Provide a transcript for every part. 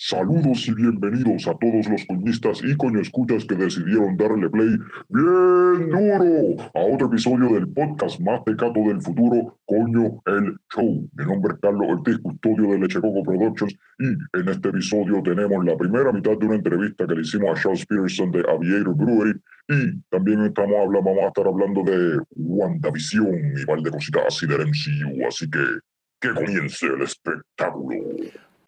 Saludos y bienvenidos a todos los coñistas y coño escuchas que decidieron darle play bien duro a otro episodio del podcast más tecato del futuro, Coño el Show. Mi nombre es Carlos Ortiz, custodio de Lechecoco Productions y en este episodio tenemos la primera mitad de una entrevista que le hicimos a Charles Peterson de Aviator Brewery y también estamos hablando, vamos a estar hablando de WandaVision y un par de cositas así del MCU, así que que comience el espectáculo.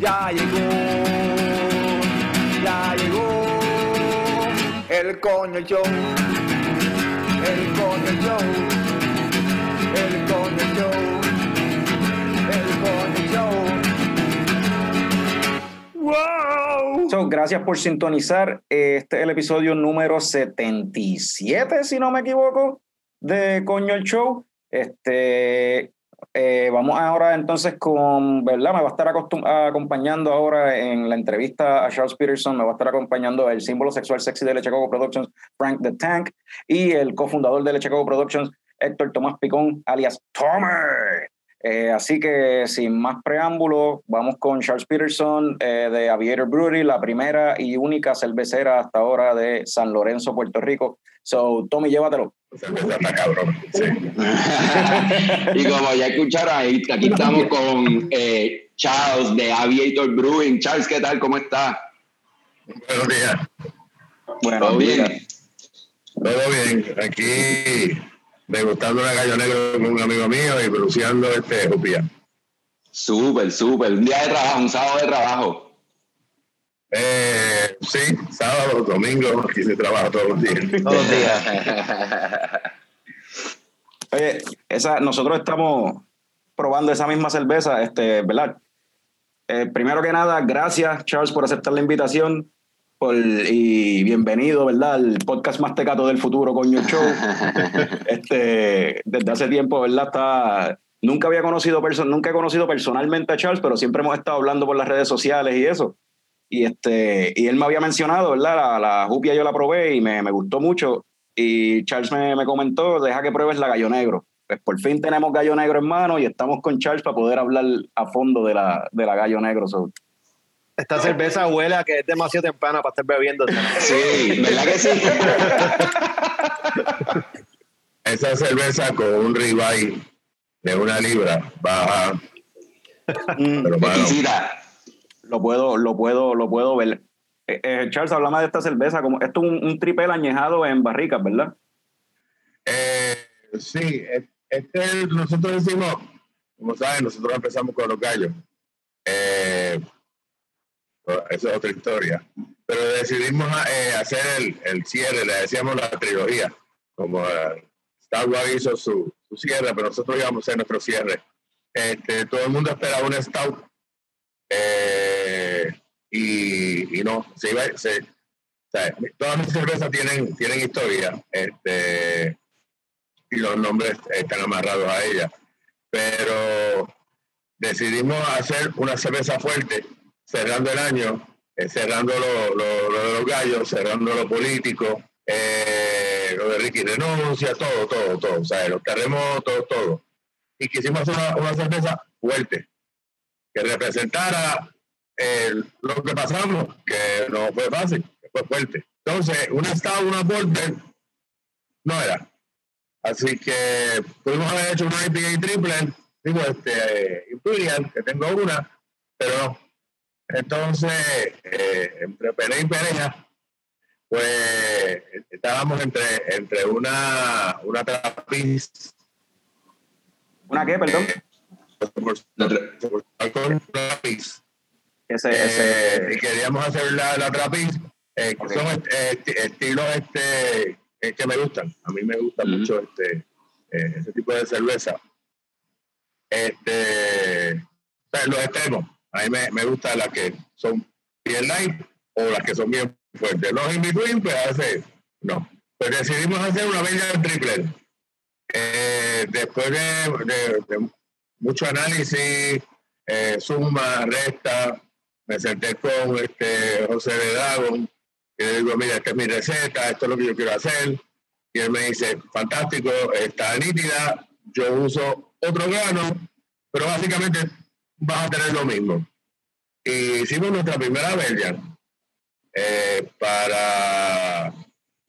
Ya llegó, ya llegó el coño show, el coño show, el coño show, el coño show. ¡Wow! So, gracias por sintonizar. Este es el episodio número 77, si no me equivoco, de Coño el Show. Este, eh, vamos ahora entonces con, ¿verdad? Me va a estar acompañando ahora en la entrevista a Charles Peterson, me va a estar acompañando el símbolo sexual sexy de Lechecoco Productions, Frank the Tank, y el cofundador de Lechecoco Productions, Héctor Tomás Picón, alias Tomer. Eh, así que sin más preámbulos, vamos con Charles Peterson eh, de Aviator Brewery, la primera y única cervecera hasta ahora de San Lorenzo, Puerto Rico. So, Tommy, llévatelo. Cerveza está cabrón. Sí. y como ya escucharon, ahí, aquí estamos con eh, Charles de Aviator Brewing. Charles, ¿qué tal? ¿Cómo está? Buenos días. Bueno, ¿Todo bien? Todo bien. Aquí degustando una gallo negro con un amigo mío y produciendo este jupía. Súper, súper. Un día de trabajo, un sábado de trabajo. Eh, sí, sábado, domingo, aquí se trabaja todos los días. Todos los días. Oye, esa, nosotros estamos probando esa misma cerveza, este, ¿verdad? Eh, primero que nada, gracias, Charles, por aceptar la invitación por, y bienvenido, ¿verdad? Al podcast más tecato del futuro, Coño Show. este, desde hace tiempo, ¿verdad? Está, nunca había conocido, perso- nunca he conocido personalmente a Charles, pero siempre hemos estado hablando por las redes sociales y eso. Y, este, y él me había mencionado, ¿verdad? La, la jupia yo la probé y me, me gustó mucho. Y Charles me, me comentó, deja que pruebes la gallo negro. Pues por fin tenemos gallo negro en mano y estamos con Charles para poder hablar a fondo de la, de la gallo negro. So, Esta cerveza huele a que es demasiado temprana para estar bebiendo. Sí, ¿verdad que sí? Esa cerveza con un ribeye de una libra baja, mm, pero mano, Exquisita. Lo puedo, lo puedo, lo puedo ver. Eh, eh, Charles, hablame de esta cerveza. Como, esto es un, un tripel añejado en barricas, ¿verdad? Eh, sí, este nosotros decimos, como saben, nosotros empezamos con los gallos. Eh, esa es otra historia. Pero decidimos eh, hacer el, el cierre, le decíamos la trilogía, como eh, Star Wars hizo su, su cierre, pero nosotros íbamos a hacer nuestro cierre. Este, todo el mundo esperaba un stout eh, y, no, se iba, todas mis cervezas tienen, tienen historia. Este, y los nombres están amarrados a ella. Pero decidimos hacer una cerveza fuerte, cerrando el año, eh, cerrando lo, lo- lo de los gallos, cerrando lo político, eh, lo de Ricky Renuncia, todo, todo, todo, sea, los terremotos, todo. Y quisimos hacer una, una cerveza fuerte, que representara eh, lo que pasamos, que no fue fácil, que fue fuerte. Entonces, una estaba una porter, no era. Así que pudimos haber hecho una IPA triple, digo, este, Imperial, que tengo una, pero no. Entonces, eh, entre pelea y pelea, pues estábamos entre, entre una, una trapiz, ¿Una qué, perdón? Tra- con trapiz, Ese, eh, ese, y queríamos hacer la, la trapiz, eh, que son eh, esti- estilos este, eh, que me gustan. A mí me gusta mucho este, eh, ese tipo de cerveza. Este, los extremos. A mí me, me gustan las que son bien light o las que son bien fuertes. Los in between, pues hace, no. Pues decidimos hacer una bella triple. Eh, después de, de- de mucho análisis, eh, suma, resta, me senté con este José de Dragon y le digo, mira, esta es mi receta, esto es lo que yo quiero hacer. Y él me dice, fantástico, está nítida, yo uso otro grano, pero básicamente vas a tener lo mismo. Y hicimos nuestra primera bella eh, para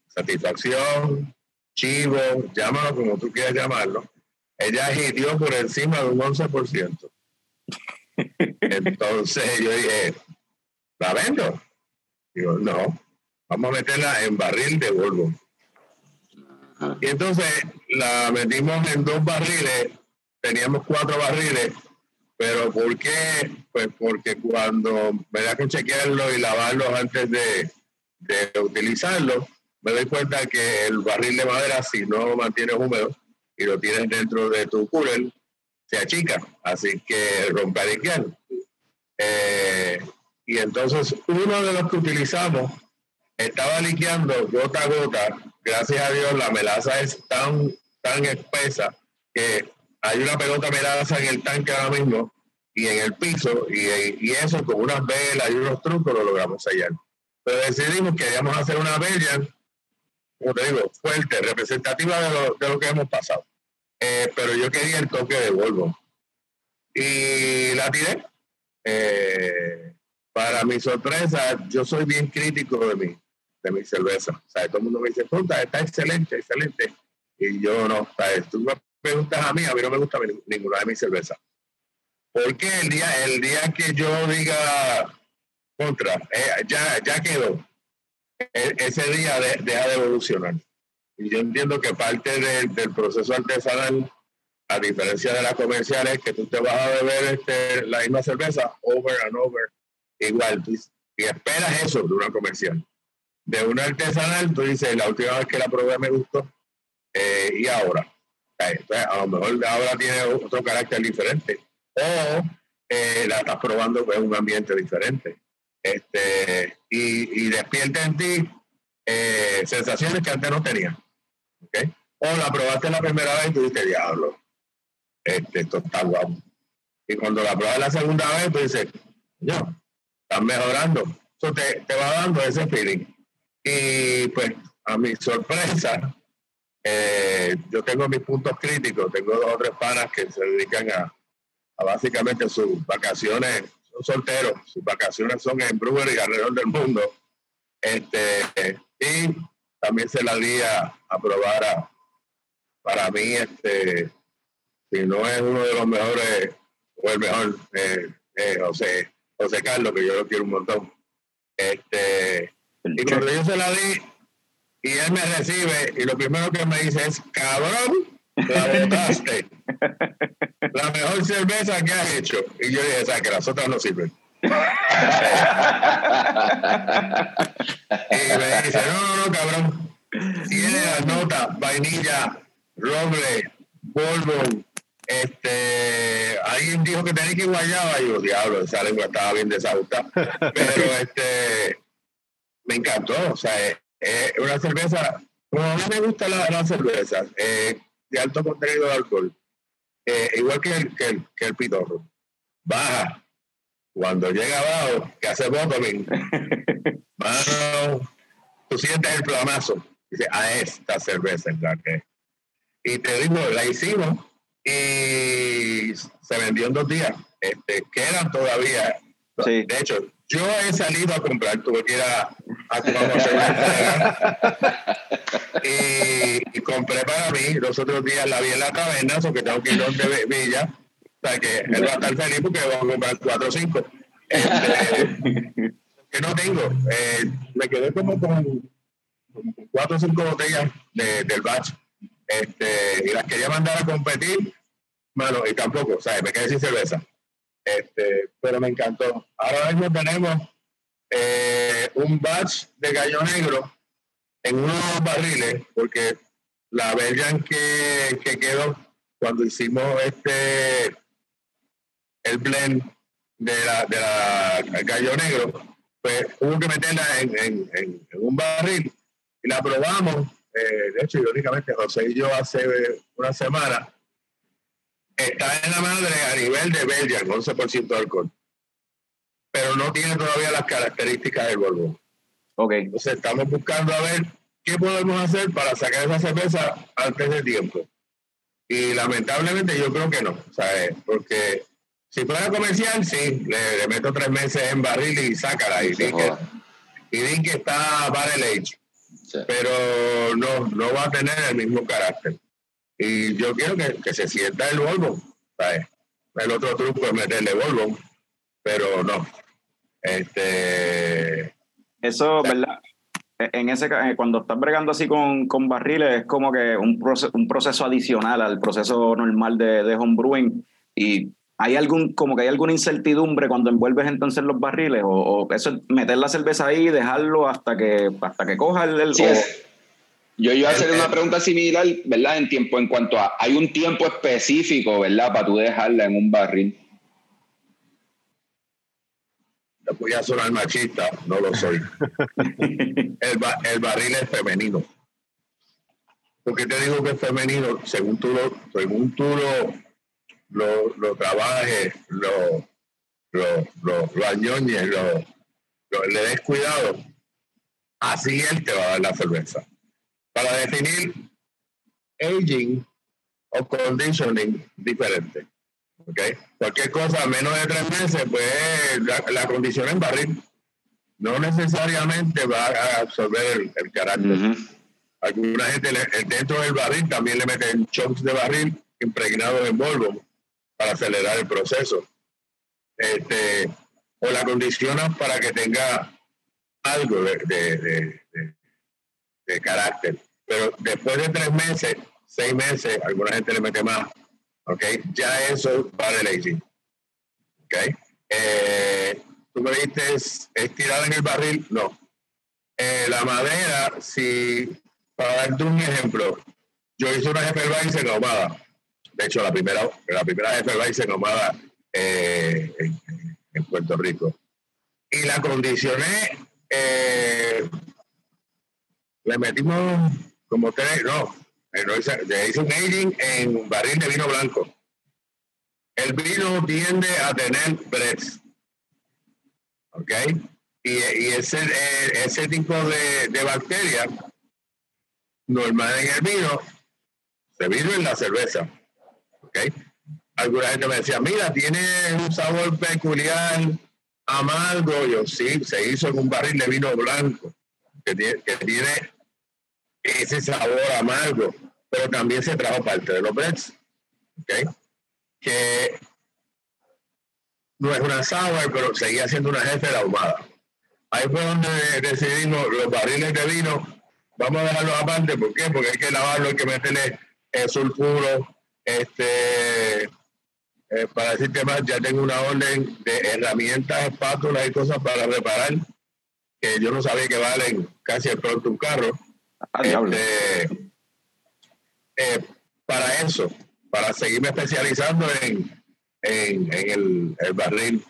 satisfacción, chivo, llámalo como tú quieras llamarlo. Ella hitió por encima de un 11%. Entonces yo dije, ¿la vendo? Digo, no, vamos a meterla en barril de Volvo. Y entonces la metimos en dos barriles, teníamos cuatro barriles, pero ¿por qué? Pues porque cuando me da que chequearlo y lavarlos antes de, de utilizarlo, me doy cuenta que el barril de madera, si no lo mantienes húmedo y lo tienes dentro de tu cooler, se achica. Así que rompe a liquear. Eh, y entonces uno de los que utilizamos estaba liqueando gota a gota. Gracias a Dios la melaza es tan, tan espesa que hay una pelota melaza en el tanque ahora mismo y en el piso y, y eso con unas velas y unos trucos lo logramos sellar. Pero decidimos que queríamos hacer una bella, como te digo, fuerte, representativa de lo, de lo que hemos pasado. Eh, pero yo quería el toque de Volvo. Y la tiré. Eh, para mi sorpresa, yo soy bien crítico de mi, de mi cerveza. O sea, todo el mundo me dice, puta, está excelente, excelente. Y yo no, ¿sabes? tú me preguntas a mí, a mí no me gusta ni- ninguna de mis cervezas. Porque el día, el día que yo diga contra, eh, ya, ya quedó, e- ese día de- deja de evolucionar. Y yo entiendo que parte del- proceso artesanal, a diferencia de las comerciales, que tú te vas a beber este, la misma cerveza over and over, igual, y esperas eso de una comercial. De una artesanal, tú dices, la última vez que la probé me gustó, eh, y ahora. Eh, Entonces, a lo mejor ahora tiene otro carácter diferente. O eh, la estás probando en un ambiente diferente. Este, y, despierta en ti sensaciones que antes no tenías. ¿Ok? O la probaste la primera vez y tú dices, diablo, este, esto está guapo. Y cuando la pruebas la segunda vez, tú dices, yo, estás mejorando. Eso te, va dando ese feeling. Y pues, a mi sorpresa, eh, yo tengo mis puntos críticos. Tengo dos o tres panas que se dedican a, a básicamente sus vacaciones, son solteros, sus vacaciones son en brewery alrededor del mundo. Este, y también se la di a, a probar a, para mí, este, si no es uno de los mejores, o el mejor, eh, eh, José, José Carlos, que yo lo quiero un montón. Este, y cuando yo se la di, y él me recibe, y lo primero que me dice es, cabrón, la botaste. La mejor cerveza que has hecho. Y yo dije, ¿sabes que las otras no sirven? Y me dice, no, no, no, cabrón. Tiene las notas, vainilla, roble, polvo. Este, alguien dijo que tenía que ir guayaba. Y yo, diablo, esa lengua estaba bien desajustada. Pero este, me encantó. O sea, es, una cerveza, como a mí me gusta la, la cerveza, eh, de alto contenido de alcohol, eh, igual que el, que, el, que el pitorro. Baja. Cuando llega abajo, que hace bottoming, mano, tú sientes el plamazo. Dice, a esta cerveza que. Y te digo, la hicimos y se vendió en dos días. Este, quedan todavía. Sí. De hecho, yo he salido a comprar, tuve que ir a, a cerveza y, y compré para mí. Los otros días la vi en la taberna, so que tengo que ir donde Villa. O sea que él va a estar feliz porque va a comprar cuatro o cinco. Este, que no tengo. Eh, me quedé como con, con cuatro o cinco botellas de- del batch. Este, y las quería mandar a competir, mano, y tampoco, o sea, me quedé sin cerveza. Este, pero me encantó. Ahora mismo tenemos eh, un batch de gallo negro en unos barriles, porque la Belgian que, que quedó cuando hicimos este el blend de la, de la gallo negro, pues hubo que meterla en, en, en, en un barril y la probamos. Eh, de hecho, irónicamente, José y yo hace una semana está en la madre a nivel de Belgian, 11% de alcohol, pero no tiene todavía las características del Volvo. Ok. Entonces estamos buscando a ver qué podemos hacer para sacar esa cerveza antes de tiempo. Y lamentablemente yo creo que no, ¿sabes? Porque si fuera comercial, sí, le, le meto tres meses en barril y sácala. Y di que, joda. y di que está barrel age, Sí. pero no, no va a tener el mismo carácter. Y yo quiero que, que se sienta el Volvo, ¿sabes? El otro truco es meterle Volvo, pero no. Este, Eso, ¿verdad? E- En ese, ca- eh, cuando estás bregando así con, con barriles, es como que un, proce- un proceso adicional al proceso normal de, de homebrewing. Y hay algún, como que hay alguna incertidumbre cuando envuelves entonces los barriles, o, o eso es meter la cerveza ahí y dejarlo hasta que, hasta que coja el. el- Sí, o- es. Yo iba a hacer una pregunta similar, ¿verdad? En tiempo, en cuanto a, hay un tiempo específico, ¿verdad? Para tú dejarla en un barril. voy a sonar machista, no lo soy. el, ba- el barril es femenino. ¿Por qué te digo que es femenino? Según tú lo, según tú lo, lo, lo trabajes, lo, lo, lo, lo añoñes, lo, lo- le des cuidado, así él te va a dar la cerveza. Para definir aging o conditioning diferente. ¿ok? Cualquier cosa menos de tres meses, pues la, la condición en barril no necesariamente va a absorber el, el carácter. Alguna gente le- dentro del barril también le meten chunks de barril impregnados en polvo para acelerar el proceso. Este, o la condicionan para que tenga algo de, de- de- de- de carácter. Pero después de tres meses, seis meses, alguna gente le mete más. ¿Ok? Ya eso va del aging. ¿Ok? Eh, Tú me viste estirada en el barril. No. Eh, la madera, si, para darte un ejemplo, yo hice una Hefeweizen ahumada. De hecho, la primera, la primera Hefeweizen ahumada eh, en, Puerto Rico. Y la condicioné, eh, le metimos como tres, no, eh, hice, le hice un aging en barril de vino blanco. El vino tiende a tener breads. ¿Ok? Y, y ese, ese tipo de, de bacterias normal en el vino se vino en la cerveza. ¿Ok? Alguna gente me decía, mira, tiene un sabor peculiar, amargo. Yo, sí, se hizo en un barril de vino blanco, que tiene, ese sabor amargo, pero también se trajo parte de los breads. ¿Ok? Que no es una sour, pero seguía siendo una jefe de ahumada. Ahí fue donde decidimos los barriles de vino, vamos a dejarlos aparte, ¿por qué? Porque hay que lavarlo, hay que meterle eh, sulfuro, este, eh, para decirte más, ya tengo una orden de herramientas, espátulas y cosas para reparar, que yo no sabía que valen casi el pronto un carro. Ah. Este, eh, para eso, para seguirme especializando en, en, en el, el barril.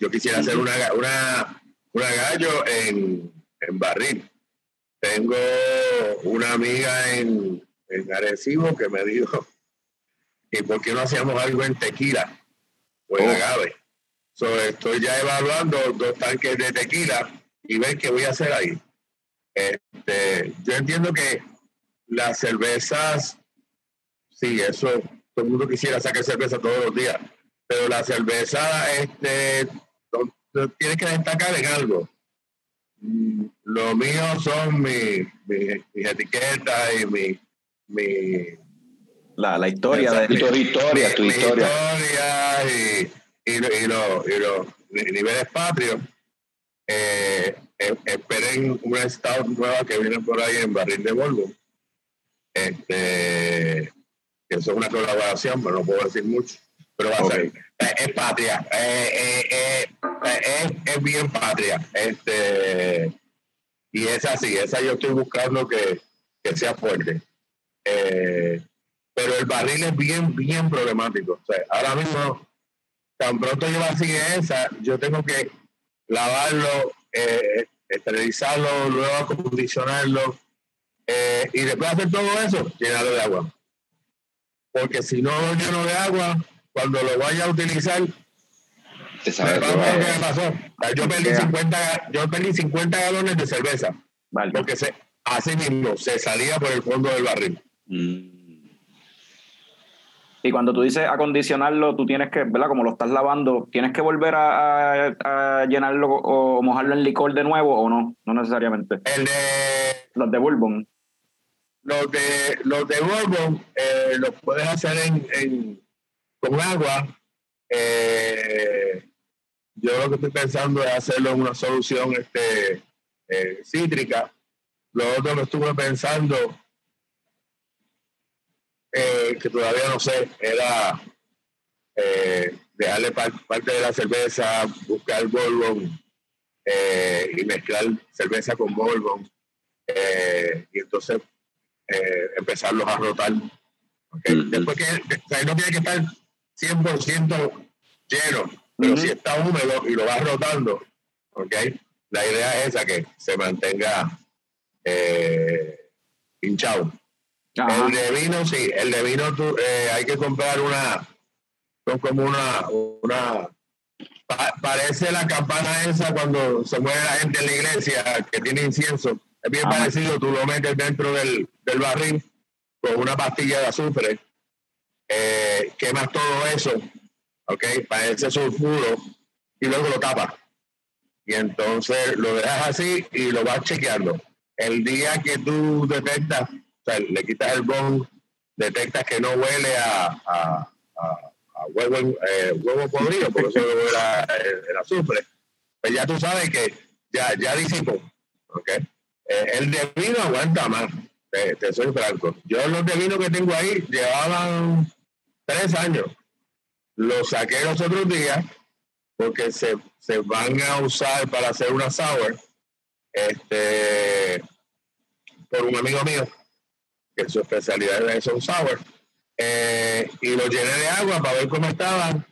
Yo quisiera hacer una, una, una gallo en, en barril. Tengo una amiga en, en Arecibo que me dijo, ¿y por qué no hacíamos algo en tequila o en Oh. agave? So, estoy ya evaluando dos tanques de tequila y ver qué voy a hacer ahí. Este, yo entiendo que las cervezas, sí, eso, todo el mundo quisiera sacar cerveza todos los días, pero la cerveza, este, no- no- tienes que destacar en algo. Mm, Lo mío son mi- mi- mis etiquetas y mi, mi, La, la historia Y de. tu historia, tu historia. historia y, y, lo- y los y los ni- niveles patrios. Eh, eh, esperen una stout nueva que viene por ahí en barril de Volvo. Este, eso es una colaboración, pero no puedo decir mucho. Pero va a ser, eh, es patria, eh, es, es bien patria. Este, y es así, esa yo estoy buscando que, que sea fuerte. Eh, pero el barril es bien, bien problemático. O sea, ahora mismo, tan pronto yo vacíe esa, yo tengo que lavarlo eh, esterilizarlo, luego acondicionarlo eh, y después de hacer todo eso, llenarlo de agua. Porque si no lo lleno de agua, cuando lo vaya a utilizar, Te me sabe pasa todo. lo que me pasó. O sea, Yo perdí, 50, yo perdí 50 galones de cerveza, Vale. porque se, así mismo se salía por el fondo del barril. Mm. Y cuando tú dices acondicionarlo, tú tienes que, ¿verdad? Como lo estás lavando, ¿tienes que volver a, a- a llenarlo o mojarlo en licor de nuevo o no? No necesariamente. El de, Los de Bourbon. los de los de Bourbon eh, los puedes hacer en, en- con agua. Eh, yo lo que estoy pensando es hacerlo en una solución este, eh, cítrica. Lo otro que estuve pensando, eh, que todavía no sé, era eh, dejarle par- parte de la cerveza, buscar Bourbon eh, y mezclar cerveza con Bourbon. eh, y entonces empezarlos a rotar. ¿ok? Ujú. Después que o sea, no tiene que estar 100% lleno, pero Ujú. si está húmedo y lo vas rotando, ¿ok? la idea es esa, que se mantenga hinchado. Ajá. El de vino, sí, el de vino tú, eh, hay que comprar una, son como una, una pa- parece la campana esa cuando se mueve la gente en la iglesia que tiene incienso. Es bien Ajá. parecido, tú lo metes dentro del, del barril con una pastilla de azufre, eh, quemas todo eso, ¿ok? Parece sulfuro y luego lo tapas. Y entonces lo dejas así y lo vas chequeando. El día que tú detectas, sea, le quitas el bong, detectas que no huele a, a, a- a huevo, eh, podrido, por eso huele a- el, azufre, pues ya tú sabes que ya, ya disipó. ¿ok? Eh, el de vino aguanta más, te, te soy franco. Yo los de vino que tengo ahí llevaban tres años. Los saqué los otros días porque se, se van a usar para hacer una sour este, por un amigo mío, que su especialidad es un sour. Eh, y lo llené de agua para ver cómo estaban.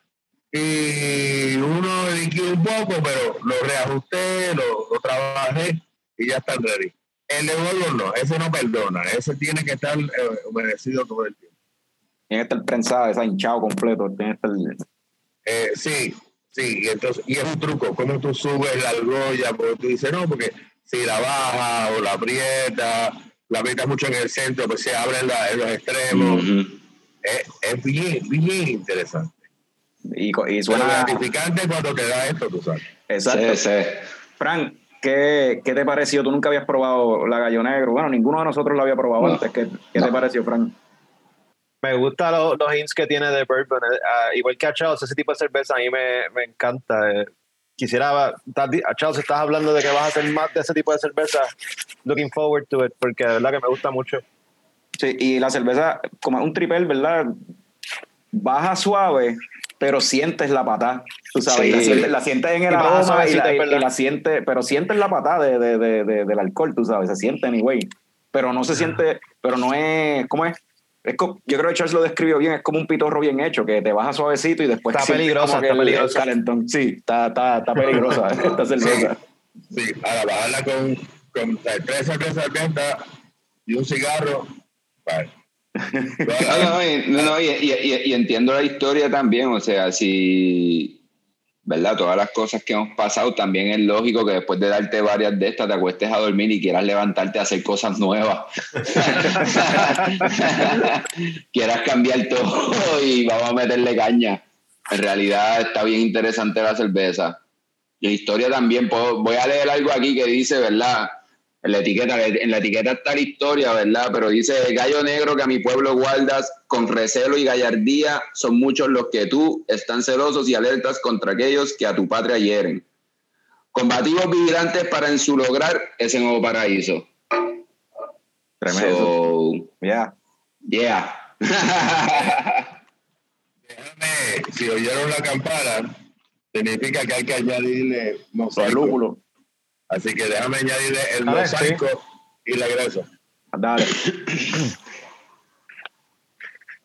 Y uno liquidó un poco, pero lo reajusté, lo, lo trabajé y ya están ready. El de Bourbon no, ese no perdona, ese tiene que estar eh, humedecido todo el tiempo. Tiene que estar prensado, está hinchado completo. Tiene que estar... Eh, sí, sí, y entonces, y es un truco, cómo tú subes la argolla, porque tú dices, no, porque si la baja o la aprieta, la aprieta mucho en el centro, pues se abren la- en los extremos. Es, es bien, bien interesante. Y, Suena gratificante cuando te da esto, tú sabes. Exacto. Sí, sí. Frank, ¿qué, ¿qué te pareció? Tú nunca habías probado la gallo negro. Bueno, ninguno de nosotros lo había probado No. antes. ¿Qué, qué No. te pareció, Frank? Me gustan los, los hints que tiene de bourbon. eh, ah, igual que a Charles, ese tipo de cerveza a mí me, me encanta. eh. Quisiera, Charles, estás hablando de que vas a hacer más de ese tipo de cerveza. Looking forward to it, porque de verdad que me gusta mucho. Sí, y la cerveza, como es un tripel, ¿verdad? Baja suave, pero sientes la patada. Tú sabes, Sí. la, sientes, la sientes en el Y aroma y la, y la sientes, pero sientes la patada de, de, de, de- del alcohol, tú sabes, se siente anyway. Pero no se siente, pero no es, ¿cómo es? Es yo creo que Charles lo describió bien, es como un pitorro bien hecho, que te baja suavecito y después Está peligrosa, está el- el peligrosa. calentón. Sí, está, está, está peligrosa esta cerveza. Sí, ahora bajarla con, con tres cervezas y un cigarro. Vale. No, no, y, no, no, y- y- y- y entiendo la historia también, o sea, si, ¿verdad? Todas las cosas que hemos pasado, también es lógico que después de darte varias de estas, te acuestes a dormir y quieras levantarte a hacer cosas nuevas. quieras cambiar todo y vamos a meterle caña. En realidad está bien interesante la cerveza. La historia también, puedo- voy a leer algo aquí que dice, ¿verdad? En la etiqueta, en la etiqueta está la historia, ¿verdad? Pero dice, gallo negro que a mi pueblo guardas con recelo y gallardía, son muchos los que tú están celosos y alertas contra aquellos que a tu patria hieren. Combativos vigilantes para en su lograr ese nuevo paraíso. Tremendo. So, Ya. yeah. Déjame, si oyeron la campana, significa que hay que añadirle mosaico. lúpulos. Así que déjame añadirle el mosaico y la grasa. Dale.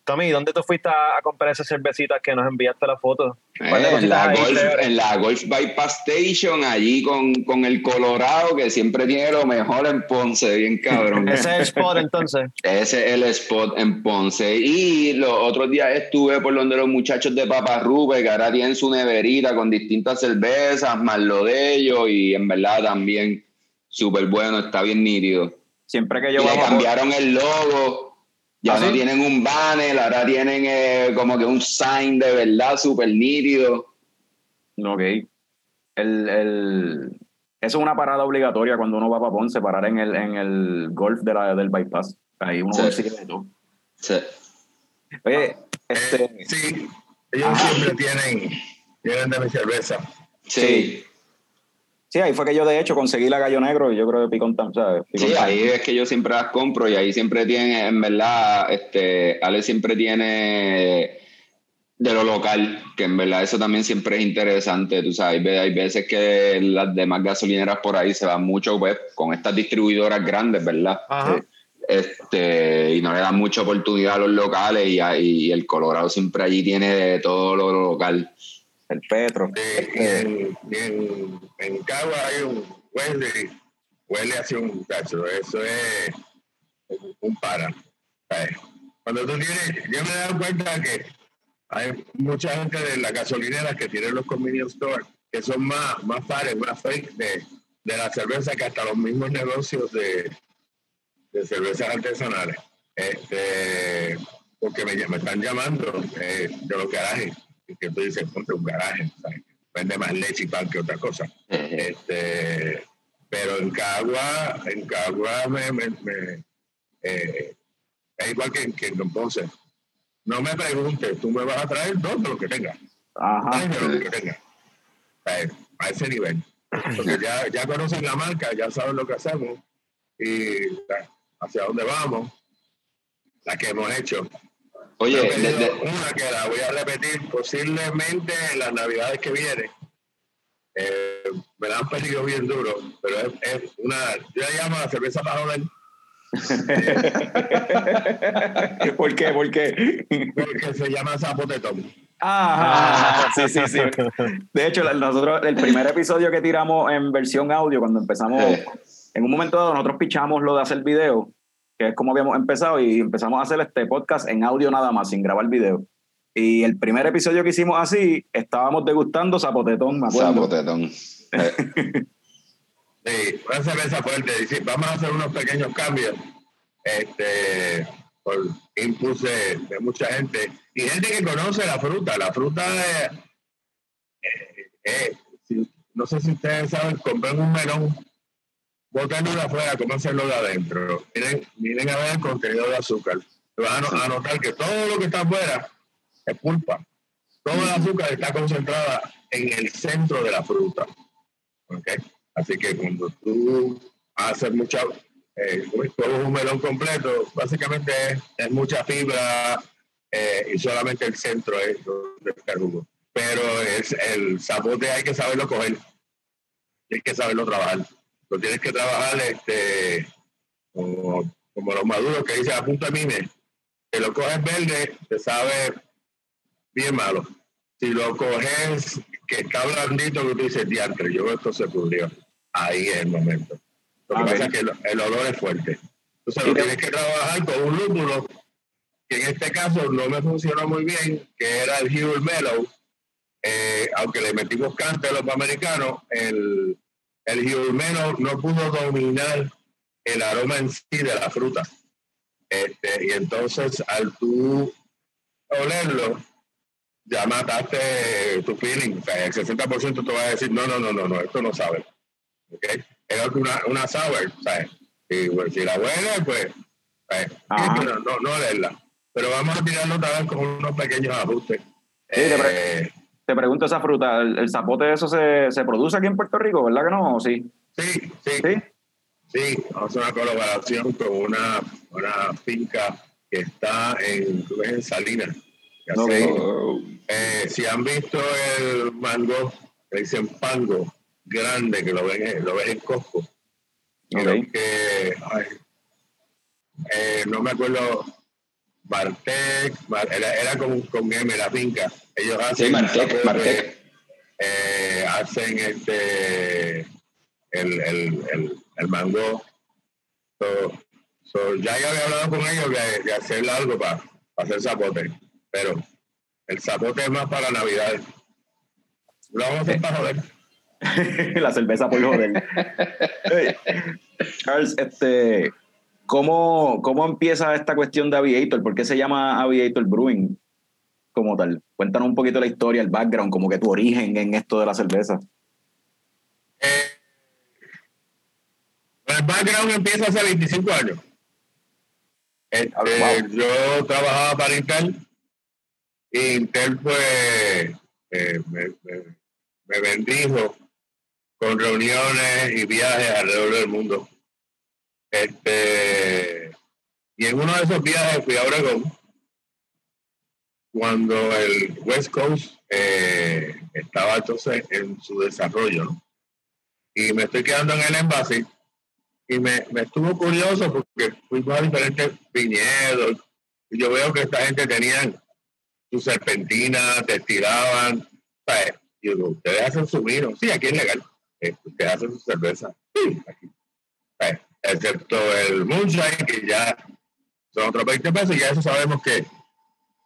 Tommy, ¿dónde tú fuiste a, a comprar esas cervecitas que nos enviaste la foto? Eh, ¿Cuál de en, la Golf, en la Golf Bypass Station, allí con, con el Colorado, que siempre tiene lo mejor en Ponce, bien cabrón. Ese es el spot entonces. Ese es el spot en Ponce. Y los otros días estuve por donde los muchachos de Papa Rube, que ahora tienen su neverita con distintas cervezas, más lo de ellos, y en verdad también súper bueno, está bien nítido. Siempre que Y yo le por- cambiaron el logo. Ya ¿Ah, no sí? tienen un banner, ahora tienen eh, como que un sign de verdad súper nítido. Ok. El, el, eso es una parada obligatoria cuando uno va para Ponce, parar en el, en el golf de la, del bypass. Ahí uno Sí. consigue de todo. Sí. Oye, este, sí, ellos siempre tienen, tienen de mi cerveza. Sí. sí, ahí fue que yo de hecho conseguí la gallo negro y yo creo que Picón ¿sabes? Picón Sí, ahí es que yo siempre las compro y ahí siempre tiene, en verdad, este, Ale siempre tiene de lo local, que en verdad eso también siempre es interesante, tú sabes, hay veces que las demás gasolineras por ahí se van mucho pues, con estas distribuidoras grandes, ¿verdad? Ajá. Este, y no le dan mucha oportunidad a los locales y, ahí- y el Colorado siempre allí tiene de todo lo local. El Petro. Eh, en, en, en Cagua hay un huele, huele hacia un muchacho. Eso es un para. ¿sabes? Cuando tú tienes, yo me he dado cuenta que hay mucha gente de las gasolineras que tienen los convenience stores que son más, más pares, más fake de, de la cerveza que hasta los mismos negocios de, de cervezas artesanales. Este, porque me, me están llamando eh, de los garajes, que tú dices, ponte un garaje, ¿sabes? vende más leche y pan que otra cosa. Este, pero en Cagua, en Cagua me, me, me, eh, es igual que, en- que en Ponce. No me preguntes, tú me vas a traer dos de lo que tengas. Ajá. Lo que tengas. Eh, a ese nivel. Porque ya, ya conocen la marca, ya saben lo que hacemos y hacia dónde vamos, la que hemos hecho. Oye, desde- una que la voy a repetir posiblemente en las navidades que vienen. Eh, me la han pedido bien duro, pero es, es una, yo la llamo la cerveza para joder, ¿Por qué? ¿Por qué? porque se llama zapotetón. Ajá. Sí, sí, sí. De hecho, nosotros, el primer episodio que tiramos en versión audio, cuando empezamos, en un momento dado, nosotros pichamos lo de hacer video, que es como habíamos empezado, y empezamos a hacer este podcast en audio nada más, sin grabar video. Y el primer episodio que hicimos así, estábamos degustando zapotetón, me acuerdo. Zapotetón. Eh, Sí, una cerveza fuerte. Dice, vamos a hacer unos pequeños cambios este, por impulso de, de mucha gente. Y gente que conoce la fruta. La fruta es, eh, eh, si- no sé si ustedes saben, compren un melón, botenlo de afuera, comérselo de adentro. Miren, miren a ver el contenido de azúcar. Vas a no- a notar que todo lo que está afuera es pulpa. Todo el azúcar está concentrada en el centro de la fruta. ¿ok? Así que cuando tú haces mucha, eh, un melón completo, básicamente es, es mucha fibra eh, y solamente el centro es donde está el jugo. Pero es, el zapote hay que saberlo coger, hay que saberlo trabajar. Lo tienes que trabajar este, como, como los maduros que dice a punta mime, que lo coges verde, te sabe bien malo. Si lo coges que está blandito, que tú dices, diantre, yo esto se pudrió. Ahí es el momento. Lo que pasa es que el, el olor es fuerte. Entonces lo tienes que trabajar con un lúpulo, que en este caso no me funcionó muy bien, que era el Hero Mellow. Eh, aunque le metimos cante a los americanos, el, el Mellow no pudo dominar el aroma en sí de la fruta. Este, y entonces al tú olerlo, ya mataste tu feeling. O sea, el 60% te va a decir, no, no, no, no, no, esto no sabe. ¿Ok? Es una, una sour, ¿sabes? Y pues, si la huele, pues, ¿sabes? Sí, pero no, no olerla. Pero vamos a tirarlo otra vez con unos pequeños ajustes. te pre- Eh, Te pregunto esa fruta, ¿el, el zapote de eso se, se produce aquí en Puerto Rico, verdad que no? ¿O sí? sí, sí, ¿Sí? sí, vamos a hacer una colaboración con una, una finca que está en, Salinas. hace- Eh, si han visto el mango, le dicen pango, grande, que lo ven, en- lo ves en Costco. Creo Ok. que, ay, eh, no me acuerdo Martec, Mar- era, era con, con M la finca. Ellos hacen Sí, Martec, Martec. eh, hacen este el, el, el, el mango. So, so, ya yo había hablado con ellos de, de hacer algo para hacer zapote, pero el zapote es más para Navidad. Lo vamos a hacer para joder. la cerveza por joder. Hey, Charles, este, ¿cómo, ¿cómo empieza esta cuestión de Aviator? ¿Por qué se llama Aviator Brewing como tal? Cuéntanos un poquito la historia, el background, como que tu origen en esto de la cerveza. Eh, el background empieza hace 25 años. Este, Ah, wow. Yo trabajaba para Intel. Y Intel, pues, eh, me, me- me bendijo con reuniones y viajes alrededor del mundo. Este, y en uno de esos viajes fui a Oregón cuando el West Coast eh, estaba entonces en su desarrollo. y me estoy quedando en el envase y me, me estuvo curioso porque fuimos a diferentes viñedos y yo veo que esta gente tenían su serpentina, te tiraban, ¿sabes? Y digo, ustedes hacen su vino, sí, aquí es legal, Eh, ustedes hacen su cerveza, sí, aquí. Excepto el moonshine, que ya son otros 20 pesos, y ya eso sabemos que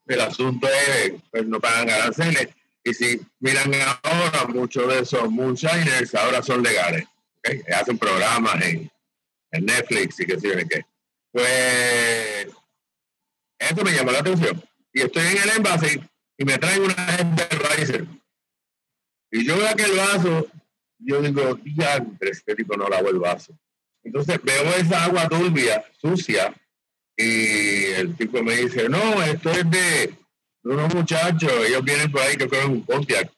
el asunto es, pues no pagan aranceles, y si miran ahora, muchos de esos moonshiners ahora son legales. Hacen programas en, en Netflix y qué sé qué. Pues eso me llamó la atención. Y estoy en el envase y me traen una gente Riser. Y yo veo aquel vaso, yo digo, diantre, este tipo no lavó el vaso. Entonces veo esa agua turbia, sucia, y el tipo me dice, no, esto es de, unos muchachos, ellos vienen por ahí que cogen un Pontiac.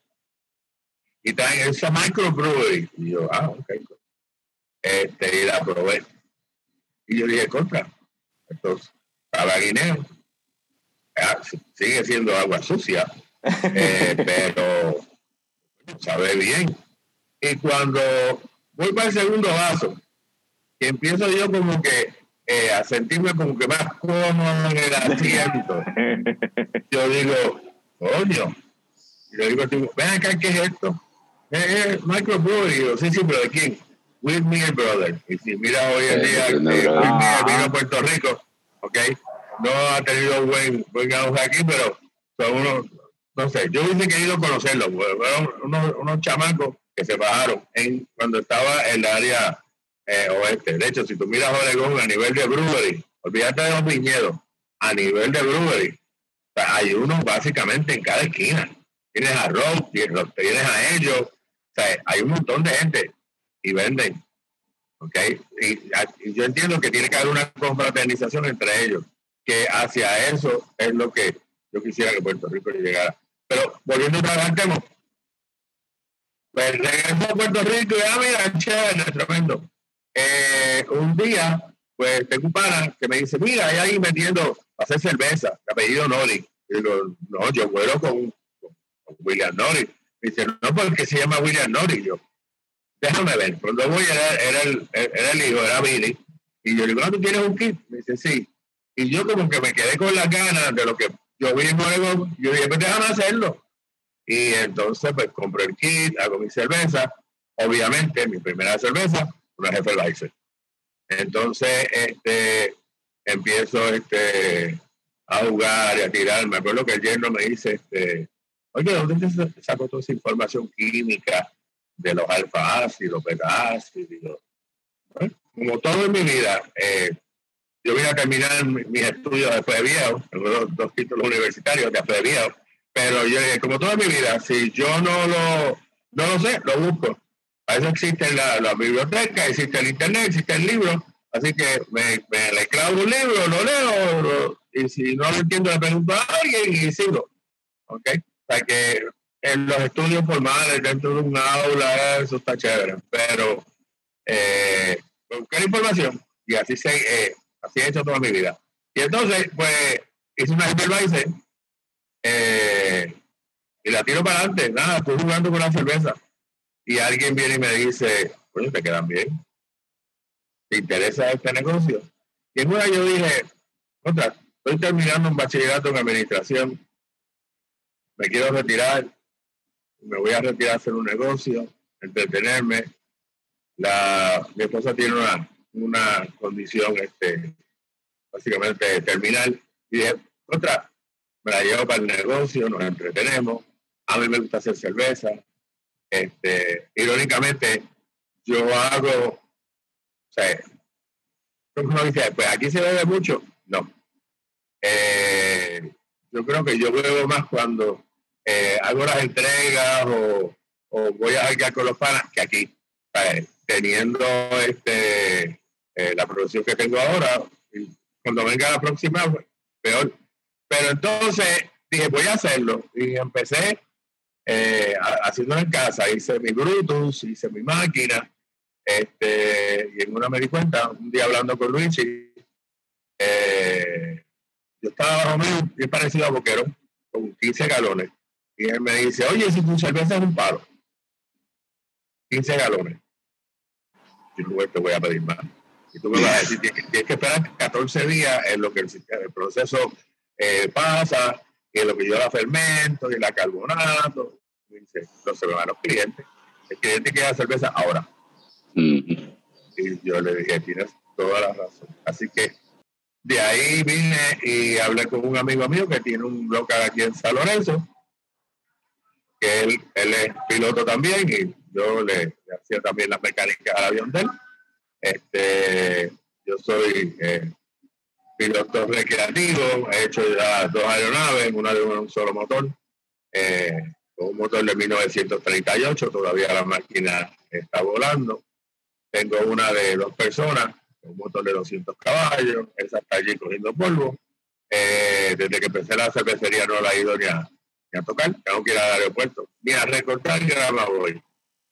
Y traen esa microbrewery. Y yo, ah, ok. Este, y la probé. Y yo dije, contra. Entonces, para guineo. Ah, sigue siendo agua sucia, eh, pero sabe bien. Y cuando voy para el segundo vaso, que empiezo yo como que eh, a sentirme como que más cómodo en el asiento, yo digo, coño, y le digo al tipo, ven acá, ¿qué es esto? Eh, eh, microbrewery, Y yo, sí, sí, pero ¿de quién? With Me Brother. Y si mira hoy en día, With eh. Me vino a Puerto Rico, ¿ok? No ha tenido buen, buen auge aquí, pero son unos, no sé, yo hubiese querido conocerlos, fueron unos, unos chamacos que se bajaron en, cuando estaba en el área eh, oeste. De hecho, si tú miras Oregón a nivel de brewery, olvídate de los viñedos, a nivel de brewery, sea, hay uno básicamente en cada esquina. Tienes a Rob, tienes a ellos, hay un montón de gente y venden. ¿ok? Y, yo entiendo que tiene que haber una confraternización entre ellos, que hacia eso es lo que yo quisiera que Puerto Rico llegara. Pero volviendo vez al tema, pues a Puerto Rico y ah, mira, chévere, tremendo. Eh, un día, pues tengo un pana que me dice, mira, hay ahí vendiendo hacer cerveza, de apellido Nori. Y digo, no, yo vuelo con, William Nori. Me dice, no, porque se llama William Nori. Yo, déjame ver. Cuando voy era, era, el, era el hijo, era Billy. Y yo le digo, ah, ¿tú tienes un kit? Me dice, sí. Y yo como que me quedé con las ganas de lo que yo vi en Oregón. Yo dije, pues déjame hacerlo. Y entonces pues compré el kit, hago mi cerveza. Obviamente, mi primera cerveza, una Hefeweizen. Entonces, este, empiezo este, a jugar y a tirar. Me acuerdo que el yerno me dice, este, oye, ¿dónde te sacó toda esa información química de los alfa ácidos, beta ácidos? Bueno, como todo en mi vida, eh, yo vine a terminar mi- mis estudios de viejo, dos, dos títulos universitarios de viejo, pero yo, como toda mi vida, si yo no lo, no lo sé, lo busco. Para eso existe la, la biblioteca, existe el internet, existe el libro, así que me, me le un libro, lo leo, y si no lo entiendo le pregunto a alguien y sigo. ¿Ok? Sea que en los estudios formales dentro de un aula, eso está chévere, pero eh, buscar información y así se eh, así he hecho toda mi vida. Y entonces, pues, hice una Hypervisor eh, y la tiro para adelante. Nada, estoy jugando con la cerveza. Y alguien viene y me dice, oye, te quedan bien. ¿Te interesa este negocio? Y en una yo dije, otra, estoy terminando un bachillerato en administración, me quiero retirar, me voy a retirar a hacer un negocio, entretenerme. La, mi esposa tiene una, una condición este, básicamente terminal. Y dije, otra, me la llevo para el negocio, nos entretenemos. A mí me gusta hacer cerveza. Este, irónicamente, yo hago, o sea, dice, pues aquí se bebe mucho. No. Eh, yo creo que yo bebo más cuando eh, hago las entregas o, o voy a alquilar con los panas que aquí. Teniendo este eh, la producción que tengo ahora, cuando venga la próxima, pues, peor. Pero entonces dije, voy a hacerlo. Y empecé eh, ha- haciéndolo en casa. Hice mi Brutus, hice mi máquina. Este, y en una me di cuenta, un día hablando con Luis, eh, yo estaba bajo mío, bien parecido a Boquero, con 15 galones. Y él me dice, oye, si tu cerveza es un palo, 15 galones. Y luego te voy a pedir más. Y tú me vas a decir, tienes que, esperar 14 días en lo que el proceso eh, pasa, en lo que yo la fermento y la carbonato. Dice, se me van los clientes. El cliente quiere la cerveza ahora. Y yo le dije, tienes toda la razón. Así que de ahí vine y hablé con un amigo mío que tiene un local aquí en San Lorenzo, que él, él es piloto también y yo le, le hacía también las mecánicas al avión de él. Este, yo soy eh, piloto recreativo, he hecho ya dos aeronaves, una de un solo motor, eh, un motor de 1938, todavía la máquina está volando. Tengo una de dos personas, un motor de 200 caballos, esa está allí cogiendo polvo. Eh, desde que empecé la cervecería no la he ido ni a, ni a tocar, tengo que ir al aeropuerto, ni a recortar grama voy.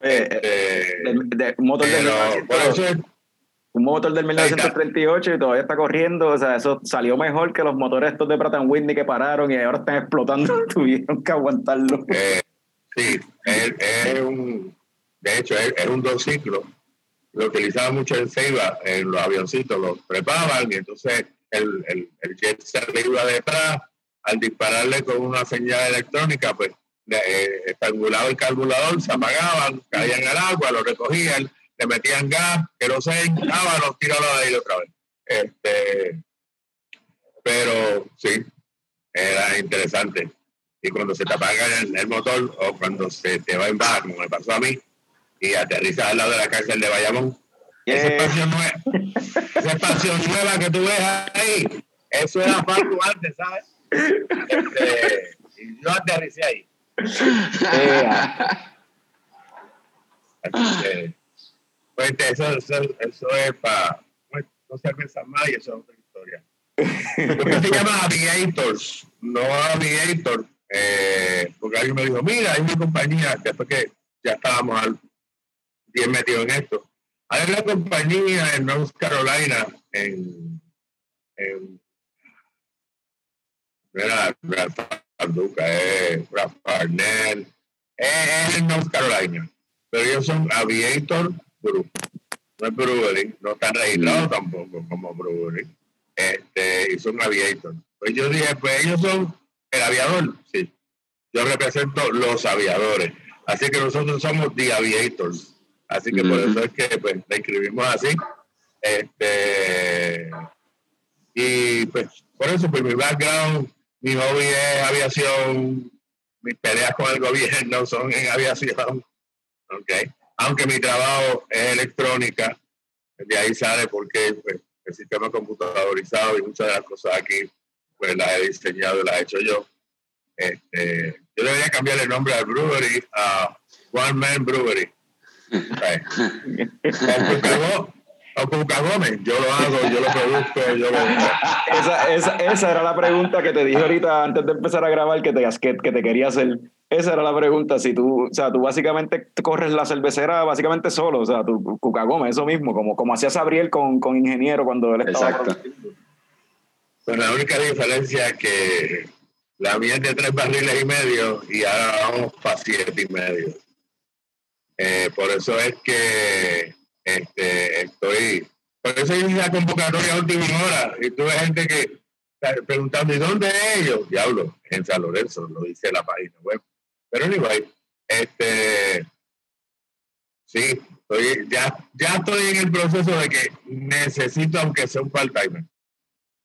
Eh, eh, Eh, de- de- motor del pero por 1900 eso es un motor del Ahí está. 1938 y todavía está corriendo, o sea, eso salió mejor que los motores estos de Pratt Whitney que pararon y ahora están explotando, tuvieron que aguantarlo. Eh, sí, es, es un, de hecho, es, un dos ciclos. Lo utilizaba mucho en Ceiba, en los avioncitos, los preparaban y entonces el, el, el jet se iba detrás. Al dispararle con una señal electrónica, pues eh, estrangulaba el carburador, se apagaban, caían al agua, lo recogían, le metían gas, querosén, daba, los tiraban ahí otra vez. Este, pero sí, era interesante y cuando se te apaga el, el motor o cuando se te va en baja, como me pasó a mí, y aterrizas al lado de la cárcel de Bayamón, esa Eh. expansión nueva, esa expansión nueva que tú ves ahí, eso era Paco antes, ¿sabes? Este, y yo aterricé ahí. Que, pues, eso, eso, eso es para no cervezas más y eso es otra historia. Lo que se llama Aviators, no Aviator, eh, porque alguien me dijo, mira, hay una compañía, después que ya estábamos al- bien metidos en esto, hay una compañía en North Carolina, en, en era Duca, es Brad Parnell, es, es en North Carolina, pero ellos son Aviator No es brewery, no están registrados tampoco como brewery este, y son aviators. Pues yo dije, pues ellos son el aviador, sí. Yo represento los aviadores. Así que nosotros somos the aviators. Así que por eso es que pues, la escribimos así. Este, y pues por eso, pues mi background, mi hobby es aviación, mis peleas con el gobierno son en aviación. Okay. Aunque mi trabajo es electrónica, de ahí sale porque pues, el sistema computadorizado y muchas de las cosas aquí pues las he diseñado y las he hecho yo. Este, yo debería cambiar el nombre al brewery a One Man Brewery. Okay. O Cuca Gómez, yo lo hago, yo lo produzco, yo lo... esa, esa, esa era la pregunta que te dije ahorita antes de empezar a grabar que te, que, que te quería hacer. Esa era la pregunta. Si tú, o sea, tú básicamente corres la cervecera básicamente solo, o sea, tu Cuca Gómez, eso mismo, como, como hacía Sabriel con, con Ingeniero cuando él estaba. Exacto. Pues la única diferencia es que la mía es de tres barriles y medio y ahora vamos para siete y medio. Eh, por eso es que este, estoy, por eso hice la convocatoria a última hora y tuve gente que Pre- Preguntando, ¿y dónde ellos? Diablo, en San Lorenzo, lo dice la página web. Pero anyway, este, sí, estoy, ya, ya estoy en el proceso de que necesito, aunque sea un part-timer,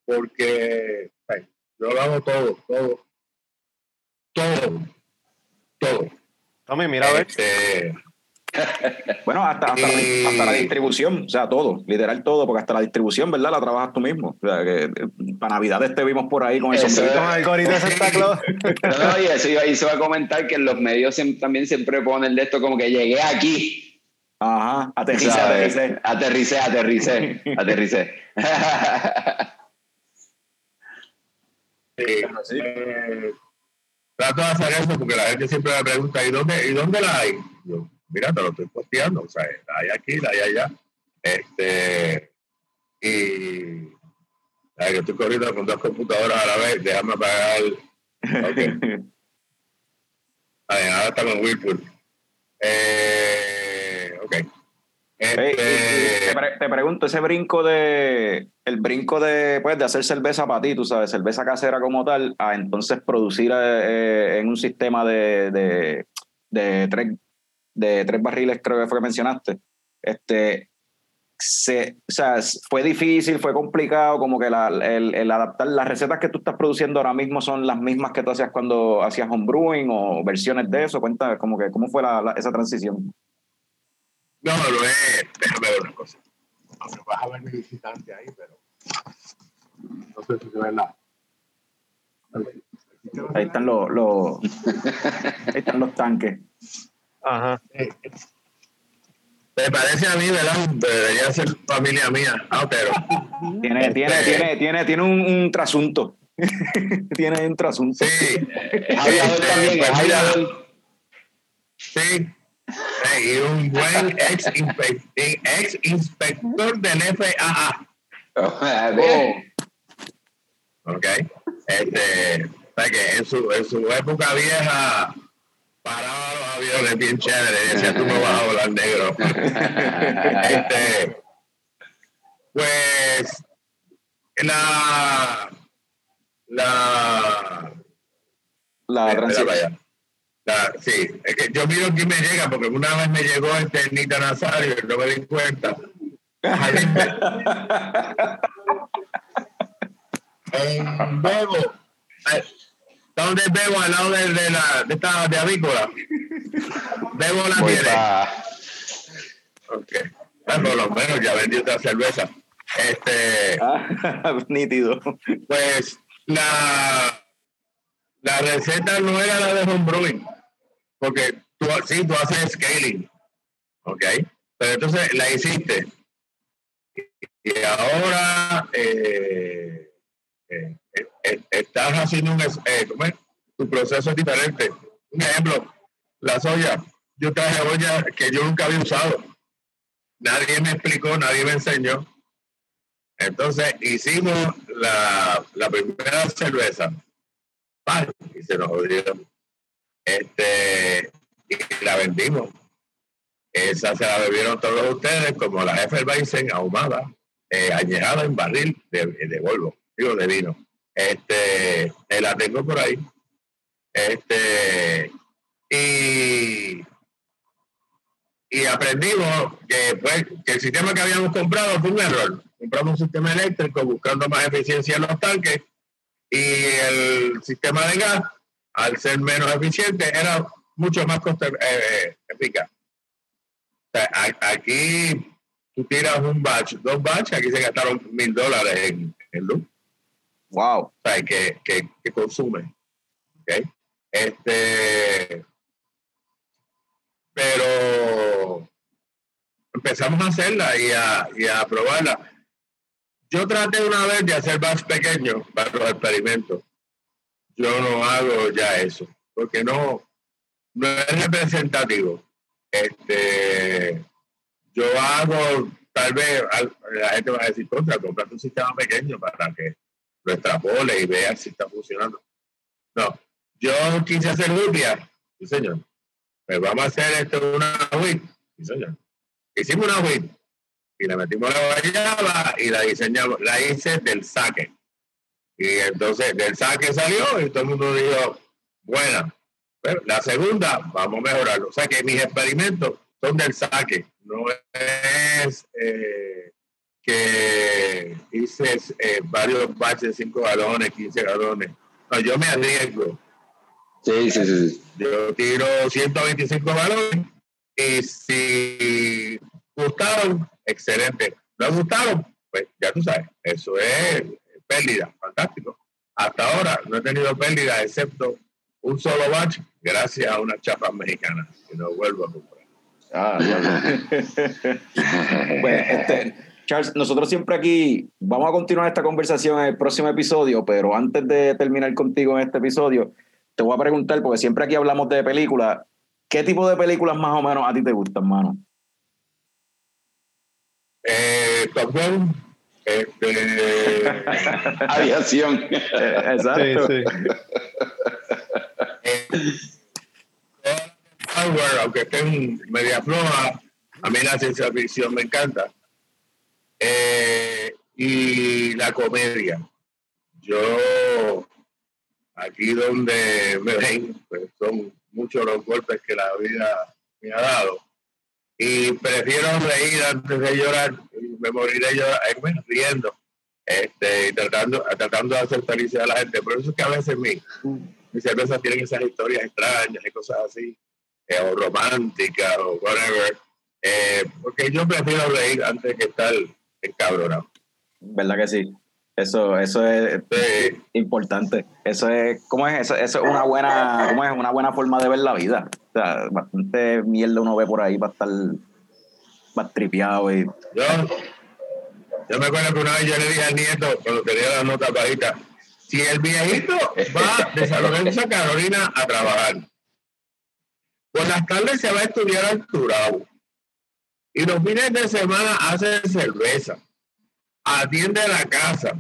porque ay, yo lo hago todo, todo, todo, todo. Tommy, mira a ver. Este, Bueno, hasta, hasta, la, Y- hasta la distribución, o sea, todo, literal todo, porque hasta la distribución, ¿verdad? La trabajas tú mismo. O sea, que eh, para Navidades te vimos por ahí con el sombrerito. Con el gorrito de Santa Claus. No, y eso iba, eso iba a comentar que en los medios también siempre ponen de esto como que llegué aquí. Ajá, aterrice, ¿sabes? aterrice. Aterricé, aterricé, aterricé. Sí. Eh, trato de hacer eso porque la gente siempre me pregunta, ¿y dónde, ¿y dónde la hay? Yo, mira, te lo estoy posteando, o sea, la hay aquí, la hay allá. Este, y la que estoy corriendo con dos computadoras a la vez, déjame apagar. Ok. A ver, ahora estamos en Whirlpool. Eh, ok. Eh, Este, te, pre- te pregunto, ese brinco de, el brinco de, pues, de hacer cerveza para ti, tú sabes, cerveza casera como tal, a entonces producir eh, en un sistema de, de, de tres, de tres barriles, creo que fue que mencionaste, este, se, o sea, fue difícil, fue complicado, como que la- el, el adaptar las recetas que tú estás produciendo ahora mismo son las mismas que tú hacías cuando hacías homebrewing o versiones de eso, cuenta como que cómo fue la- la- esa transición. no, lo es. Déjame ver una cosa. Aunque vas a ver mi visitante ahí, pero no sé si se ve la. Ahí están los, los ahí están los tanques. Ajá. Me parece a mí, ¿verdad? Debería ser familia mía. Ah, pero. Tiene, tiene, tiene, tiene, tiene un, un trasunto. tiene un trasunto. Sí. Aviador también, es Pues aviador. Sí. Y un buen ex, inspe- ex inspector del FAA. Oh. ¿Ok? Este, o sea que en su, en su época vieja paraba los aviones bien chévere y decía tú no vas a volar negro. este, pues la la La transición. La- sí, es que yo miro quién me llega, porque una vez me llegó este Nita Nazario y no me di cuenta. en Bebo, eh, ¿dónde es Bebo? Al lado de, de la de esta de avícola. Bebo la Voy tiene. pa- Ok. Por lo menos ya vendí otra cerveza. Este, Ah, nítido. pues la, la receta no era la de homebrewing, porque tú, sí, tú haces scaling, ¿ok? Pero entonces la hiciste. Y ahora eh, eh, estás haciendo un, eh. Tu proceso es diferente. Un ejemplo, la soya. Yo traje olla que yo nunca había usado. Nadie me explicó, nadie me enseñó. Entonces hicimos la, la primera cerveza. Y se nos jodió. Este, y la vendimos. Esa se la bebieron todos ustedes como la Hefeweizen ahumada, eh, añejada en barril de, de Volvo, digo de vino. Este, la tengo por ahí. Este, y, y aprendimos que, pues, que el sistema que habíamos comprado fue un error. Compramos un sistema eléctrico buscando más eficiencia en los tanques y el sistema de gas, al ser menos eficiente, era mucho más coste, eh, eh, eficaz. Aquí tú tiras un batch, dos batch, aquí se gastaron mil dólares en, en luz. Wow. Sea, que, que, consume. ¿ok? Este, pero empezamos a hacerla y a, y a probarla. Yo traté una vez de hacer batch pequeños para los experimentos. Yo no hago ya eso, porque no, no es representativo. Este, yo hago, tal vez la gente va a decir, contra, comprate un sistema pequeño para que lo extrapole y vea si está funcionando. No, yo quise hacer lupia, sí señor. Pues vamos a hacer esto una WIT, sí señor. Hicimos una WIT y le metimos la guayaba y la diseñamos, la hice del saque. Y entonces del saque salió y todo el mundo dijo, buena. La segunda, vamos a mejorarlo. O sea que mis experimentos son del saque. No es eh, que hice eh, varios batches de 5 galones, 15 galones. No, yo me arriesgo. Sí, sí, sí. Yo tiro 125 balones y si gustaron, excelente. No gustaron, pues ya tú sabes, eso es pérdida, fantástico. Hasta ahora no he tenido pérdida excepto un solo batch gracias a unas chapas mexicanas que no vuelvo a comprar. Ah, Pues, este, Charles, nosotros siempre aquí vamos a continuar esta conversación en el próximo episodio, pero antes de terminar contigo en este episodio, te voy a preguntar, porque siempre aquí hablamos de películas, ¿qué tipo de películas más o menos a ti te gustan, mano? Eh, Top Gun, este, Aviación. Eh, Exacto. Sí, Hardware, aunque estén media floja, a mí la ciencia ficción me encanta. Eh, y la comedia. Yo, aquí donde me ven, pues son muchos los golpes que la vida me ha dado. Y prefiero reír antes de llorar. Me moriré llorar, eh, riendo. Este, tratando, tratando de hacer feliz a la gente. Por eso es que a veces mi, mis cervezas tienen esas historias extrañas y cosas así, eh, o románticas, o whatever. Eh, porque yo prefiero reír antes que estar encabronado. ¿Verdad que sí? Eso, eso es Sí. importante. Eso es, ¿cómo es? Eso, eso es una buena, ¿cómo es? Una buena forma de ver la vida. O sea, bastante mierda uno ve por ahí para estar más tripeado y Yo, yo me acuerdo que una vez yo le dije al nieto, cuando tenía las notas bajitas, si el viejito va de San Lorenzo a Carolina a trabajar, por las tardes se va a estudiar al Turabo, y los fines de semana hace cerveza, atiende la casa,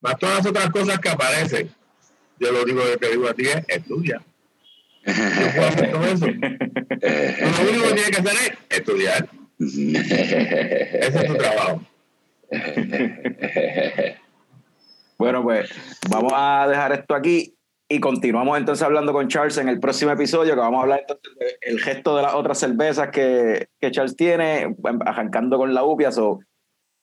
más todas las otras cosas que aparecen. Yo lo único que te digo a ti es, estudia. Yo puedo hacer todo eso. Lo único que tienes que hacer es estudiar. Ese es tu trabajo. Bueno, pues vamos a dejar esto aquí y continuamos entonces hablando con Charles en el próximo episodio, que vamos a hablar entonces del gesto de las otras cervezas que, que Charles tiene, arrancando con la upia. So,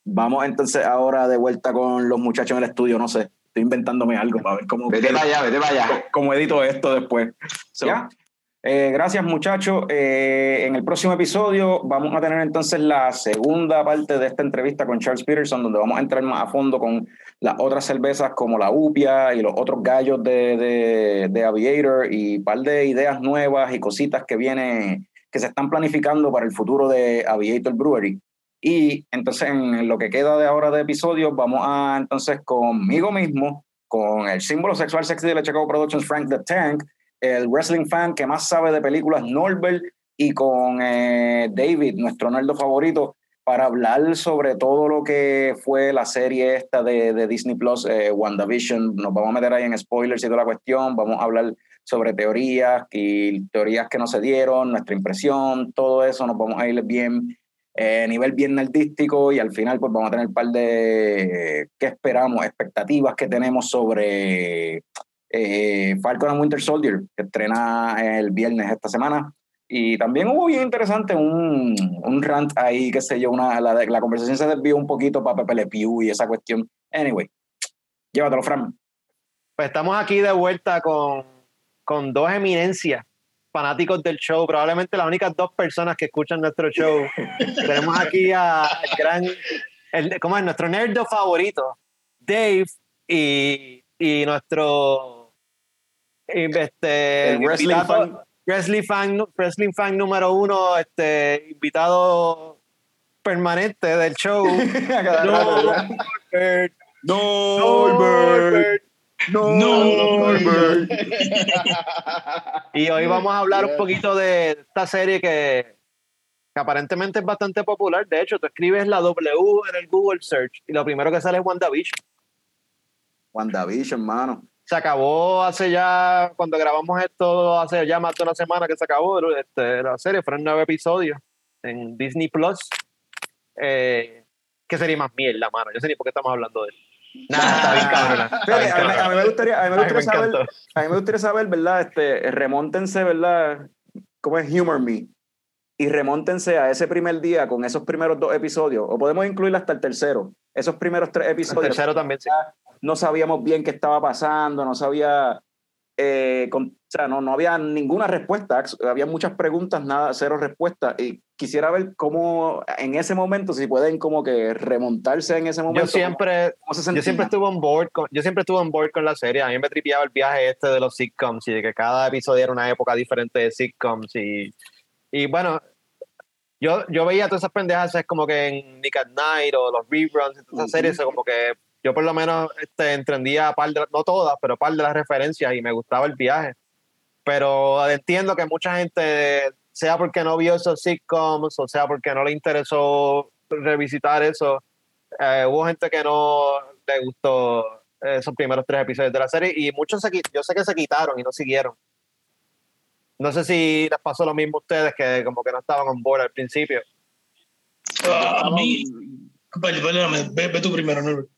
vamos entonces ahora de vuelta con los muchachos en el estudio, no sé, estoy inventándome algo para ver cómo, Vete para allá, vete para allá. cómo edito esto después. So, eh, gracias muchachos. Eh, en el próximo episodio vamos a tener entonces la segunda parte de esta entrevista con Charles Peterson, donde vamos a entrar más a fondo con las otras cervezas como la Upia y los otros gallos de, de, de Aviator y un par de ideas nuevas y cositas que vienen, que se están planificando para el futuro de Aviator Brewery. Y entonces en lo que queda de ahora de episodios vamos a entonces conmigo mismo, con el símbolo sexual sexy de la Chicago Productions, Frank the Tank, el wrestling fan que más sabe de películas, Norbert, y con eh, David, nuestro nerdo favorito, para hablar sobre todo lo que fue la serie esta de, de Disney Plus, eh, WandaVision. Nos vamos a meter ahí en spoilers y toda la cuestión. Vamos a hablar sobre teorías y teorías que no se dieron, nuestra impresión, todo eso. Nos vamos a ir bien, eh, nivel bien nerdístico y al final pues vamos a tener un par de, eh, ¿qué esperamos? Expectativas que tenemos sobre eh, Falcon and Winter Soldier, que estrena el viernes esta semana. Y también hubo bien interesante un, un rant ahí, qué sé yo, una, la, la conversación se desvió un poquito para Pepe Le Pew y esa cuestión. Anyway, llévatelo, Fran. Pues estamos aquí de vuelta con, con dos eminencias, fanáticos del show, probablemente las únicas dos personas que escuchan nuestro show. Tenemos aquí a- al gran, el, ¿cómo es? Nuestro nerdo favorito, Dave, y, y nuestro este, fan. wrestling fan, wrestling fan número uno, este, invitado permanente del show. Norbert. Norbert. Norbert. Y hoy vamos a hablar un poquito de esta serie que, que aparentemente es bastante popular. De hecho, tú escribes la W en el Google Search y lo primero que sale es WandaVision. WandaVision, hermano. Se acabó hace ya, cuando grabamos esto, hace ya más de una semana que se acabó este, la serie. Fueron nueve episodios en Disney Plus. Eh, ¿Qué sería más mierda, mano? Yo sé ni por qué estamos hablando de él. Nah, está bien cabrona. está Fíjate, bien a, mí, a mí me gustaría, a mí me gustaría saber, a mí me gustaría saber, ¿verdad? Este, remóntense, ¿verdad? ¿Cómo es Humor Me? Y remóntense a ese primer día con esos primeros dos episodios. O podemos incluir hasta el tercero. Esos primeros tres El episodios. tercero también, sí. No sabíamos bien qué estaba pasando, no sabía. eh, con- o sea, no, no había ninguna respuesta. Había muchas preguntas, nada, cero respuestas. Y quisiera ver cómo en ese momento, si pueden como que remontarse en ese momento. Yo siempre, ¿cómo se yo siempre estuve on board con, yo siempre estuve on board con la serie. A mí me tripeaba el viaje este de los sitcoms y de que cada episodio era una época diferente de sitcoms y, y bueno, yo, yo veía todas esas pendejas es como que en Nick at Night o los reruns y todas esas series, como que yo por lo menos este, entendía par de, no todas, pero par de las referencias y me gustaba el viaje. Pero entiendo que mucha gente, sea porque no vio esos sitcoms o sea porque no le interesó revisitar eso, eh, hubo gente que no le gustó esos primeros tres episodios de la serie y muchos se, yo sé que se quitaron y no siguieron. No sé si les pasó lo mismo a ustedes que como que no estaban on board al principio. Ah, a mí, perdóname, ve, ve tú primero, Norbert.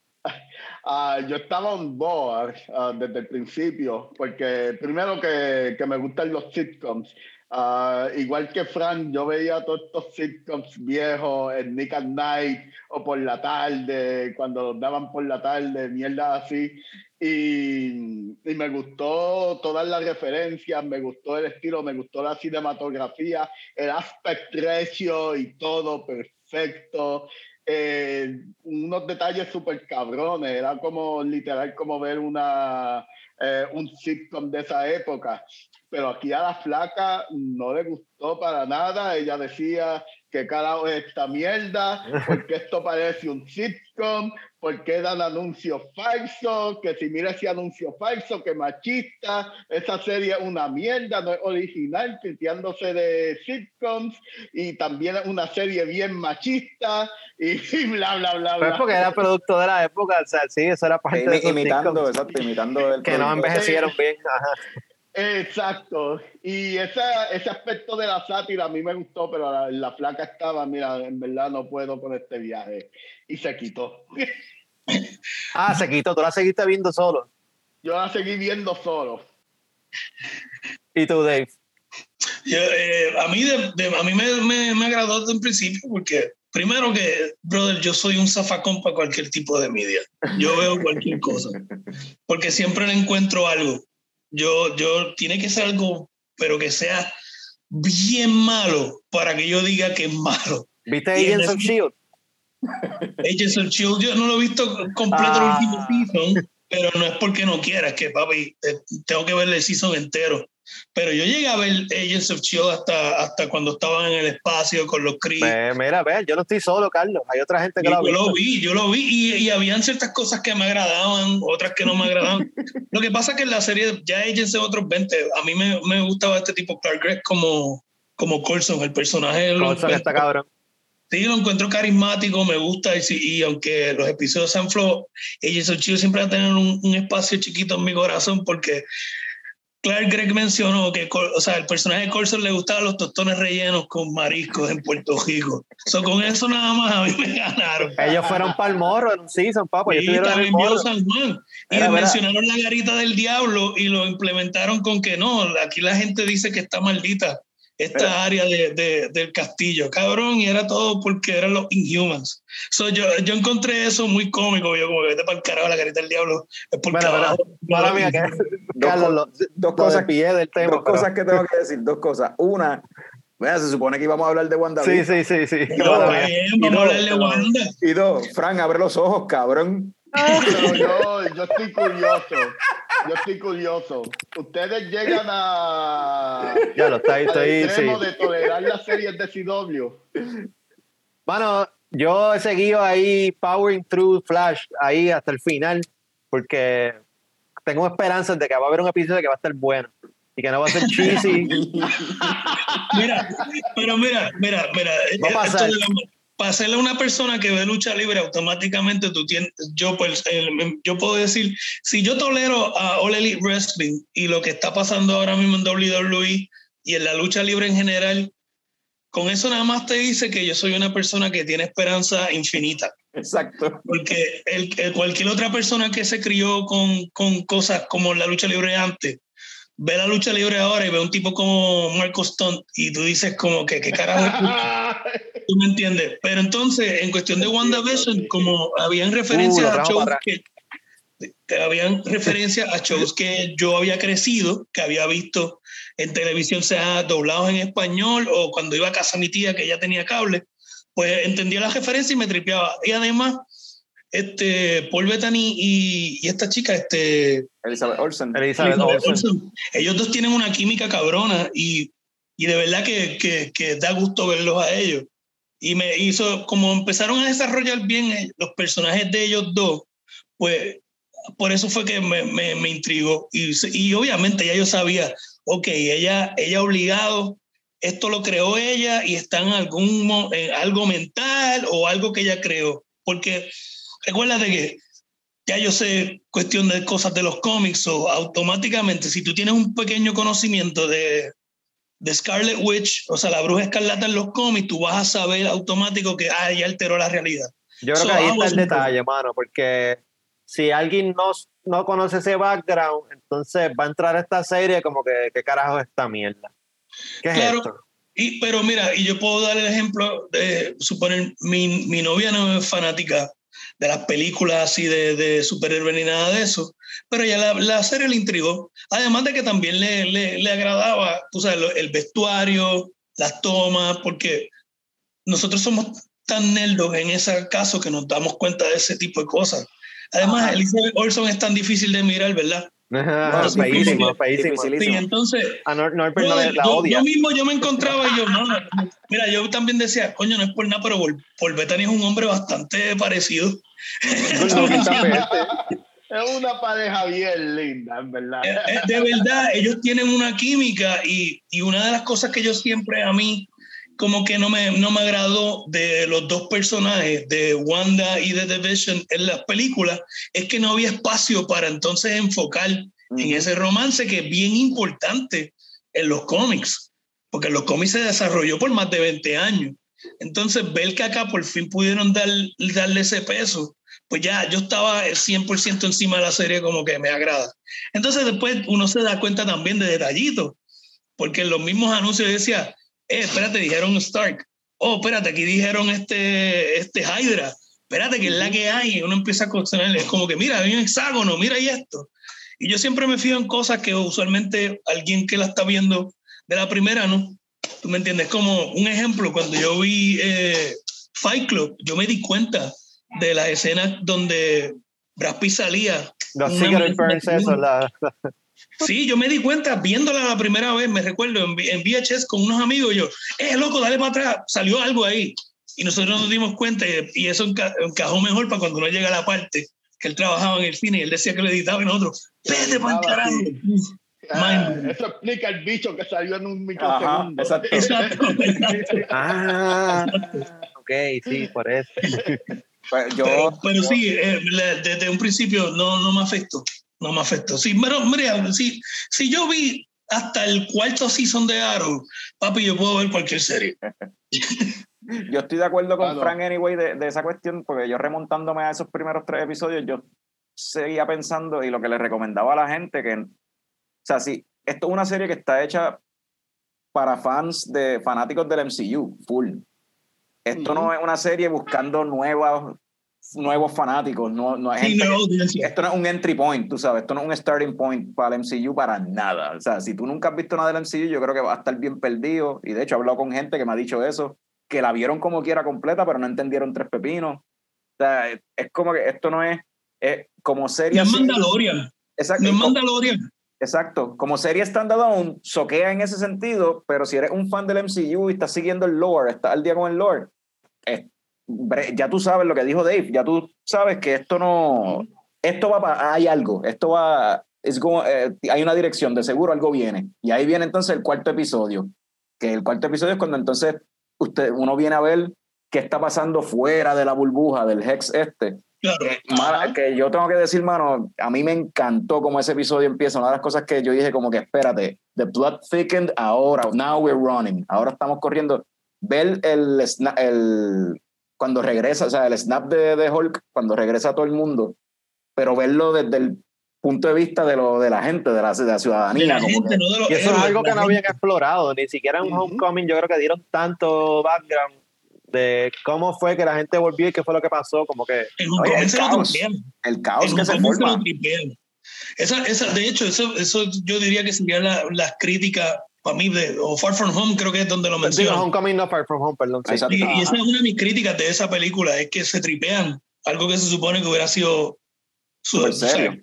Ah, yo estaba on board ah, desde el principio, porque primero que, que me gustan los sitcoms. Ah, igual que Frank, yo veía todos estos sitcoms viejos en Nick at Night o por la tarde, cuando los daban por la tarde, mierda así. Y, y me gustó todas las referencias, me gustó el estilo, me gustó la cinematografía, el aspect ratio y todo perfecto eh, unos detalles súper cabrones. Era como literal como ver una, eh, un sitcom de esa época. Pero aquí a la flaca no le gustó para nada. Ella decía que carajo es esta mierda, porque esto parece un sitcom, porque dan anuncios falsos, que si mira ese anuncio falso, que machista, esa serie es una mierda, no es original, criticándose de sitcoms, y también es una serie bien machista, y, y bla, bla, bla, Pues bla. porque era producto de la época, o sea, sí, eso era parte de Imi- esos imitando, sitcoms exacto, imitando el que no envejecieron bien. Ajá. Exacto. Y esa, ese aspecto de la sátira a mí me gustó, pero la, la flaca estaba, mira, en verdad no puedo con este viaje. Y se quitó. Ah, se quitó, tú la seguiste viendo solo. Yo la seguí viendo solo. ¿Y tú, Dave? Yo, eh, a mí, de, de- a mí me, me, me agradó desde un principio porque, primero que, brother, yo soy un zafacón para cualquier tipo de media. Yo veo cualquier cosa. Porque siempre le encuentro algo. Yo, yo, tiene que ser algo, pero que sea bien malo para que yo diga que es malo. ¿Viste Agents of el- Shield? Agents of Shield, yo no lo he visto completo Ah. el último season, pero no es porque no quiera, es que papi, tengo que ver el season entero. Pero yo llegué a ver Agents of Shield hasta, hasta cuando estaban en el espacio con los Kree. Ve, Mira, ve, yo no estoy solo, Carlos. Hay otra gente que Y lo ha yo lo vi, yo lo vi y, y habían ciertas cosas que me agradaban, otras que no me agradaban. lo que pasa es que en la serie ya Agents de otros 20, a mí me, me gustaba este tipo Clark Gregg como, como Coulson, el personaje. lo Coulson está cabrón. Sí, lo encuentro carismático, me gusta y, y aunque los episodios sean flow, Agents of Shield siempre va a tener un, un espacio chiquito en mi corazón porque Clark Gregg mencionó que o sea, el personaje de Coulson le gustaban los tostones rellenos con mariscos en Puerto Rico. So, con eso nada más a mí me ganaron. Ellos fueron para el morro en un season, en el también vio. San Juan. Y mira. mencionaron la garita del diablo y lo implementaron con que no, aquí la gente dice que está maldita esta Mira. área de, de- del castillo, cabrón, y era todo porque eran los Inhumans. So, yo, yo encontré eso muy cómico, yo como que vete para el carajo la garita del diablo, es porque Bueno, pero- abajo- Mala mía, que Carlos, lo, dos cosas- del tema. Dos pero- cosas que tengo que decir, dos cosas. Una, mira, se supone que íbamos a habber de Sí, WandaVision. sí, sí, sí. No, Mala está mía. bien, Y no, pero- Wanda. Y dos, Fran, abre los ojos, cabrón. Pero yo, yo estoy curioso. Yo estoy curioso. Ustedes llegan a. Ya lo está ahí, estoy, sí. extremo de tolerar las series de CW. Bueno, yo he seguido ahí powering through Flash ahí hasta el final porque tengo esperanzas de que va a haber un episodio que va a estar bueno y que no va a ser cheesy. Mira, pero mira, mira, mira. Va a esto pasar. de la- para serle una persona que ve lucha libre, automáticamente tú tienes, yo, pues, yo puedo decir, si yo tolero a All Elite Wrestling y lo que está pasando ahora mismo en WWE y en la lucha libre en general, con eso nada más te dice que yo soy una persona que tiene esperanza infinita. Exacto. Porque el, el- cualquier otra persona que se crió con, con cosas como la lucha libre antes, ve la lucha libre ahora y ve un tipo como Marco Stunt y tú dices como que qué carajo ¿Tú me entiendes? Pero entonces, en cuestión de WandaVision, como habían referencias lo a shows que, que habían referencias a shows que yo había crecido, que había visto en televisión, sea doblados en español o cuando iba a casa de mi tía que ya tenía cable, pues entendía la referencia y me tripeaba. Y además, este, Paul Bettany y, y esta chica, este, Elizabeth Olsen. Elizabeth Elizabeth Olsen. Olsen. Ellos dos tienen una química cabrona y, y de verdad que, que, que da gusto verlos a ellos. Y me hizo, como empezaron a desarrollar bien eh, los personajes de ellos dos, pues por eso fue que me, me, me intrigó. Y, y obviamente ya yo sabía, ok, ella, ella obligado, esto lo creó ella y está en algún en algo mental o algo que ella creó. Porque recuérdate que ya yo sé cuestión de cosas de los cómics o automáticamente si tú tienes un pequeño conocimiento de, de Scarlet Witch, o sea, la bruja escarlata en los cómics, tú vas a saber automático que ah, ella alteró la realidad. Yo creo So, que ahí I está el detalle, mano, porque si alguien no, no conoce ese background, entonces va a entrar a esta serie como que, ¿qué carajo es esta mierda? ¿Qué es Claro. esto? Y, pero mira, y yo puedo dar el ejemplo de suponer, mi, mi novia no es fanática de las películas así de, de superhéroes ni nada de eso, pero ya la, la serie le intrigó. Además de que también le, le, le agradaba, tú sabes, el vestuario, las tomas, porque nosotros somos tan nerdos en ese caso que nos damos cuenta de ese tipo de cosas. Además, Ajá. Elizabeth Olsen es tan difícil de mirar, ¿verdad? Ajá, sí, feísimo, como feísimo. Dificilísimo. Sí, entonces, A Nor- Norbert no Brother, le- la yo, odia. yo mismo yo me encontraba y yo, no, mira, yo también decía, coño, no es por nada, pero Paul, Paul Bettany es un hombre bastante parecido. Es una pareja bien linda, en verdad. Eh, eh, de verdad, ellos tienen una química y, y una de las cosas que yo siempre a mí como que no me, no me agradó de los dos personajes, de Wanda y de The Vision en las películas, es que no había espacio para entonces enfocar en ese romance que es bien importante en los cómics, porque en los cómics se desarrolló por más de 20 años. Entonces, ver que acá por fin pudieron dar, darle ese peso, pues ya yo estaba el 100% encima de la serie como que me agrada. Entonces después uno se da cuenta también de detallitos, porque en los mismos anuncios decía, eh, espérate, dijeron Stark, oh, espérate, aquí dijeron este, este Hydra, espérate, que es la que hay, y uno empieza a cuestionar, es como que mira, hay un hexágono, mira y esto. Y yo siempre me fijo en cosas que usualmente alguien que la está viendo de la primera, ¿no? ¿Tú me entiendes? Como un ejemplo, cuando yo vi eh, Fight Club, yo me di cuenta de las escenas donde Brad Pitt salía. Los mesa burns, eso, la, Sí, yo me di cuenta viéndola la primera vez, me recuerdo en, en VHS con unos amigos, yo, eh, loco, dale para atrás, salió algo ahí. Y nosotros nos dimos cuenta y, y eso enca- encajó mejor para cuando uno llega a la parte que él trabajaba en el cine y él decía que lo editaba y nosotros, vete para Editaba, carajo. Ah, Mind. eso explica el bicho que salió en un Ajá, microsegundo. exacto. Exacto, exacto. Ah, ok, sí, por eso. Pues yo, Pero, pero yo- sí, eh, desde un principio no, no me afectó. No me afectó. Sí, pero mira, si, si yo vi hasta el cuarto season de Arrow, papi, yo puedo ver cualquier serie. yo estoy de acuerdo con no. Frank anyway de, de esa cuestión, porque yo remontándome a esos primeros tres episodios, yo seguía pensando y lo que le recomendaba a la gente que, sea, si esto es una serie que está hecha para fans de fanáticos del MCU, full. Esto no es una serie buscando nuevas, nuevos fanáticos, no, no hay Sí, gente no, esto no es un entry point, tú sabes, esto no es un starting point para el MCU para nada. O sea, si tú nunca has visto nada del MCU, yo creo que va a estar bien perdido. Y de hecho, he hablado con gente que me ha dicho eso, que la vieron como quiera completa, pero no entendieron tres pepinos. O sea, es, es como que esto no es, es como serie. No es Mandalorian. Exacto, No es Mandalorian. Exacto. Como serie standalone, soquea en ese sentido, pero si eres un fan del MCU y estás siguiendo el lore, estás al día con el lore, bre- ya tú sabes lo que dijo Dave, ya tú sabes que esto no, esto va para, hay algo, esto va, es como, eh, hay una dirección, de seguro algo viene. Y ahí viene entonces el cuarto episodio, que el cuarto episodio es cuando entonces usted, uno viene a ver qué está pasando fuera de la burbuja del Hex este. Claro. Mara, que yo tengo que decir, mano, a mí me encantó cómo ese episodio empieza. Una de las cosas que yo dije, como que espérate, the blood thickened ahora, now we're running, ahora estamos corriendo. Ver el, el, cuando regresa, o sea, el snap de, de Hulk, cuando regresa todo el mundo, pero verlo desde el punto de vista de, lo, de la gente, de la, de la De ciudadanía. la como gente, que- no de Y eso es algo que no gente. habían explorado, ni siquiera en Ujú. Homecoming yo creo que dieron tanto background de cómo fue que la gente volvió y qué fue lo que pasó, como que Oye, el caos. el caos que se forma. Esa, esa, de hecho, eso, eso yo diría que sería la- las críticas para mí, de, o Far From Home, creo que es donde lo digo, mencionan. Homecoming no Far From Home, perdón. sí. Y, y esa es una de mis críticas de esa película, es que se tripean. Algo que se supone que hubiera sido Súper serio.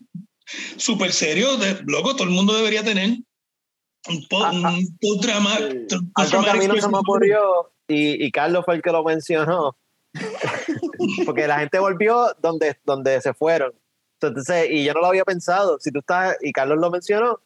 súper serio. De, loco, todo el mundo debería tener un, po- Ah, ah. un post-drama- Sí. Algo que a mí no se me ocurrió, y, Carlos fue el que lo mencionó, porque la gente volvió donde, donde se fueron. Entonces, y yo no lo había pensado, si tú estás, y Carlos lo mencionó,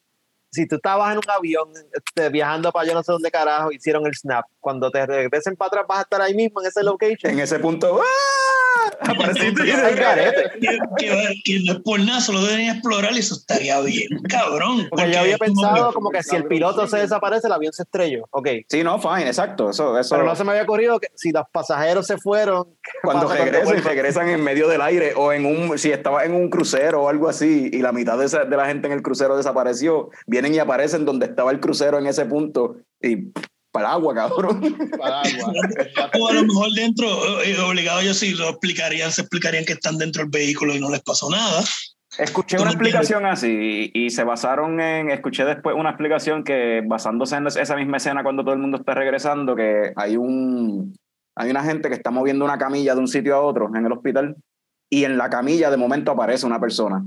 si tú estabas en un avión este, viajando para yo no sé dónde carajo, hicieron el snap, cuando te regresen para atrás vas a estar ahí mismo en ese location. En ese punto, ¡ah! Apareciste y garete. que, que- que no es por nada, solo deben explorar y eso estaría bien, cabrón. Porque yo había pensado como que si el piloto se desaparece, el avión se estrelló. Ok. Sí, no, fine, exacto. Eso, eso Pero no se me había ocurrido que si los pasajeros se fueron, ¿qué cuando regresen, regresan en medio del aire o en un, si estaba en un crucero o algo así y la mitad de, esa- de la gente en el crucero desapareció, vienen y aparecen donde estaba el crucero en ese punto y para el agua, cabrón. Para agua. O a lo mejor dentro, eh, obligado yo sí lo explicarían, se explicarían que están dentro del vehículo y no les pasó nada. Escuché ¿Tú una explicación así y, y se basaron en, escuché después una explicación que basándose en esa misma escena cuando todo el mundo está regresando, que hay un, hay una gente que está moviendo una camilla de un sitio a otro en el hospital y en la camilla de momento aparece una persona.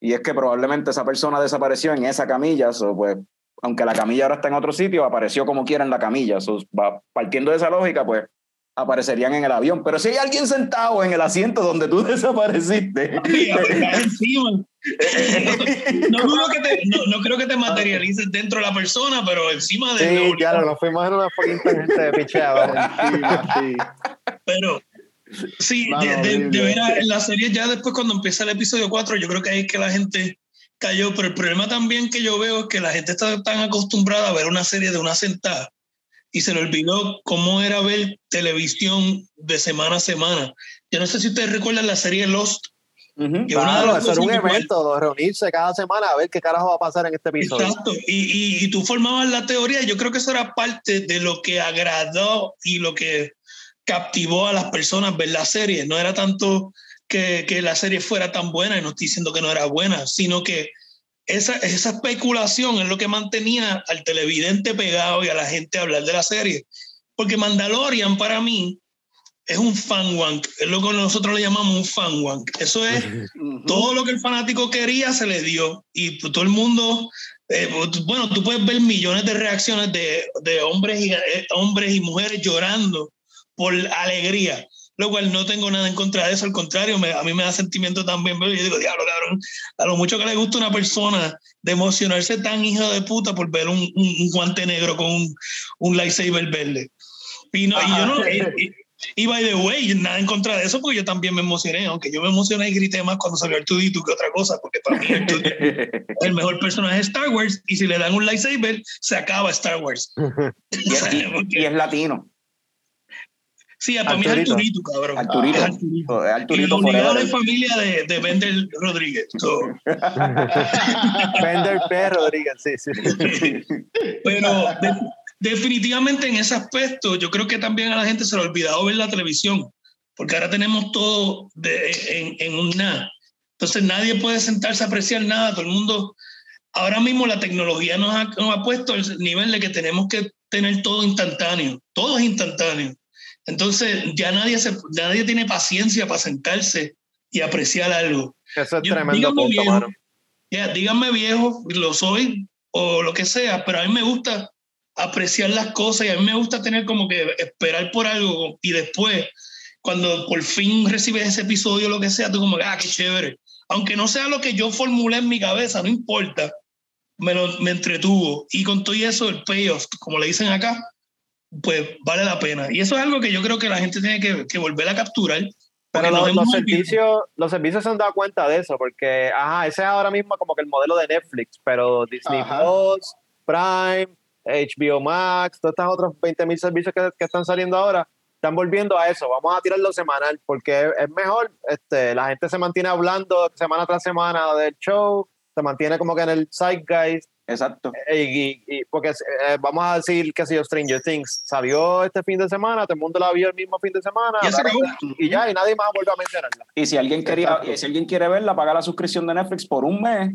Y es que probablemente esa persona desapareció en esa camilla, so, pues, aunque la camilla ahora está en otro sitio, apareció como quiera en la camilla. So, va- partiendo de esa lógica, pues aparecerían en el avión. Pero si hay alguien sentado en el asiento donde tú desapareciste, encima. No, dudo que te- no- no creo que te materialices dentro de la persona, pero encima de. Sí, claro, nos fuimos en una fucking tangente de. Encima, sí. Pero sí, Mano, de, de- de horrible. veras, en la serie ya después cuando empieza el episodio 4, yo creo que ahí es que la gente cayó, pero el problema también que yo veo es que la gente está tan acostumbrada a ver una serie de una sentada y se le olvidó cómo era ver televisión de semana a semana. Yo no sé si ustedes recuerdan la serie Lost. Una de Claro, eso era un evento, reunirse cada semana a ver qué carajo va a pasar en este episodio. Exacto. Y, y, y tú formabas la teoría. Yo creo que eso era parte de lo que agradó y lo que captivó a las personas ver la serie. No era tanto que, que la serie fuera tan buena, y no estoy diciendo que no era buena, sino que esa, esa especulación es lo que mantenía al televidente pegado y a la gente a hablar de la serie. Porque Mandalorian para mí es un fan wank, es lo que nosotros le llamamos un fan wank. Eso es todo lo que el fanático quería se le dio y todo el mundo eh, bueno tú puedes ver millones de reacciones de, de hombres y eh, hombres y mujeres llorando por alegría lo cual no tengo nada en contra de eso al contrario me- a mí me da sentimiento también pero yo digo diablo cabrón a lo mucho que le gusta a una persona de emocionarse tan hijo de puta por ver un, un- un guante negro con un, un lightsaber verde y, no, y yo no y- y- y by the way, nada en contra de eso, porque yo también me emocioné, aunque yo me emocioné y grité más cuando salió Artudito que otra cosa, porque para mí Artudito es el mejor personaje de Star Wars, y si le dan un lightsaber, se acaba Star Wars. y, es, y es latino. Sí, para mí es Arturito. Cabrón. Arturito. Es Arturito. Y Arturito forever. de familia de, de Bender Rodríguez. So, Bender P. Rodríguez, sí, sí. Pero de- definitivamente en ese aspecto, yo creo que también a la gente se le ha olvidado ver la televisión, porque ahora tenemos todo de- en, en un nada. Entonces nadie puede sentarse a apreciar nada, todo el mundo, ahora mismo la tecnología nos ha, nos ha puesto el nivel de que tenemos que tener todo instantáneo, todo es instantáneo. Entonces ya nadie, se, nadie tiene paciencia para sentarse y apreciar algo. Eso es Yo- tremendo dígame punto, viejo, mano. díganme viejo, lo soy o lo que sea, pero a mí me gusta apreciar las cosas y a mí me gusta tener como que esperar por algo y después, cuando por fin recibes ese episodio o lo que sea, tú como, que, ah, qué chévere. Aunque no sea lo que yo formulé en mi cabeza, no importa, me, lo, me entretuvo. Y con todo eso, el payoff, como le dicen acá, pues vale la pena. Y eso es algo que yo creo que la gente tiene que, que volver a capturar. porque Pero los, servicios, los servicios se han dado cuenta de eso, porque, ajá, ese es ahora mismo como que el modelo de Netflix, pero Disney Ajá. Plus, Prime, HBO Max, todos estos otros 20 mil servicios que, que están saliendo ahora, están volviendo a eso. Vamos a tirarlo semanal porque es, es mejor. Este, la gente se mantiene hablando semana tras semana del show, se mantiene como que en el zeitgeist. Exacto. eh, Y, y- porque eh, vamos a decir que si Stranger Things salió este fin de semana, todo el mundo la vio el mismo fin de semana. Acabó. y ya, y nadie más vuelve a mencionarla. Y si alguien quería, y si alguien quiere verla, paga la suscripción de Netflix por un mes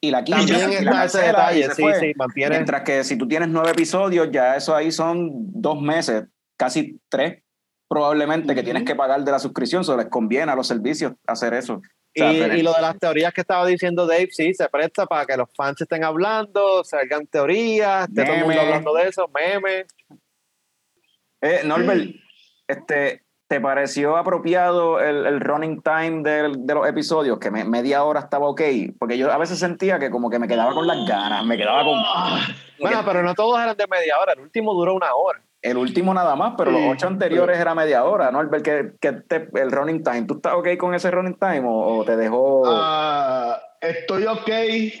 y la quita. También y la está ese y detalle, sí, sí, mantiene. Mientras que si tú tienes nueve episodios, ya eso ahí son dos meses, casi tres, probablemente, que tienes que pagar de la suscripción. So les conviene a los servicios hacer eso. Y, y lo de las teorías que estaba diciendo Dave, sí, se presta para que los fans estén hablando, salgan teorías, esté todo el mundo hablando de eso, memes. Eh, Norbert, este, ¿te pareció apropiado el, el running time del- de los episodios? Que me- media hora estaba ok. Porque yo a veces sentía que como que me quedaba con las ganas, me quedaba con... Bueno, pero no todos eran de media hora, el último duró una hora. El último nada más, pero Sí, los ocho anteriores era media hora, Norbert, que, que te- el running time. ¿Tú estás ok con ese running time o, o te dejó...? Ah, estoy ok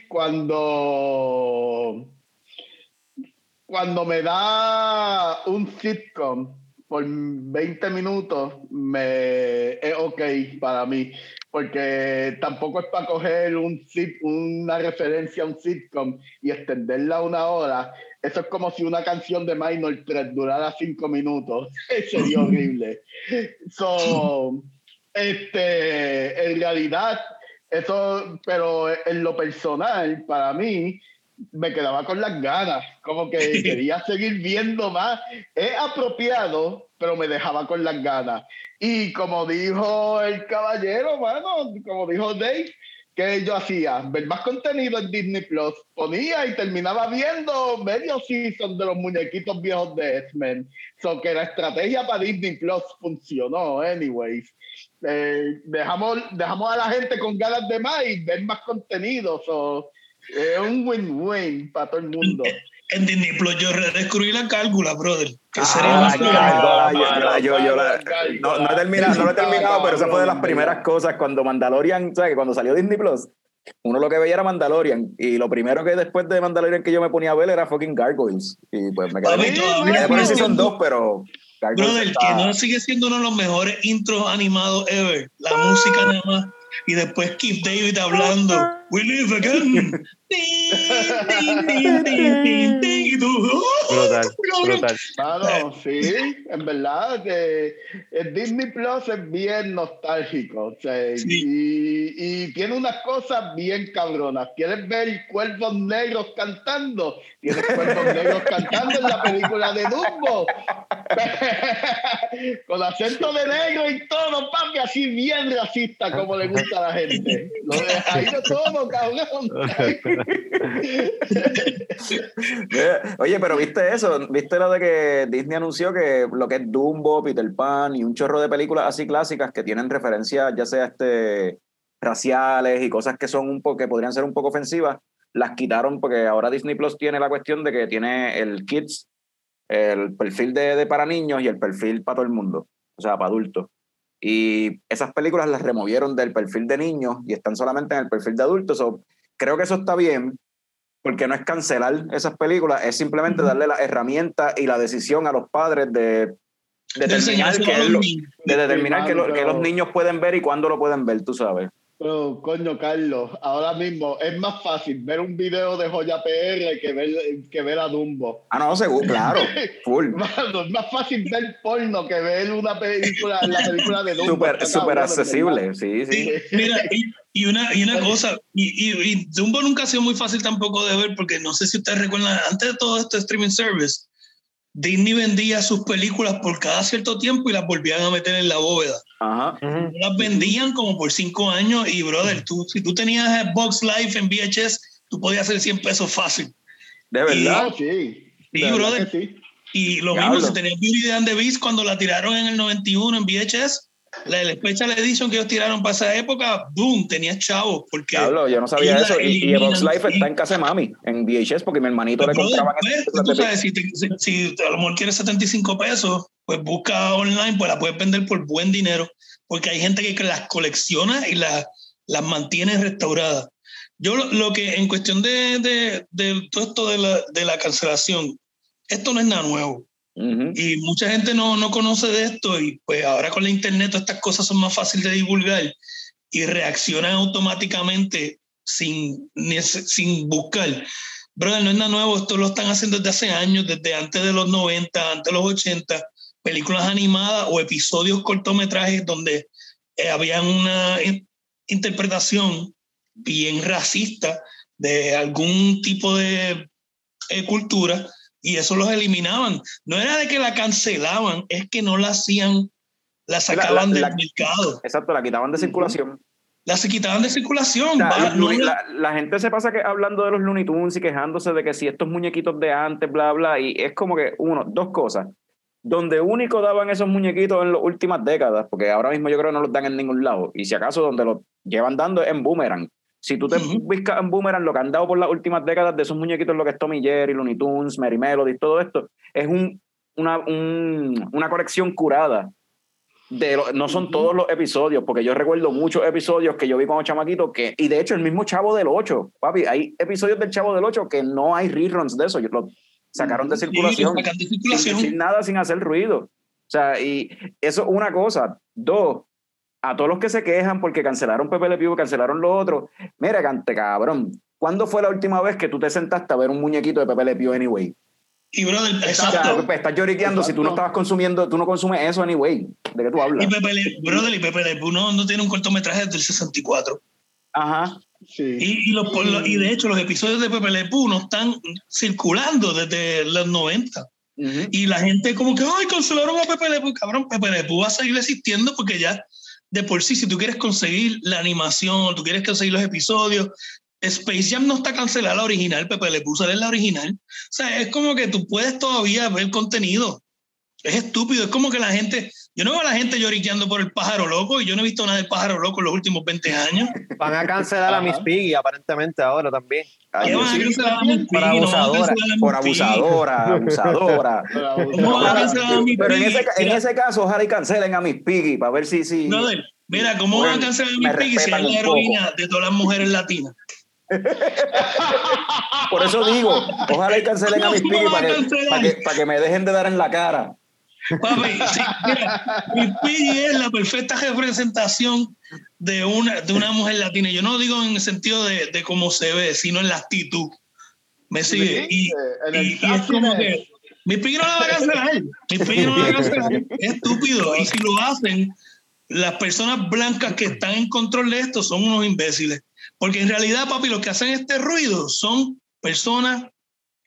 cuando cuando me da un sitcom por 20 minutos me es ok para mí porque tampoco es para coger un sit- una referencia a un sitcom y extenderla una hora. Eso es como si una canción de Minor 3 durara 5 minutos. Sería horrible. So este en realidad eso, pero en lo personal, para mí, me quedaba con las ganas, como que quería seguir viendo más. Es apropiado, pero me dejaba con las ganas. Y como dijo el caballero, mano, como dijo Dave, que yo hacía? Ver más contenido en Disney Plus. Ponía y terminaba viendo medio season de los muñequitos viejos de X-Men. So que la estrategia para Disney Plus funcionó, anyways. Eh, dejamos, dejamos a la gente con ganas de más y ver más contenido. So, es un win-win para todo el mundo. En Disney Plus yo redescubrí la cálcula, brother. Que Ah, sería la cálcula, yo- mano, la- yo- yo la- mano, no, no he terminado, no lo he terminado, pero esa fue de las primeras cosas cuando Mandalorian, ¿sabes? Que Cuando salió Disney Plus, uno lo que veía era Mandalorian y lo primero que después de Mandalorian que yo me ponía a ver era fucking Gargoyles y pues me quedé, me por el sigue season siendo- 2, pero Gargoyles Brother, está- que no sigue siendo uno de los mejores intros animados ever. La música nada más. Y después Keith David hablando. We live again. Tin, tin, tin, tin, tin, tin. Y tú, ¡oh! Brutal, brutal. Claro, sí, en verdad, que el Disney Plus es bien nostálgico. o sea, Sí. y, y tiene unas cosas bien cabronas. ¿Quieres ver cuervos negros cantando? Tienes cuervos negros cantando en la película de Dumbo. Con acento de negro y todo, papi, así bien racista como le gusta a la gente. Lo de ahí de todo, cabrón. Oye, pero viste eso, viste lo de que Disney anunció que lo que es Dumbo, Peter Pan y un chorro de películas así clásicas que tienen referencias ya sea este raciales y cosas que son un poco que podrían ser un poco ofensivas, las quitaron porque ahora Disney Plus tiene la cuestión de que tiene el kids, el perfil de, de para niños y el perfil para todo el mundo, o sea, para adultos. Y esas películas las removieron del perfil de niños y están solamente en el perfil de adultos. So, creo que eso está bien, porque no es cancelar esas películas, es simplemente darle la herramienta y la decisión a los padres de De determinar, lo- de que, lo- que los niños pueden ver y cuándo lo pueden ver, tú sabes. Pero, coño, Carlos, ahora mismo es más fácil ver un video de Joya PR que ver, que ver a Dumbo. Ah, no, seguro, claro, full. Mano, es más fácil ver porno que ver una película, la película de Dumbo. Súper en accesible, sí, sí. Sí, mira, y, y una, y una cosa, y, y, y Dumbo nunca ha sido muy fácil tampoco de ver, porque no sé si ustedes recuerdan, antes de todo este streaming service, Disney vendía sus películas por cada cierto tiempo y las volvían a meter en la bóveda. Ajá. Ujú. Las vendían como por cinco años y, brother, tú, si tú tenías Box Life en VHS, tú podías hacer 100 pesos fácil. De Y- verdad. Ah, sí. Sí, De brother. sí. Y lo mismo, si tenías Beauty and the Beast cuando la tiraron en el 91 en VHS, la, la Special Edition que ellos tiraron para esa época, boom, tenías chavos, porque... Diablo, yo no sabía eso. Y, y Box Life está en casa de mami, en VHS, porque mi hermanito le Pues, brother, compraba pues, tú sabes, si, te- si- si a lo mejor quieres 75 pesos, pues busca online, pues la puedes vender por buen dinero, porque hay gente que las colecciona y las, las mantiene restauradas. Yo lo, lo que en cuestión de, de, de todo esto de la, de la cancelación, esto no es nada nuevo. Ujú. Y mucha gente no, no conoce de esto y pues ahora con la internet estas cosas son más fáciles de divulgar y reaccionan automáticamente sin, sin buscar. Brother, no es nada nuevo, esto lo están haciendo desde hace años, desde antes de los 90, antes de los 80, películas animadas o episodios cortometrajes donde eh, había una in- interpretación bien racista de algún tipo de eh, cultura y eso los eliminaban. No era de que la cancelaban, es que no la hacían, la sacaban la- la- del mercado, Exacto, la quitaban de circulación. la se quitaban de circulación. O sea, los la gente se pasa que hablando de los Looney Tunes y quejándose de que si estos muñequitos de antes, bla, bla, y es como que, uno, dos cosas. Donde único daban esos muñequitos en las últimas décadas, porque ahora mismo yo creo que no los dan en ningún lado, y si acaso donde los llevan dando es en Boomerang. Si tú te buscas en Boomerang, lo que han dado por las últimas décadas de esos muñequitos, lo que es Tommy Jerry, Looney Tunes, Mary Melody, todo esto, es un, una, un- una colección curada de lo- no son todos los episodios, porque yo recuerdo muchos episodios que yo vi como chamaquito, que, y de hecho el mismo Chavo del 8, papi, hay episodios del Chavo del 8 que no hay reruns de eso, lo sacaron de Sí, circulación, de sin circulación. decir nada, sin hacer ruido. O sea, y eso es una cosa. Dos, a todos los que se quejan porque cancelaron Pepe Le Pew, cancelaron lo otro, mira, cante cabrón, ¿cuándo fue la última vez que tú te sentaste a ver un muñequito de Pepe Le Pew anyway? Y brother, O sea, exacto. estás lloriqueando si tú no Exacto. estabas consumiendo, tú no consumes eso anyway. ¿De qué tú hablas? Y Pepe Le, brother, y Pepe Le Pew no, no tiene un cortometraje desde el 64. Ajá. Sí. Y, y, los, y de hecho, los episodios de Pepe Le Pew no están circulando desde los 90. Ujú. Y la gente como que, ay, cancelaron a Pepe Le Pew. Cabrón, Pepe Le Pew va a seguir existiendo porque ya de por sí, si tú quieres conseguir la animación, tú quieres conseguir los episodios, Space Jam no está cancelada la original, Pepe Le Pew sale la original. O sea, es como que tú puedes todavía ver contenido. Es estúpido, es como que la gente, yo no veo a la gente lloriqueando por el pájaro loco y yo no he visto nada del pájaro loco en los últimos 20 años. Van a cancelar a. Miss Piggy aparentemente ahora también. Ay, ¿Qué Dios, van a sí. cancelar a Miss Por Piggy? No a abusadora, a por Piggy. abusadora, abusadora. ¿Cómo van a cancelar a Miss Pero en Piggy? ese, en ese caso, ojalá y cancelen a Miss Piggy para ver si. si brother, mira, ¿cómo Bueno, van a cancelar a Miss Piggy si es la heroína de todas las mujeres latinas? por eso digo, ojalá y cancelen a Miss ¿Cómo Piggy a que, para, que, para que me dejen de dar en la cara. Papi, sí, mira, Piggy es la perfecta representación de una, de una mujer latina. Yo no digo en el sentido de, de cómo se ve, sino en la actitud. ¿Me sigue? Y, en el y- y es como que Miss Piggy no la va a cancelar. Miss Piggy no la va a cancelar. Es estúpido. Y si lo hacen, las personas blancas que están en control de esto son unos imbéciles. Porque en realidad, papi, los que hacen este ruido son personas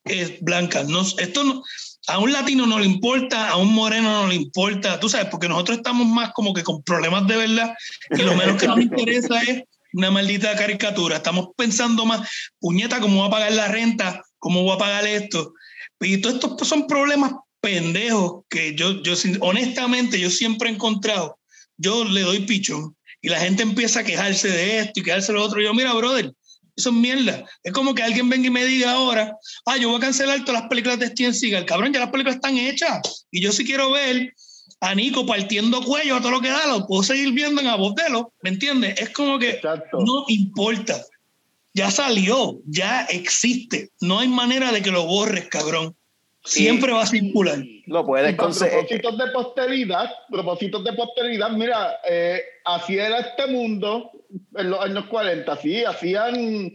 eh, blancas. No, esto no, a un latino no le importa, a un moreno no le importa, tú sabes, porque nosotros estamos más como que con problemas de verdad y lo menos que nos interesa es una maldita caricatura. Estamos pensando más, puñeta, ¿cómo voy a pagar la renta? ¿Cómo voy a pagar esto? Y todos estos son problemas pendejos que yo, yo honestamente, yo siempre he encontrado. Yo le doy pichón y la gente empieza a quejarse de esto y quejarse de lo otro. Y yo, mira, brother, eso es mierda. Es como que alguien venga y me diga ahora, ah, yo voy a cancelar todas las películas de Steven Seagal. Cabrón, ya las películas están hechas. Y yo sí quiero ver a Nico partiendo cuello a todo lo que da, lo puedo seguir viendo en Abodelo, ¿me entiendes? Es como que Exacto. no importa. Ya salió, ya existe. No hay manera de que lo borres, cabrón. Siempre va a circular. Lo puedes conseguir. propósitos de posteridad, propósitos de posteridad, mira, eh, así era este mundo en los años 40, sí, hacían,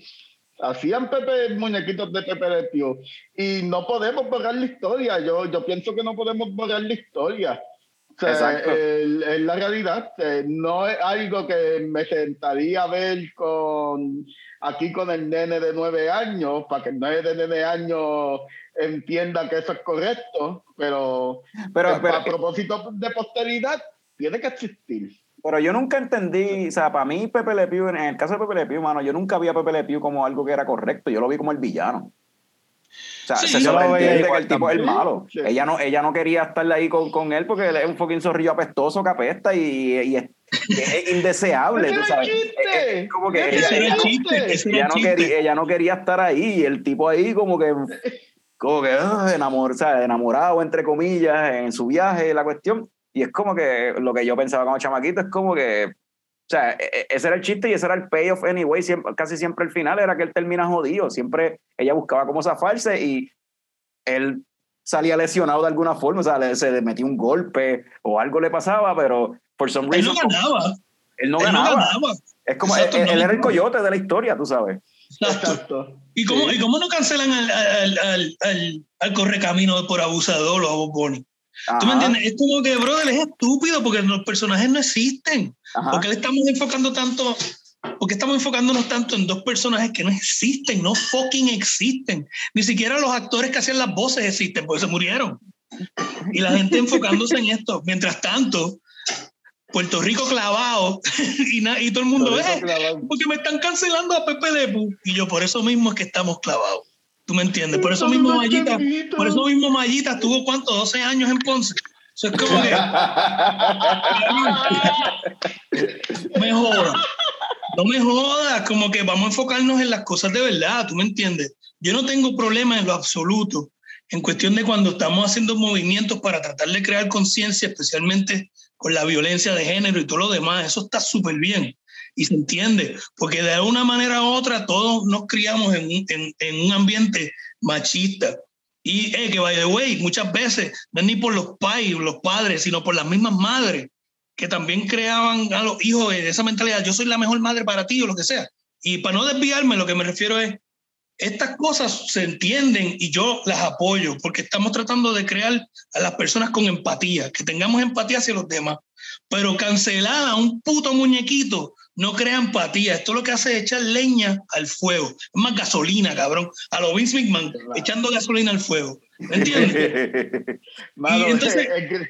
hacían Pepe, muñequitos de Pepe Le Pew, y no podemos borrar la historia, yo, yo pienso que no podemos borrar la historia. O sea, Exacto. el- es la realidad, eh, no es algo que me sentaría a ver con aquí con el nene de nueve años, para que el nene de nueve años entienda que eso es correcto, pero, Pero, pero, propósito de posteridad tiene que existir. pero yo nunca entendí, o sea, para mí Pepe Le Pew, en el caso de Pepe Le Pew, mano, yo nunca vi a Pepe Le Pew como algo que era correcto, yo lo vi como el villano. O sea, Sí, se sobreentiende que el tipo es el malo. Sí. Ella no, ella no quería estar ahí con, con él porque él es un fucking zorrillo apestoso que apesta y, y es, es indeseable, ¡Ese tú sabes. chiste! Es como que ¡Ese ella, ella el no- ella el no quería, ella no quería estar ahí y el tipo ahí como que como que ah, enamor, sea, enamorado entre comillas en su viaje la cuestión y es como que lo que yo pensaba como chamaquito es como que o sea, e- e- ese era el chiste y ese era el payoff anyway, siempre, casi siempre el final era que él termina jodido, siempre ella buscaba cómo zafarse y él salía lesionado de alguna forma, o sea, le- se le metía un golpe o algo le pasaba, pero por some Él no reason ganaba. él no él ganaba. no ganaba. Es como Exacto, él, no él era el coyote de la historia, tú sabes. Exacto. Exacto. ¿Y cómo, Sí. ¿Y cómo no cancelan al, al, al, al, al correcamino por abusador o a Bob Bunny? ¿Tú me Ajá, entiendes? Es como que, brother, es estúpido porque los personajes no existen. ajá. ¿Por qué le estamos enfocando tanto? porque estamos enfocándonos tanto en dos personajes que no existen, no fucking existen? Ni siquiera los actores que hacían las voces existen, porque se murieron. Y la gente enfocándose en esto. Mientras tanto, Puerto Rico clavado y, y todo el mundo, Puerto eh, porque me están cancelando a Pepe Lepu. Y yo, por eso mismo es que estamos clavados. ¿Tú me entiendes? Por eso mismo changuitos. por eso mismo Mayita estuvo cuánto, 12 años en Ponce. Eso es como que me jodas. No me jodas, como que vamos a enfocarnos en las cosas de verdad, ¿tú me entiendes? Yo no tengo problema en lo absoluto en cuestión de cuando estamos haciendo movimientos para tratar de crear conciencia, especialmente con la violencia de género y todo lo demás, eso está súper bien y se entiende, porque de alguna manera u otra todos nos criamos en un, en, en un ambiente machista. Y eh, que, by the way, muchas veces no es ni por los pais, los padres, sino por las mismas madres que también creaban a los hijos de esa mentalidad, yo soy la mejor madre para ti o lo que sea. Y para no desviarme, lo que me refiero es, estas cosas se entienden y yo las apoyo porque estamos tratando de crear a las personas con empatía, que tengamos empatía hacia los demás. Pero cancelar a un puto muñequito no crea empatía. Esto lo que hace es echar leña al fuego. Es más gasolina, cabrón. A lo Vince McMahon, Claro. echando gasolina al fuego. ¿Me entiendes? Mano, Y entonces- es-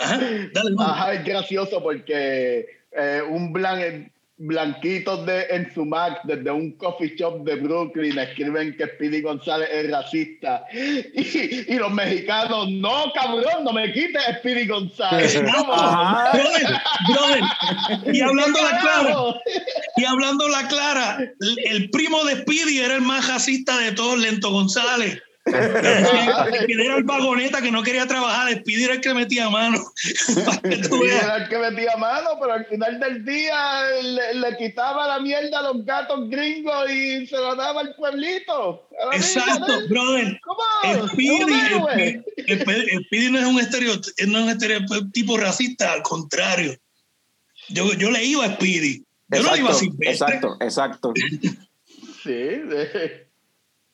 Ajá, dale. Ajá, es gracioso porque eh, un blan, blanquito de, en su Mac desde un coffee shop de Brooklyn escriben que Speedy González es racista. Y, y los mexicanos, no, cabrón, no me quites Speedy González. Y hablando la clara, y hablando la clara, el primo de Speedy era el más racista de todos, Lento González. El que era el vagoneta que no quería trabajar, Speedy era el que metía mano. Era el que metía mano, pero al final del día le, le quitaba la mierda a los gatos gringos y se lo daba al pueblito. La Exacto, brother. ¿Cómo? Speedy. Speedy- Speedy- no es un estereotipo, no es un estereotipo racista, al contrario. Yo, yo le iba a Speedy. Yo no le iba a Exacto, Silvestre. exacto, exacto. Sí, de-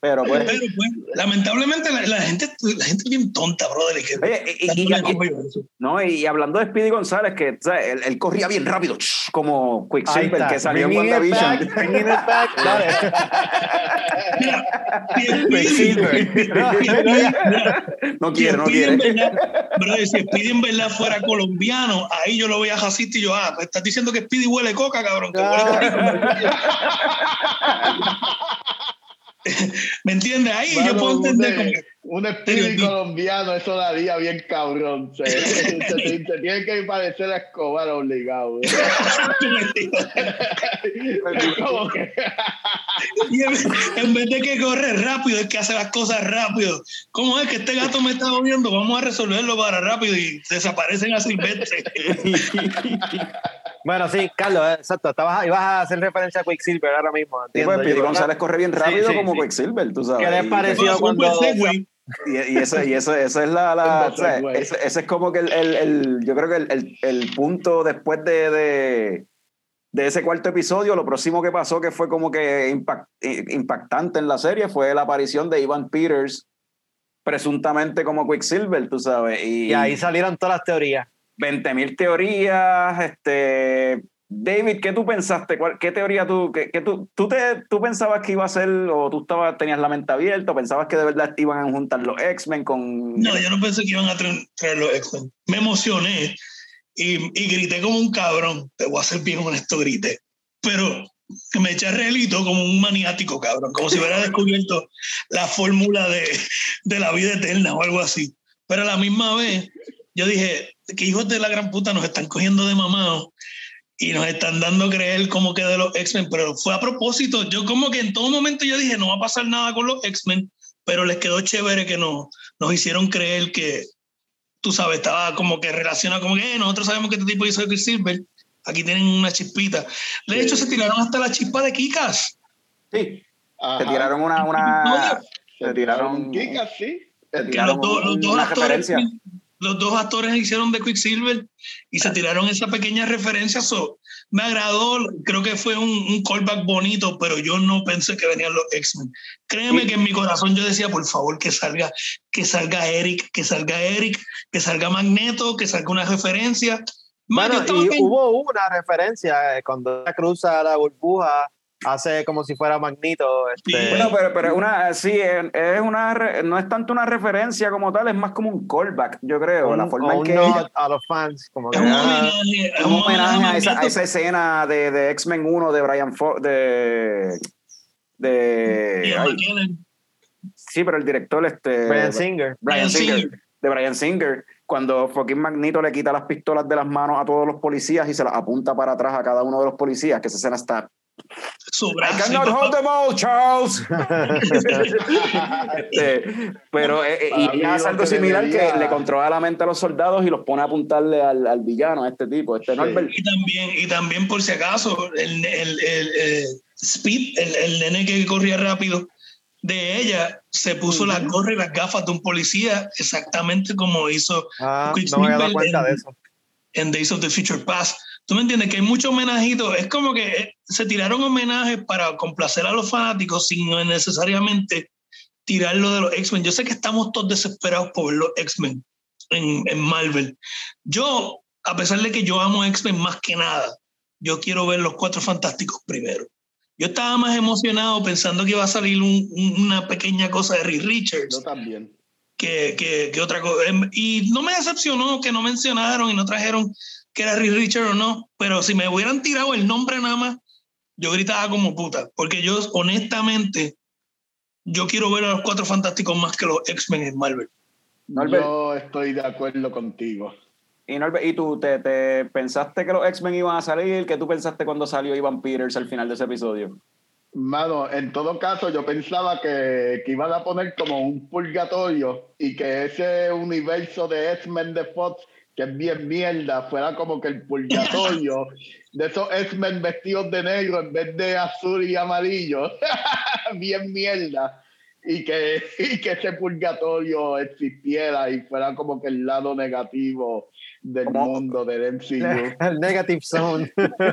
Pero pues, Pero, pues, lamentablemente la, la gente la gente es bien tonta, brother. y que- Oye, y- y- y- no, y hablando de Speedy González, que ¿sabes? Él, él corría bien rápido, como Quicksilver, que salió en WandaVision. No quiere, no quiere. brother, si Speedy en verdad fuera colombiano, ahí yo lo veía racista y yo, ah, estás diciendo que Speedy huele coca, cabrón. que huele coca. ¿Me entiendes? Ahí yo puedo entender como un espíritu colombiano, eso daría bien cabrón. Se, se- se- se tiene que parecer a Escobar obligado. Es como que- Y en, en vez de que corre rápido, es que hace las cosas rápido. ¿Cómo es que este gato me está jodiendo? Vamos a resolverlo para rápido y desaparecen a Silvestre. Bueno, sí, Carlos, eh, exacto. Estabas, ibas a hacer referencia a Quicksilver ahora mismo. Sí, entiendo pues, González corre bien rápido sí, como sí. Quicksilver, tú sabes. ¿Qué les pareció? Cuando-. Y, y ese, y ese, ese es la, la- o sea, ese, ese es como que el, el- el- yo creo que el, el- punto después de, de, de ese cuarto episodio, lo próximo que pasó que fue como que impact- impactante en la serie fue la aparición de Ivan Peters, presuntamente como Quicksilver, tú sabes. Y, Y ahí salieron todas las teorías. 20.000 teorías, este... David, ¿qué tú pensaste? ¿Cuál- ¿Qué teoría tú, qué, qué tú, tú, te, tú pensabas que iba a ser, o tú estabas, tenías la mente abierta, o pensabas que de verdad iban a juntar los X-Men con... No, yo no pensé que iban a traer, los X-Men. Me emocioné y, grité como un cabrón. Te voy a ser bien honesto, grité. Pero me eché relito como un maniático, cabrón. Como si hubiera descubierto la fórmula de, de la vida eterna o algo así. Pero a la misma vez, yo dije, que hijos de la gran puta nos están cogiendo de mamado y nos están dando a creer como que de los X-Men, pero fue a propósito. Yo como que en todo momento yo dije, no va a pasar nada con los X-Men, pero les quedó chévere que nos, nos hicieron creer que, tú sabes, estaba como que relacionado, como que "Eh, nosotros sabemos que este tipo hizo Quicksilver, aquí tienen una chispita. De hecho, se tiraron hasta la chispa de Kikas. Sí, Ajá. te tiraron una... una Se tiraron... Kikas, sí. Es- que los, dos- los dos Una actores referencia. Los dos actores hicieron de Quicksilver y se tiraron esa pequeña referencia so, me agradó creo que fue un, un callback bonito pero yo no pensé que venían los X-Men. Créeme que en mi corazón yo decía por favor que salga que salga Eric que salga Eric que salga Magneto que salga una referencia Bueno, y hubo una referencia eh, cuando cruza la burbuja, hace como si fuera Magnito. Este. Bueno, pero, pero una, sí, es una, no es tanto una referencia como tal, es más como un callback, yo creo, un- la forma en que ella- a los fans. Como que, es un ah, homenaje es un homenaje a esa, a esa escena de, de X-Men 1 de Brian Fo de, de ay, sí, pero el director este Brian Singer. Brian Bryan Singer, Singer. de Brian Singer, cuando fucking Magneto le quita las pistolas de las manos a todos los policías y se las apunta para atrás a cada uno de los policías, que esa escena está su I brazo cannot hold them all, Charles. Este, pero eh, eh, y hace algo que similar debería- que le controla la mente a los soldados y los pone a apuntarle al, al villano, a este tipo, este Sí. Norbert. Y también, y también por si acaso, el, el, el, el Speed, el, el nene que corría rápido de ella, se puso las gorras y las gafas de un policía, exactamente como hizo Ah, no me había dado cuenta de eso. en Days of the Future Past. ¿Tú me entiendes? Que hay muchos homenajitos. Es como que eh, se tiraron homenajes para complacer a los fanáticos sin necesariamente tirarlo de los X-Men. Yo sé que estamos todos desesperados por ver los X-Men en, en Marvel. Yo, a pesar de que yo amo X-Men más que nada, yo quiero ver los Cuatro Fantásticos primero. Yo estaba más emocionado pensando que iba a salir un- un- una pequeña cosa de Reed Richards Yo también. que, que, que otra cosa. Em, Y no me decepcionó que no mencionaron y no trajeron que era Reed Richards o no, pero si me hubieran tirado el nombre nada más, yo gritaba como puta, porque yo honestamente, yo quiero ver a los Cuatro Fantásticos más que los X-Men en Marvel. Norbert. Yo estoy de acuerdo contigo. Y, Norbert, ¿y tú te, te pensaste que los X-Men iban a salir? ¿Qué tú pensaste cuando salió Ivan Peters al final de ese episodio? Mano, en todo caso, yo pensaba que, que iban a poner como un purgatorio y que ese universo de X-Men de Fox, que es bien mierda, fuera como que el purgatorio de esos X-Men vestidos de negro en vez de azul y amarillo. bien mierda. Y que, y que ese purgatorio existiera y fuera como que el lado negativo del ¿Cómo? mundo del MCU. El Negative Zone.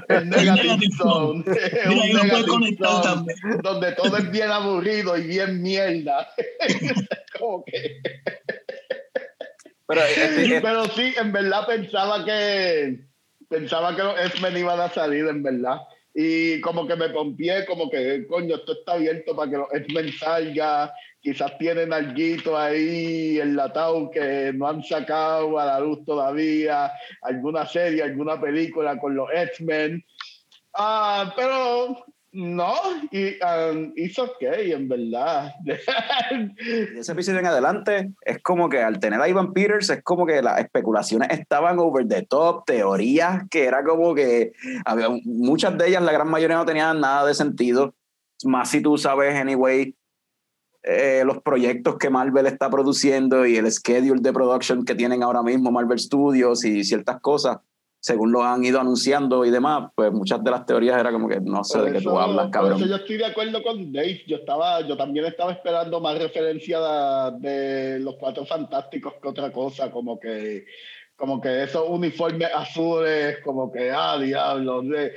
El negative zone. Mira, un ahí lo puedes negative conectar zone también. donde todo es bien aburrido y bien mierda. Como que- Pero, este, eh, Pero sí, en verdad pensaba que pensaba que los X-Men iban a salir, en verdad. Y como que me pompié, como que, coño, esto está abierto para que los X-Men salga. Quizás tienen algo ahí enlatado que no han sacado a la luz todavía. Alguna serie, alguna película con los X-Men. Ah, pero no, y um, it's okay, en verdad. de ese episodio en adelante, es como que al tener a Ivan Peters, es como que las especulaciones estaban over the top, teorías que era como que había muchas de ellas, la gran mayoría no tenían nada de sentido. Más si tú sabes, anyway, eh, los proyectos que Marvel está produciendo y el schedule de production que tienen ahora mismo Marvel Studios y ciertas cosas, según lo han ido anunciando y demás, pues muchas de las teorías era como que no sé Por de qué tú hablas, por cabrón. eso yo estoy de acuerdo con Dave. Yo estaba, yo también estaba esperando más referencia de, de los cuatro fantásticos que otra cosa, como que, como que esos uniformes azules, como que ah diablo, de-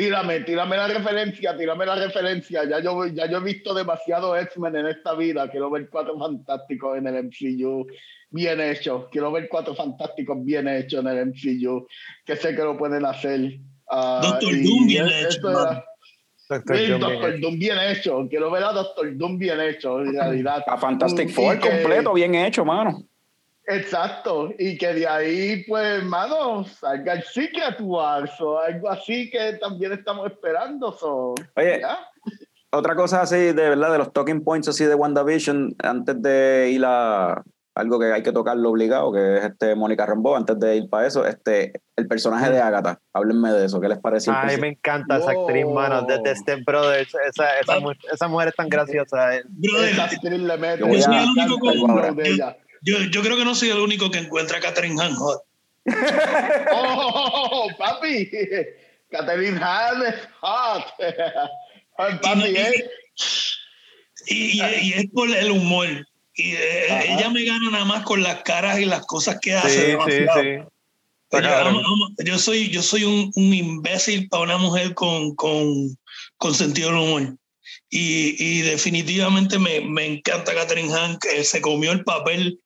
tírame, tírame la referencia, tírame la referencia. Ya yo, ya yo he visto demasiado X-Men en esta vida. Quiero ver cuatro fantásticos en el MCU bien hecho. Quiero ver cuatro fantásticos bien hechos en el MCU, que sé que lo pueden hacer. Ah, Doctor Doom bien hecho, era-. Doctor Sí, Doom, Doctor bien. Doom bien hecho. Quiero ver a Doctor Doom bien hecho, en realidad. A Fantastic Four que- completo, bien hecho, mano. Exacto. Y que de ahí, pues, mano, salga el Secret Wars o algo así que también estamos esperando. So, Oye, ¿ya? otra cosa así de verdad de los talking points así de WandaVision antes de ir a algo que hay que tocarlo obligado que es este Mónica Rambeau antes de ir para eso este el personaje de Agatha háblenme de eso qué les pareció Ay, me encanta esa actriz, mano, de, de Step Brothers. Esa, esa, esa mujer es tan graciosa. eh. Brother, Esa actriz le mete Yo soy el único con- de ella. Yo, yo creo que no soy el único que encuentra a Catherine Han hot. ¡Oh, papi! Catherine Hahn es hot. Papi, Y- ¿eh? Y, y- y es por el humor. Y eh, Ajá. ella me gana nada más con las caras y las cosas que Sí, hace. sí, sí. Pero Está cabrón. vamos- vamos, yo soy, yo soy un, un imbécil para una mujer con, con, con sentido del humor. Y, y definitivamente me, me encanta Catherine Hahn, que se comió el papel.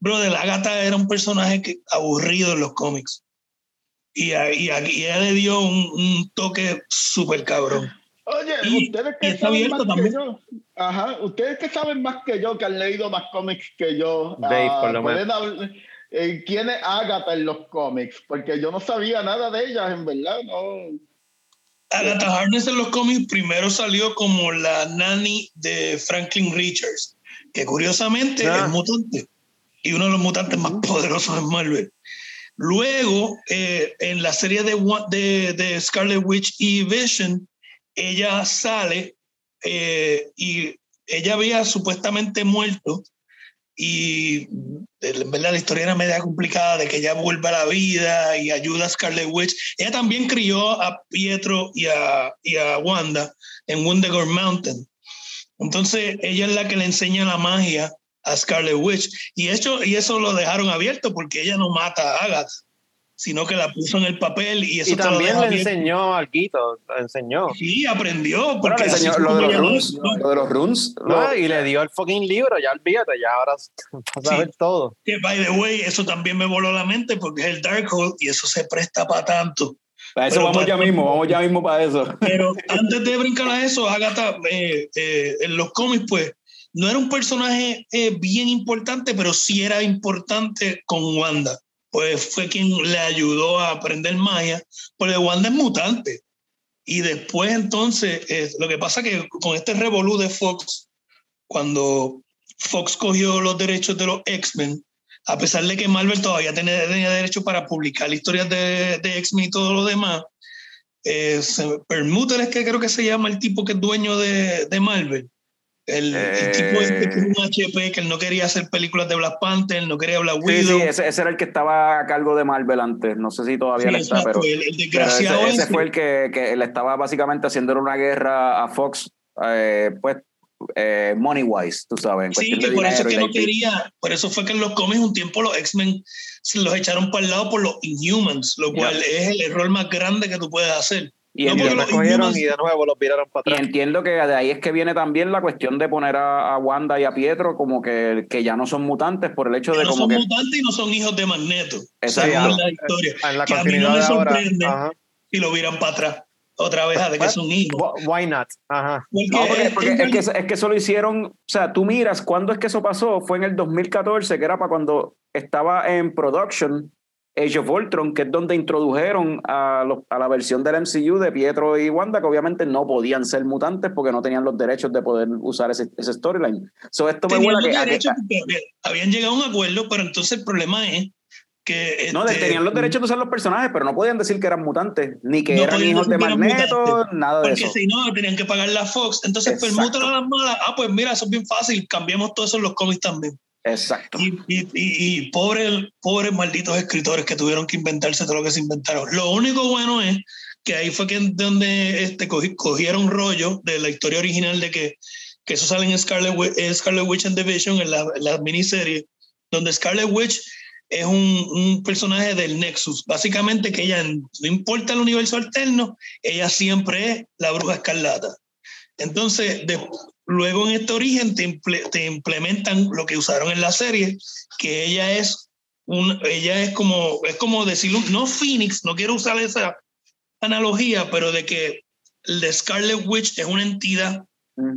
Brother, Agatha era un personaje que, aburrido en los cómics. Y, y, a- y ella le dio un, un toque súper cabrón. Oye, Y- ustedes que saben más también. que yo, ajá, ustedes que saben más que yo, que han leído más cómics que yo, Dave, ah, por lo hablar- eh, ¿quién es Agatha en los cómics? Porque yo no sabía nada de ellas, en verdad, no. Agatha Harkness en los cómics primero salió como la nanny de Franklin Richards, que curiosamente Ah. es mutante y uno de los mutantes más poderosos en Marvel. Luego, eh, en la serie de, de, de Scarlet Witch y Vision, ella sale eh, y ella había supuestamente muerto y en verdad la historia era media complicada de que ella vuelve a la vida y ayuda a Scarlet Witch. Ella también crió a Pietro y a, y a Wanda en Wundagore Mountain. Entonces ella es la que le enseña la magia a Scarlet Witch y, eso, y eso lo dejaron abierto porque ella no mata a Agatha, sino que la puso en el papel y eso Y también le enseñó al Guito, le enseñó. Sí, aprendió. Porque le enseñó lo de los lo- runes, lo de los runes. No, y le dio el fucking libro, ya olvídate, ya ahora vas a ver todo. Que, by the way, eso también me voló la mente porque es el Darkhold y eso se presta para tanto. Para eso Pero vamos para- ya mismo, vamos ya mismo para eso. Pero antes de brincar a eso, Agatha, eh, eh, en los cómics, pues, no era un personaje eh, bien importante, pero sí era importante con Wanda. Pues fue quien le ayudó a aprender magia, porque Wanda es mutante. Y después, entonces, eh, lo que pasa que con este revolú de Fox, cuando Fox cogió los derechos de los X-Men, a pesar de que Marvel todavía tenía, tenía derecho para publicar historias de, de X-Men y todo lo demás, eh, Permuter es que creo que se llama el tipo que es dueño de, de Marvel. El, el Eh. tipo este que es un HP, que él no quería hacer películas de Black Panther, no quería Sí, Widow. sí, ese, ese era el que estaba a cargo de Marvel antes. No sé si todavía Sí, le está, exacto, pero, el, el pero desgraciado ese, ese ese. fue el que, que le estaba básicamente haciendo una guerra a Fox, eh, pues, eh, money wise, tú sabes. En Sí, que por eso que no IP. quería, por eso fue que en los cómics un tiempo los X-Men se los echaron para el lado por los Inhumans, lo cual es el error más grande que tú puedes hacer. Y No, Y entiendo, los cogieron y de nuevo los viraron para y atrás. entiendo que de ahí es que viene también la cuestión de poner a, a Wanda y a Pietro como que, que ya no son mutantes por el hecho de no como son que... mutantes y no son hijos de Magneto. Exacto. Según la historia. En la que a mí no me sorprende si lo vieran para atrás otra vez a de que What? son hijos. Wh- Why not? Ajá. Porque No, porque, porque es es, que, es que eso lo hicieron, o sea, tú miras, ¿cuándo es que eso pasó? Fue en el 2014, que era para cuando estaba en production Age of Ultron, que es donde introdujeron a, los- a la versión del MCU de Pietro y Wanda, que obviamente no podían ser mutantes porque no tenían los derechos de poder usar ese, ese storyline. So, esto me tenían a los que- que- derechos porque habían llegado a un acuerdo, pero entonces el problema es que... no, este, tenían los derechos de usar los personajes, pero no podían decir que eran mutantes, ni que No eran hijos de que Magneto, mutantes, nada de Porque eso. si no, tenían que pagar la Fox. Entonces, permútalo a las malas. Ah, pues mira, eso es bien fácil. Cambiamos todo eso en los cómics también. Exacto. Y, y, y, pobres, pobres malditos escritores que tuvieron que inventarse todo lo que se inventaron. Lo único bueno es que ahí fue que donde este, cogi- cogieron rollo de la historia original de que, que eso sale en Scarlet, Scarlet Witch and Division, en la, la miniserie, donde Scarlet Witch es un, un personaje del Nexus. Básicamente que ella, no importa el universo alterno, ella siempre es la bruja escarlata. Entonces, de- luego en este origen te, imple- te implementan lo que usaron en la serie, que ella es un, ella es como, es como decirlo, no Phoenix, no quiero usar esa analogía, pero de que el de Scarlet Witch es una entidad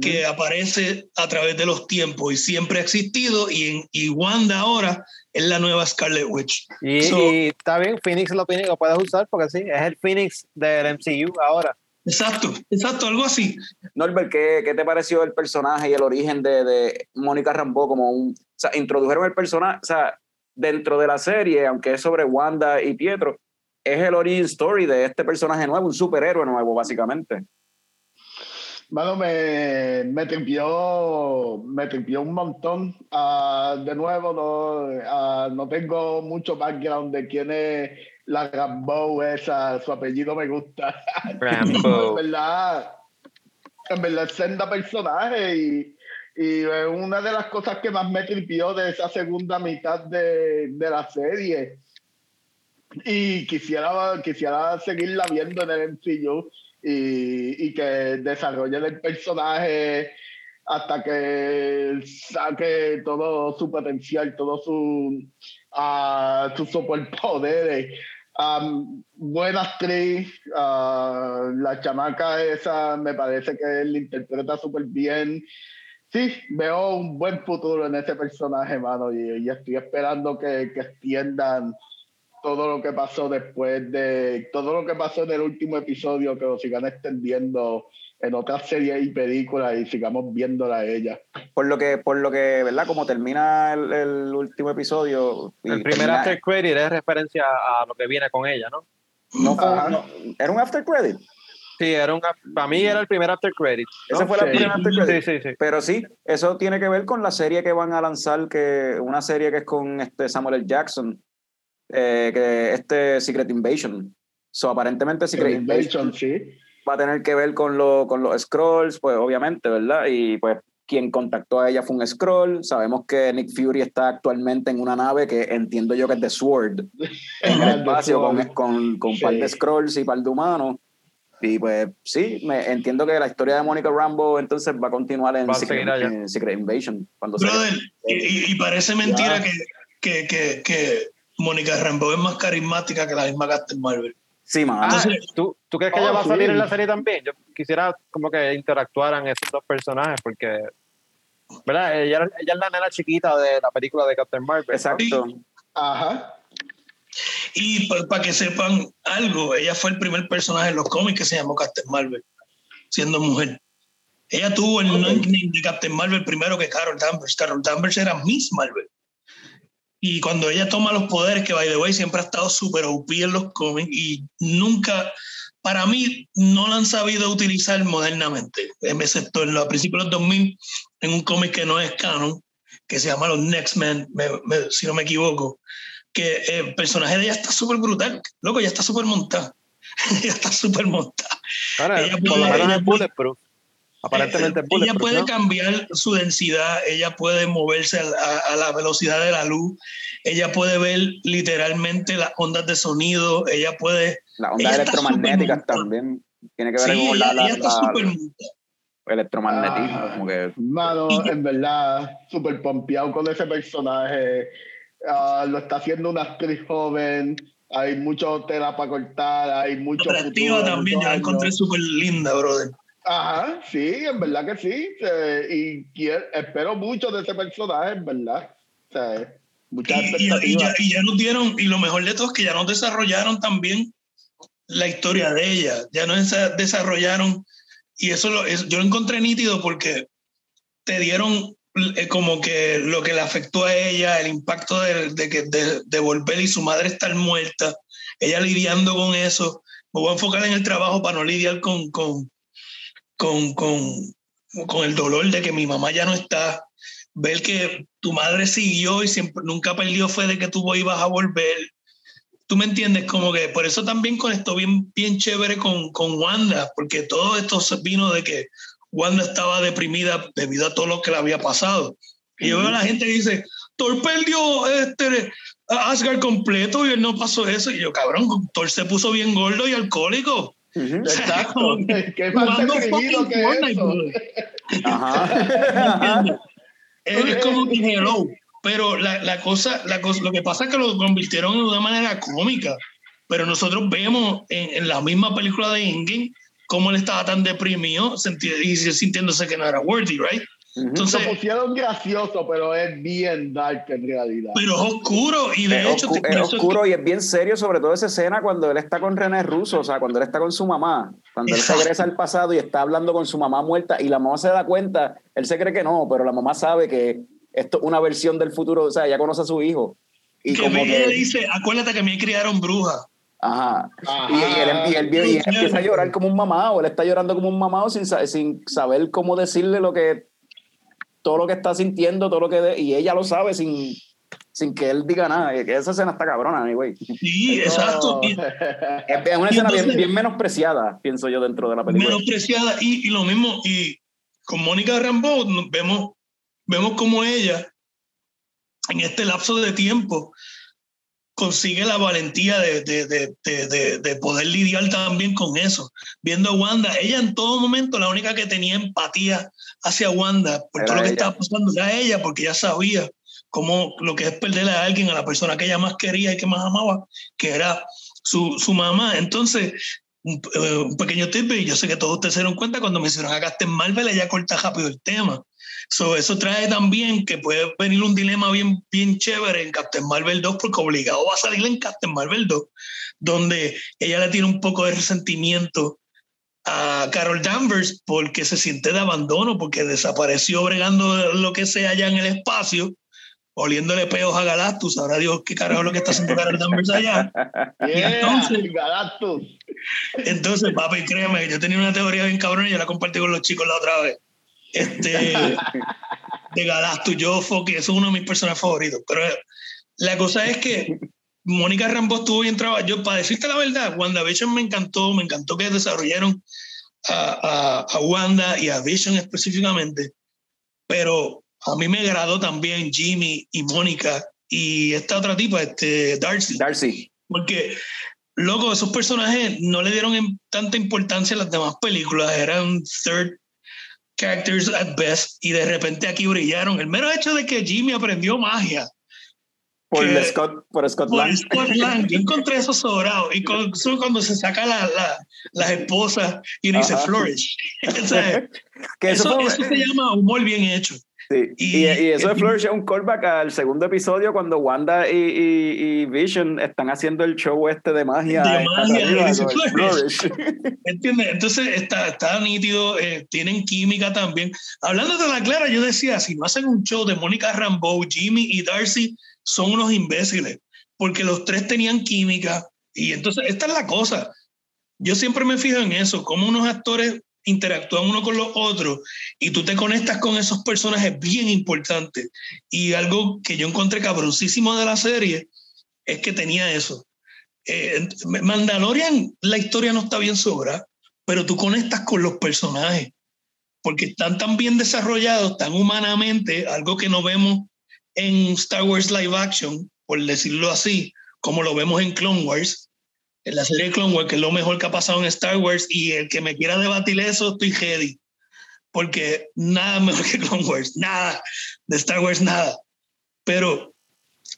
que aparece a través de los tiempos y siempre ha existido y, en, y Wanda ahora es la nueva Scarlet Witch. Y, So- y está bien, Phoenix lo, lo puedes usar porque sí, es el Phoenix del MCU ahora. Exacto, exacto, algo así. Norbert, ¿qué, qué te pareció el personaje y el origen de, de Mónica Rambeau como un... O sea, introdujeron el personaje, o sea, dentro de la serie, aunque es sobre Wanda y Pietro, es el origin story de este personaje nuevo, un superhéroe nuevo, básicamente. Mano, me, me tripió, me tripió un montón. Ah, de nuevo, no, ah, no tengo mucho background de quién es la Rambo esa, su apellido me gusta. Rambo. en verdad, en verdad senda personaje y, Y es una de las cosas que más me tripió de esa segunda mitad de, de la serie. Y quisiera, quisiera seguirla viendo en el MCU y, y que desarrollen el personaje hasta que saque todo su potencial, todo su, ah, sus superpoderes. Am, buena actriz, ah, la chamaca esa me parece que él interpreta súper bien. Sí, veo un buen futuro en ese personaje, mano, y, y estoy esperando que, que extiendan todo lo que pasó después de todo lo que pasó en el último episodio, que lo sigan extendiendo en otras series y películas y sigamos viéndola a ella. Por lo que, por lo que, ¿verdad? Como termina el, el último episodio. y El primer termina- after credit es referencia a lo que viene con ella, ¿no? no fue- no, era un after credit. Sí, era un, para mí era el primer after credit. ¿no? Ese fue el Sí. primer after credit. Sí, sí, sí. Pero sí, eso tiene que ver con la serie que van a lanzar, que una serie que es con este Samuel L. Jackson, eh, que este Secret Invasion. So, aparentemente Secret Invasion Invasion, sí. Va a tener que ver con, lo, con los scrolls, pues obviamente, ¿verdad? Y pues quien contactó a ella fue un scroll. Sabemos que Nick Fury está actualmente en una nave que entiendo yo que es de Sword, en el espacio con, con, con un par de Sí. scrolls y par de humanos. Y pues sí, me entiendo que la historia de Mónica Rambo entonces va a continuar en Va Secret, en Secret Invasion. Cuando. Brother, y, y- y parece mentira Ya. que, que, que, que Mónica Rambeau es más carismática que la misma Captain Marvel. Sí, mano. Ah, Entonces- ¿tú, ¿tú crees que Oh, ella va a salir sí. en la serie también? Yo quisiera como que interactuaran esos dos personajes porque, ¿verdad? Ella, ella es la nena chiquita de la película de Captain Marvel. Exacto. Ajá. Y para que sepan algo, ella fue el primer personaje en los cómics que se llamó Captain Marvel, siendo mujer. Ella tuvo el nickname de Captain Marvel primero que Carol Danvers. Carol Danvers era Miss Marvel. Y cuando ella toma los poderes, que by the way siempre ha estado súper OP en los cómics y nunca, para mí, no la han sabido utilizar modernamente, excepto en los a principios de los 2000, en un cómic que no es canon, que se llama Los Next Men, me- me- si no me equivoco que eh, el personaje de ella está súper brutal. Loco, ella está súper montada. ella está súper montada. Ahora, ella por. Aparentemente es ella puede ¿no? cambiar su densidad, ella puede moverse a, a- a la velocidad de la luz, ella puede ver literalmente las ondas de sonido, ella puede... Las ondas electromagnéticas también. Tiene que ver Sí, con ella, la, la- ella está la- súper montada. electromagnetismo. Ah. como que Mano, en verdad, súper pompeado con ese personaje. Ah, lo está haciendo una actriz joven. Hay mucho tela para cortar, hay mucho Atractiva también, yo la encontré súper linda, brother. Ajá, sí, en verdad que sí. Eh, y quiero- espero mucho de ese personaje, en verdad. O sea, muchas Y, y- y ya, y ya nos dieron, y lo mejor de todo es que ya nos desarrollaron también la historia de ella, ya nos desa- desarrollaron, y eso, lo, es- yo lo encontré nítido porque te dieron eh, como que lo que le afectó a ella, el impacto de, de, que- de, de volver y su madre estar muerta, ella lidiando con eso. Me voy a enfocar en el trabajo para no lidiar con, con, con, con, con el dolor de que mi mamá ya no está. Ver que tu madre siguió y siempre, nunca perdió fe de que tú ibas a volver. Tú me entiendes, como que por eso también conectó bien, bien chévere con, con Wanda, porque todo esto vino de que Wanda estaba deprimida debido a todo lo que le había pasado. Y yo veo a la gente que dice, Thor perdió este, Asgard completo y él no pasó eso. Y yo, cabrón, Thor se puso bien gordo y alcohólico. Exacto. ¿Qué más Jugando que Fortnite, eso? Ajá. Es, es como que hello. Pero la, la cosa, la cosa, lo que pasa es que lo convirtieron de una manera cómica. Pero nosotros vemos en, en la misma película de Endgame cómo él estaba tan deprimido senti- y sintiéndose que no era worthy, right? Entonces, Lo pusieron gracioso, pero es bien dark en realidad. pero es oscuro y de es, hecho oscu- es eso es que- oscuro y es bien serio, sobre todo esa escena cuando él está con René Russo, o sea, cuando él está con su mamá, cuando él Exacto. regresa al pasado y está hablando con su mamá muerta y la mamá se da cuenta, él se cree que no, pero la mamá sabe que esto es una versión del futuro, o sea, ella conoce a su hijo. Y que como ella le que, dice, acuérdate que me criaron brujas. ajá. Ajá. Y, y él, y él- y él empieza a llorar como un mamá, o él está llorando como un mamá sin, sin saber cómo decirle lo que, todo lo que está sintiendo, todo lo que, de- y ella lo sabe sin, sin que él diga nada. Que Esa escena está cabrona, güey. Sí, exacto. Es, es una Y escena bien, entonces- bien menospreciada, pienso yo, dentro de la película. menospreciada y, y lo mismo y con Mónica Rambeau vemos vemos como ella, en este lapso de tiempo, consigue la valentía de, de, de, de, de poder lidiar también con eso. Viendo a Wanda, ella en todo momento, la única que tenía empatía hacia Wanda por Era todo lo que ella. estaba pasando era ella, porque ella sabía cómo lo que es perderle a alguien, a la persona que ella más quería y que más amaba, que era su, su mamá. Entonces, un, eh, un pequeño tip, y yo sé que todos ustedes se dieron cuenta cuando mencionan a Captain Marvel, ella corta rápido el tema. So, eso trae también que puede venir un dilema bien, bien chévere en Captain Marvel 2, porque obligado va a salir en Captain Marvel 2, donde ella le tiene un poco de resentimiento a Carol Danvers porque se siente de abandono, porque desapareció bregando lo que sea allá en el espacio, oliéndole peos a Galactus. Ahora Dios qué carajo es lo que está haciendo Carol Danvers allá. Yeah, entonces- Galactus. Entonces, papi, créeme, yo tenía una teoría bien cabrón y yo la compartí con los chicos la otra vez. Este, de Galactus, yo, fuck, eso es uno de mis personajes favoritos. Pero la cosa es que Mónica Rambo estuvo bien trabajada. Yo, para decirte la verdad, WandaVision me encantó, me encantó que desarrollaron a, a, a Wanda y a Vision específicamente, pero a mí me agradó también Jimmy y Mónica y esta otra tipa, este, Darcy. Darcy. Porque, loco, esos personajes no le dieron tanta importancia a las demás películas, eran third characters at best, y de repente aquí brillaron. El mero hecho de que Jimmy aprendió magia Por, Que- Scott, por Scott por Lang. Scott Lang, yo encontré eso sobrado. Y con, cuando se saca la, la- las esposas y dice flourish. O sea, Que eso, eso, eso se llama humor bien hecho. sí. y, y- y eso de Flourish es un callback al segundo episodio cuando Wanda y, y- Vision están haciendo el show este de magia. De magia, Catalina, dice. Flourish. ¿Entiendes? Entonces está, está nítido, eh, tienen química también. Hablando de la clara, yo decía, si no hacen un show de Mónica Rambeau, Jimmy y Darcy, son unos imbéciles, porque los tres tenían química. Y entonces, esta es la cosa. Yo siempre me fijo en eso, cómo unos actores interactúan uno con los otros y tú te conectas con esos personajes bien importantes. Y algo que yo encontré cabroncísimo de la serie es que tenía eso. Eh, Mandalorian, la historia no está bien sobra, pero tú conectas con los personajes porque están tan bien desarrollados, tan humanamente, algo que no vemos en Star Wars Live Action, por decirlo así, como lo vemos en Clone Wars, en la serie Clone Wars, que es lo mejor que ha pasado en Star Wars, y el que me quiera debatir eso, estoy ready, porque nada mejor que Clone Wars, nada, de Star Wars nada. Pero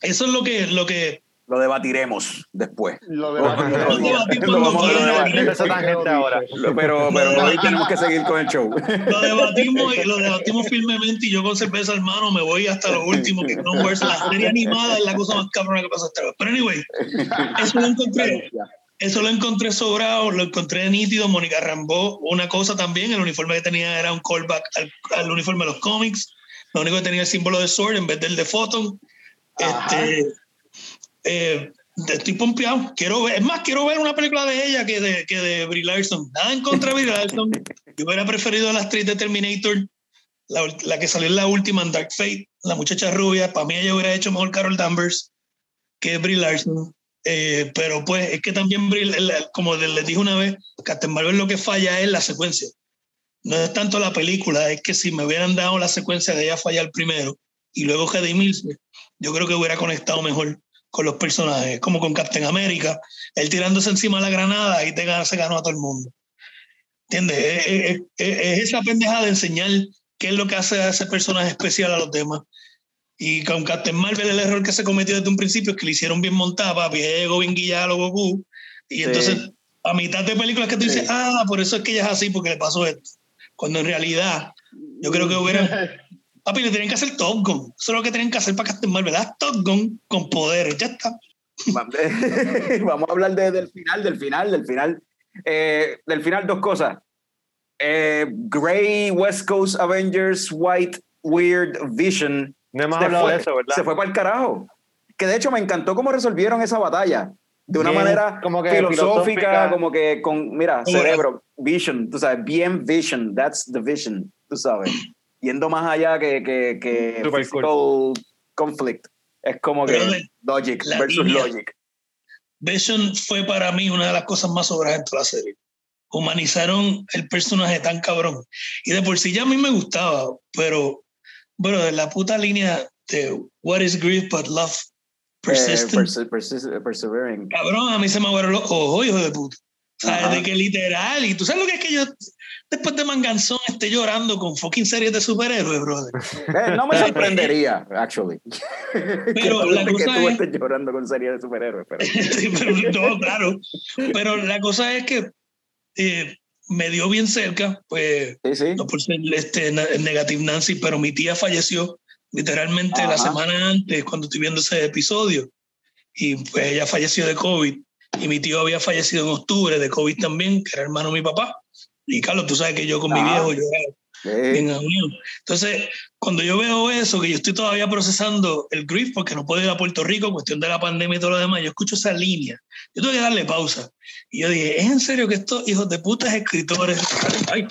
eso es lo que, lo que Lo debatiremos después. Lo a Lo debatir cuando Lo vamos a quieran. debatir. Esa tangente ahora. Pero, pero hoy tenemos que seguir con el show. lo debatimos y lo debatimos firmemente y yo con cerveza hermano me voy hasta lo último que Clone Wars la serie animada es la cosa más cabrona que pasa hasta ahora. pero anyway eso lo encontré eso lo encontré sobrado lo encontré nítido Mónica Rambeau una cosa también el uniforme que tenía era un callback al, al uniforme de los cómics lo único que tenía el símbolo de Sword en vez del de Photon Ajá. este eh, estoy pompeado. Quiero ver, es más, quiero ver una película de ella que de, que de Brie Larson. Nada en contra de Brie Larson. Yo hubiera preferido a la actriz de Terminator, la, la que salió en la última en Dark Fate, la muchacha rubia. Para mí ella hubiera hecho mejor Carol Danvers que Brie Larson. Eh, pero pues es que también, Brie, como les dije una vez, Captain Marvel lo que falla es la secuencia. No es tanto la película, es que si me hubieran dado la secuencia de ella fallar primero y luego redimirse, yo creo que hubiera conectado mejor con los personajes, como con Captain America, él tirándose encima de la granada y te se ganó a todo el mundo. ¿Entiendes? Es, es- es- es esa pendeja de enseñar qué es lo que hace a ese personaje especial a los demás. Y con Captain Marvel el error que se cometió desde un principio es que le hicieron bien montada, papi, ego, bien guillado, Goku. Y Sí. entonces, a mitad de películas que tú dices, ah, por eso es que ella es así, porque le pasó esto. Cuando en realidad, yo creo que hubiera Papi, le tienen que hacer Top Gun. Eso es lo que tienen que hacer para Captain Marvel. Haz Top Gun con poderes. Ya está. Vamos a hablar de- del final, del final, del final. Eh, del final, dos cosas. Eh, Grey West Coast Avengers White Weird Vision No hemos se hablado fue, de eso, ¿verdad? se fue para el carajo. Que de hecho me encantó cómo resolvieron esa batalla. De una Bien, manera como que filosófica, filosófica. como que con, mira, cerebro, vision, tú sabes, bien vision, that's the vision, tú sabes. Yendo más allá que, que, que Super physical conflict. Es como que Pero de- logic la versus línea. logic. Vision fue para mí una de las cosas más sobradas en toda la serie. Humanizaron el personaje tan cabrón. Y de por sí ya a mí me gustaba, pero Bro, de la puta línea de What is grief but love Eh, persistent. perse- perse- persevering. Cabrón, a mí se me aguaron los ojos, hijo de puta. ¿Sabes? Ajá. De que literal. Y tú sabes lo que es que yo, después de Manganzón, esté llorando con fucking series de superhéroes, brother. Eh, no me sorprendería, actually. Pero que, la que cosa tú es- estés llorando con series de superhéroes. Pero... Sí, pero no, claro. Pero la cosa es que eh, me dio bien cerca, pues, Sí, sí. no por ser este, Negative Nancy, pero mi tía falleció literalmente la Ajá. semana antes, cuando estoy viendo ese episodio. Y pues ella falleció de COVID. Y mi tío había fallecido en octubre de COVID también, que era hermano de mi papá. Y Carlos, tú sabes que yo con mi Ajá. viejo, yo era Sí. bien unido. Entonces, cuando yo veo eso, que yo estoy todavía procesando el grief porque no puedo ir a Puerto Rico, cuestión de la pandemia y todo lo demás, yo escucho esa línea. Yo tengo que darle pausa. Y yo dije, ¿es en serio que estos hijos de putas escritores... Ay.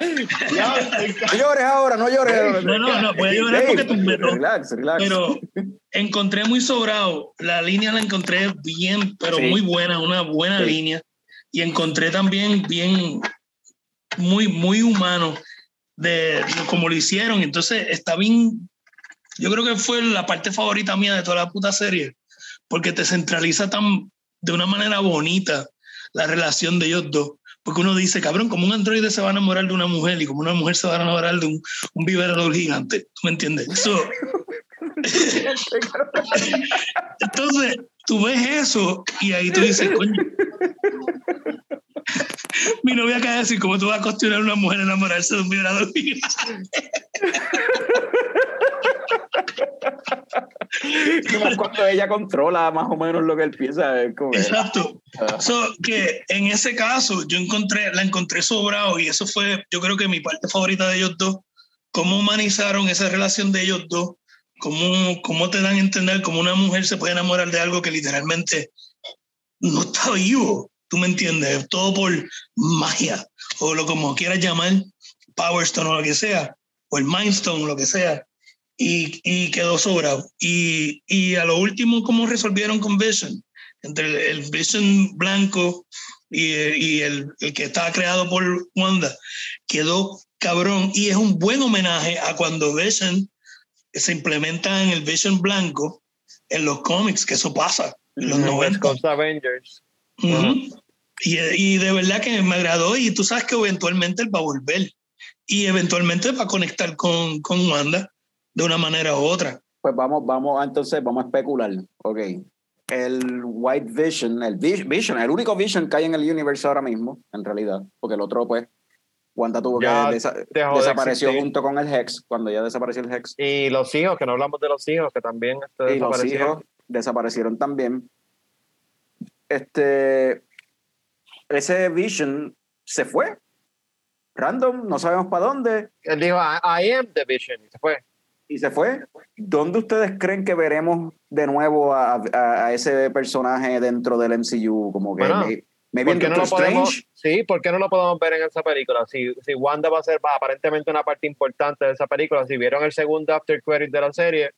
No llores ahora, no llores. No, no, no, puedes llorar porque tú me to- Relax, relax. Pero encontré muy sobrado. La línea la encontré bien, pero Sí. muy buena, una buena Sí. línea. Y encontré también bien, muy, muy humano de, de cómo lo hicieron. Entonces está bien. Yo creo que fue la parte favorita mía de toda la puta serie, porque te centraliza tan de una manera bonita la relación de ellos dos. Porque uno dice, cabrón, como un androide se va a enamorar de una mujer y como una mujer se va a enamorar de un, un vibrador gigante. ¿Tú me entiendes? So, entonces, tú ves eso y ahí tú dices, coño. Mi novia acaba de decir, ¿cómo tú vas a cuestionar a una mujer enamorarse de un vibrador? Como cuando ella controla más o menos lo que él piensa. Exacto. So, que en ese caso yo encontré, la encontré sobrado y eso fue, yo creo que mi parte favorita de ellos dos, cómo humanizaron esa relación de ellos dos, cómo, cómo te dan a entender cómo una mujer se puede enamorar de algo que literalmente no está vivo, tú me entiendes, todo por magia o lo como quieras llamar, Power Stone o lo que sea, o el Mind Stone, lo que sea. Y, y quedó sobrado. Y, y a lo último, ¿cómo resolvieron con Vision? entre el, el Vision blanco y, y el, el que estaba creado por Wanda, quedó cabrón y es un buen homenaje a cuando Vision se implementa en el Vision blanco en los cómics, que eso pasa en los 90. Coast Avengers. Y, y de verdad que me agradó y tú sabes que eventualmente él va a volver y eventualmente va a conectar con, con Wanda de una manera u otra. Pues vamos, vamos, entonces vamos a especular. Ok. El White Vision, el Vi- Vision, el único Vision que hay en el universo ahora mismo, en realidad, porque el otro, pues, Wanda tuvo Ya que desa- de desapareció junto con el Hex, cuando ya desapareció el Hex. Y los hijos, que no hablamos de los hijos, que también este, y los hijos desaparecieron también. Este, ese Vision se fue. Random, no sabemos para dónde. Él dijo, I, I am the Vision. Y se fue. y se fue. ¿Dónde ustedes creen que veremos de nuevo a, a- a ese personaje dentro del MCU? Como que Bueno, ¿Por qué, no lo podemos, sí, ¿Por qué no lo podemos ver en esa película? Si, si Wanda va a ser va, aparentemente una parte importante de esa película, si vieron el segundo after credit de la serie,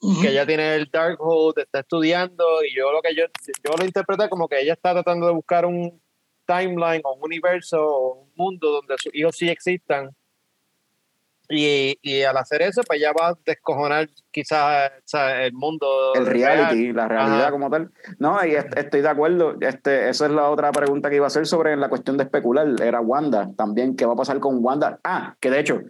Ujú. que ella tiene el Darkhold, está estudiando, y yo lo que yo, yo lo interpreté como que ella está tratando de buscar un timeline o un universo o un mundo donde sus hijos sí existan. Y, y al hacer eso, pues ya va a descojonar quizás o sea, el mundo. El real. reality, la realidad Ajá. como tal. No, y est- estoy de acuerdo. Este, esa es la otra pregunta que iba a hacer sobre la cuestión de especular. Era Wanda también. ¿Qué va a pasar con Wanda? Ah, que de hecho,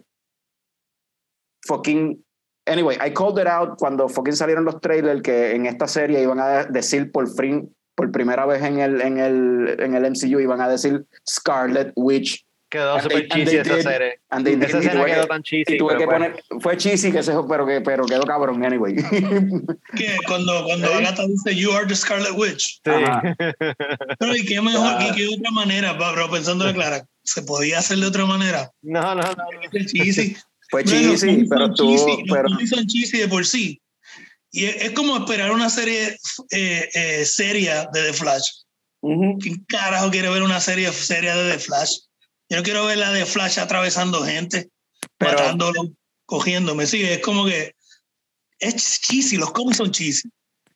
fucking. Anyway, I called it out cuando fucking salieron los trailers que en esta serie iban a decir por fin, por primera vez en el, en el, en el MCU, iban a decir Scarlet Witch. Quedó And súper cheesy esa serie. And they did, Esa tuve quedó que- tan cheesy. y tuve pero que bueno. poner, fue cheesy que se, pero que, pero quedó cabrón, anyway. Que cuando, cuando Agatha dice, You are the Scarlet Witch. Sí. Pero ¿y qué mejor, Ah. y qué otra manera, Pablo? Pensándole clara, ¿se podía hacer de otra manera? No, no, no. El cheesy. Fue Bueno, los cheesy, pero son tú, cheesy, los pero, cómics son cheesy de por sí. Y es, es como esperar una serie eh, eh, seria de The Flash. Ujú. ¿Quién carajo quiere ver una serie seria de The Flash? Yo no quiero ver la de Flash atravesando gente, Pero- matándolo, cogiéndome. Sí, es como que es cheesy, los cómics son cheesy.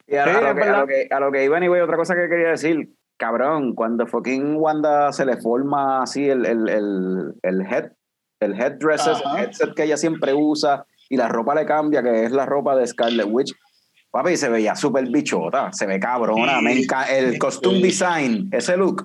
Y a, Sí, a lo que, a, lo que, a lo que iba, anyway, otra cosa que quería decir, cabrón, cuando fucking Wanda se le forma así el, el, el, el head, el headdress, el headset que ella siempre usa, y la ropa le cambia, que es la ropa de Scarlet Witch. Papi, se veía súper bichota, se ve cabrona. Sí. me el costume Sí. design, ese look,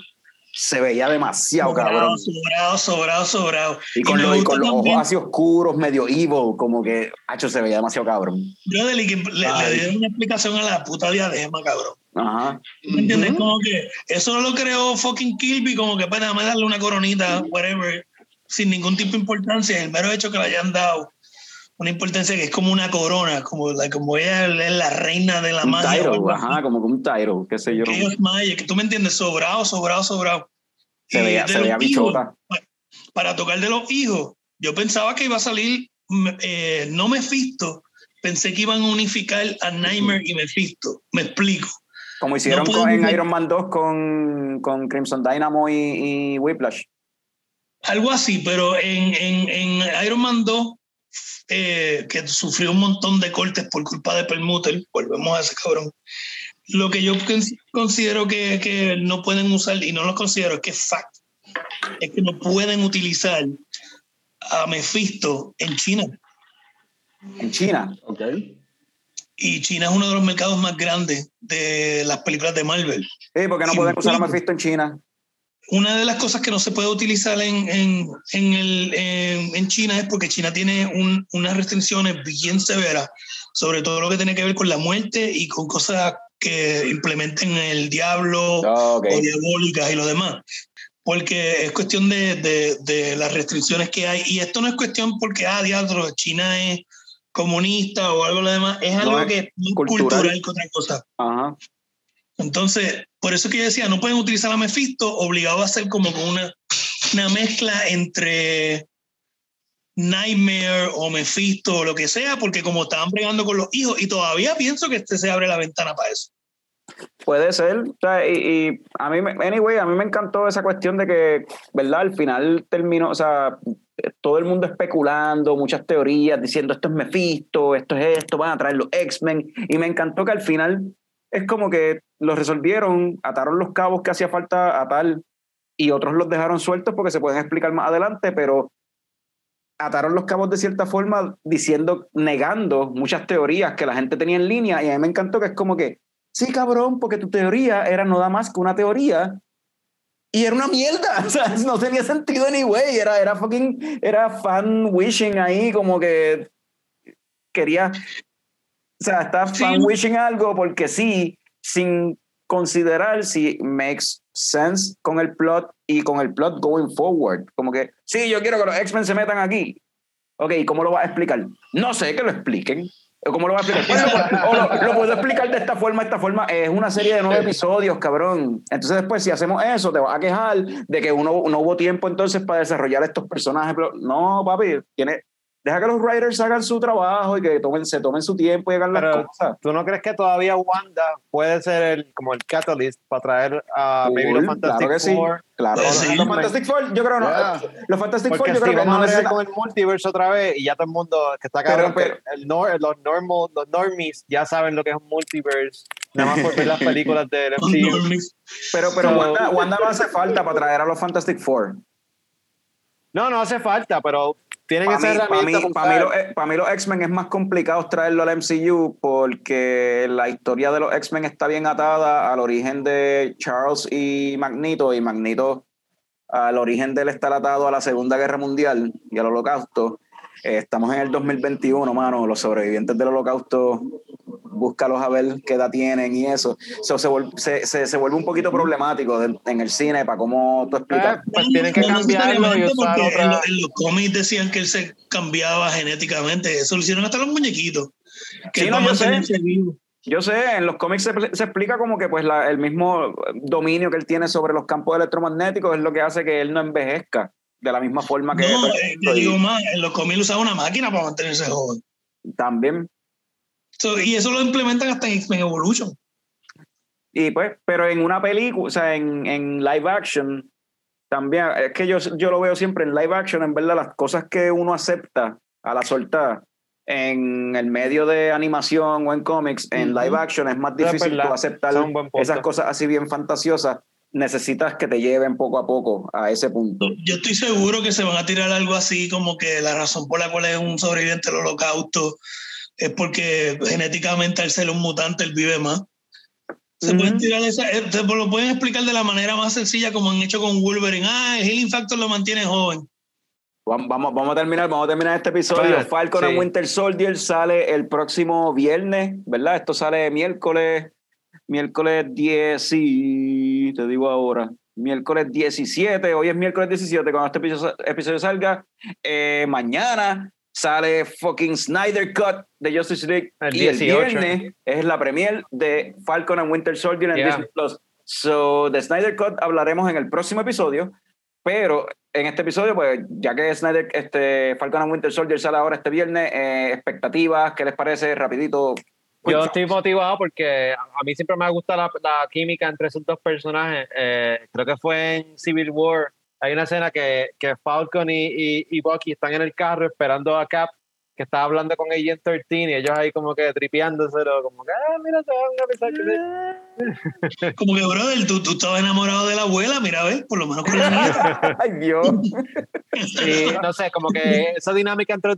se veía demasiado Sobrado, cabrón. sobrado, sobrado, sobrado. Y con, me lo- y con los también, ojos así oscuros, medio evil, como que, hacho, se veía demasiado cabrón. y que le, le Ay. dieron una explicación a la puta diadema, cabrón. Ajá. ¿Me entiendes? Ujú. Como que eso lo creó fucking Kilby, como que para me darle una coronita, whatever, sin ningún tipo de importancia. El mero hecho que le hayan dado una importancia que es como una corona, como, la, como ella es la reina de la Un magia. o title, algo así. ajá, como un title, qué sé yo. Que es magia, que tú me entiendes, sobrado, sobrado, sobrado. Se veía, se veía hijos, bichota. para tocar de los hijos, yo pensaba que iba a salir eh, no Mephisto, pensé que iban a unificar a Nightmare y Mephisto. Me explico. Como hicieron con- en Iron Man 2 con, con Crimson Dynamo y, y Whiplash. Algo así, pero en, en, en Iron Man 2, eh, que sufrió un montón de cortes por culpa de Permuter, volvemos a ese cabrón. Lo que yo cons- considero que, que no pueden usar, y no lo considero, es que es fact, es que no pueden utilizar a Mephisto en China. En China. Ok. Y China es uno de los mercados más grandes de las películas de Marvel. Sí, porque no Sí, pueden usar a. Mephisto en China. Una de las cosas que no se puede utilizar en, en, en, el, en, China es porque China tiene un- unas restricciones bien severas, sobre todo lo que tiene que ver con la muerte y con cosas que implementen el diablo Ok. o diabólicas y lo demás. Porque es cuestión de, de, de las restricciones que hay. Y esto no es cuestión porque, ah, diablo, China es comunista o algo lo demás. Es No, algo es que es cultural. cultural que otra cosa. Ajá. Entonces, por eso que yo decía, no pueden utilizar a Mephisto, obligado a hacer como con una, una mezcla entre Nightmare o Mephisto o lo que sea, porque como estaban bregando con los hijos, y todavía pienso que este se abre la ventana para eso. Puede ser. O sea, y, a mí, anyway, a mí me encantó esa cuestión de que, ¿verdad? Al final terminó, o sea, todo el mundo especulando, muchas teorías diciendo esto es Mephisto, esto es esto, van a traer los X-Men. Y me encantó que al final es como que los resolvieron, ataron los cabos que hacía falta atar y otros los dejaron sueltos porque se pueden explicar más adelante, pero ataron los cabos de cierta forma diciendo, negando muchas teorías que la gente tenía en línea. Y a mí me encantó que es como que, sí cabrón, porque tu teoría era nada más que una teoría y era una mierda, o sea, no tenía sentido anyway, era, era fucking, era fan wishing ahí como que quería, o sea, está Sí. fan wishing algo porque sí, sin considerar si makes sense con el plot y con el plot going forward. Como que, sí, yo quiero que los X-Men se metan aquí. Ok, ¿cómo lo vas a explicar? No sé, que lo expliquen. ¿Cómo lo vas a explicar? Bueno, lo, lo puedo explicar de esta forma, esta forma. Es una serie de nueve episodios, cabrón. Entonces después, si hacemos eso, te vas a quejar de que uno, no hubo tiempo entonces para desarrollar estos personajes. Pero, no, papi, tiene, deja que los writers hagan su trabajo y que tomen, se tomen su tiempo y hagan las cosas. ¿Tú no crees que todavía Wanda puede ser el, como el catalyst para traer a los Fantastic claro que sí. Four? Claro, sí. los Fantastic Four, yo creo no. Yeah. Los Fantastic Four, yo si creo que vamos no necesitan. con el multiverso otra vez y ya todo el mundo que está Pero- cabrón, pero- el nor- los normal, los normies ya saben lo que es un multiverse, nada más por ver las películas del MCU. Pero, pero So- Wanda, Wanda no hace falta para traer a los Fantastic Four. No, no hace falta, pero tienen Para esa mí, pa' herramienta. mí, para pa' mí usar. los, eh, mí los X-Men es más complicado traerlo al MCU porque la historia de los X-Men está bien atada al origen de Charles y Magneto, y Magneto al origen de él está atado a la Segunda Guerra Mundial y al Holocausto. Eh, estamos en el 2021, mano. Los sobrevivientes del Holocausto, búscalos a ver qué edad tienen y eso. So, se, vuelve, se, se- se vuelve un poquito problemático de- en el cine para cómo tú explicas. Eh, pues tienen que No cambiarlo y necesariamente, usar porque en, otra. lo- en los cómics decían que él se cambiaba genéticamente. Eso lo hicieron hasta los muñequitos. Que Sí, no, yo sé. Yo sé, en los cómics se, se explica como que pues la- el mismo dominio que él tiene sobre los campos electromagnéticos es lo que hace que él no envejezca de la misma forma que No, eh, te digo más, en los cómics usaba una máquina para mantenerse joven. también So, y eso lo implementan hasta en X-Men Evolution. y pues pero en una película o sea en, en live action también es que yo, yo lo veo siempre en live action en verdad las cosas que uno acepta a la soltada en el medio de animación o en cómics en live action es más difícil verdad. tú aceptar esas cosas así bien fantasiosas necesitas que te lleven poco a poco a ese punto. Yo estoy seguro que se van a tirar algo así como que la razón por la cual es un sobreviviente del holocausto es porque genéticamente al ser un mutante él vive más. Se pueden tirar esa, eh, te lo pueden explicar de la manera más sencilla como han hecho con Wolverine. Ah, el healing factor lo mantiene joven. Vamos, vamos, a terminar, vamos a terminar este episodio. Falcon and sí. Winter Soldier sale el próximo viernes, ¿verdad? Esto sale miércoles, miércoles 10, sí, te digo ahora. Miércoles 17, hoy es miércoles 17 cuando este episodio, episodio salga. Eh, mañana sale fucking Snyder Cut de Justice League. El y 18. el viernes es la premier de Falcon and Winter Soldier en Yeah. Disney Plus. So, de Snyder Cut hablaremos en el próximo episodio. Pero en este episodio, pues ya que Snyder, este, Falcon and Winter Soldier sale ahora este viernes, eh, expectativas, ¿qué les parece? Rapidito. Yo estoy motivado porque a a mí siempre me gusta la, la química entre esos dos personajes. Eh, creo que fue en Civil War. Hay una escena que, que Falcon y, y, y Bucky están en el carro esperando a Cap, que está hablando con Agent 13 y ellos ahí como que tripeándoselo, como que, ah, mira, se van a pensar que... Como que, brother, tú, tú estabas enamorado de la abuela, mira, a ver, por lo menos con la nieta. Ay, Dios. Y no sé, como que esa dinámica entre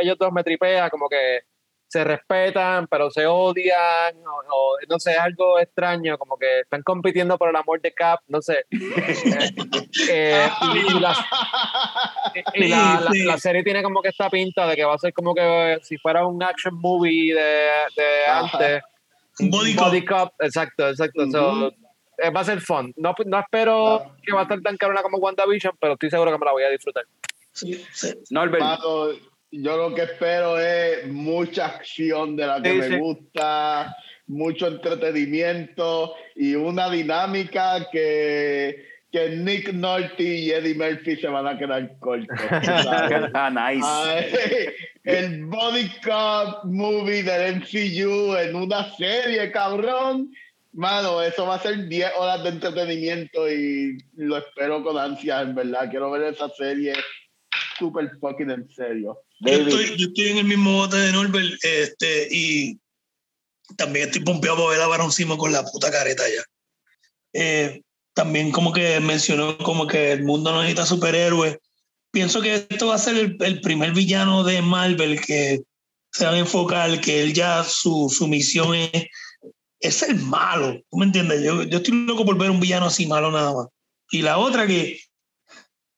ellos dos me tripea, como que se respetan, pero se odian, o, o, no sé, es algo extraño, como que están compitiendo por el amor de Cap, no sé. Eh, eh, y y la, y la- la- Sí, sí. la serie tiene como que esta pinta de que va a ser como que si fuera un action movie de, de antes. Un body cop. cop, exacto, exacto. So, eh, va a ser fun. No, no espero que va a estar tan cabrona como WandaVision, pero estoy seguro que me la voy a disfrutar. Sí, sí. Norbert, Mano, yo lo que espero es mucha acción de la que Sí, me sí. gusta, mucho entretenimiento y una dinámica que, que Nick Nolte y Eddie Murphy se van a quedar cortos. ah, nice. Ay, el Body Cop movie del MCU en una serie, cabrón. Mano, eso va a ser 10 horas de entretenimiento y lo espero con ansias, en verdad. Quiero ver esa serie súper fucking en serio. Yo estoy, yo estoy en el mismo bote de Norbert este, y también estoy pompeado por ver a Baron Simo con la puta careta ya. Eh, también como que mencionó como que el mundo no necesita superhéroes. Pienso que esto va a ser el, el primer villano de Marvel que se va a enfocar, que él ya su, su misión es, es ser malo. ¿Tú me entiendes? Yo, yo estoy loco por ver un villano así malo nada más. Y la otra que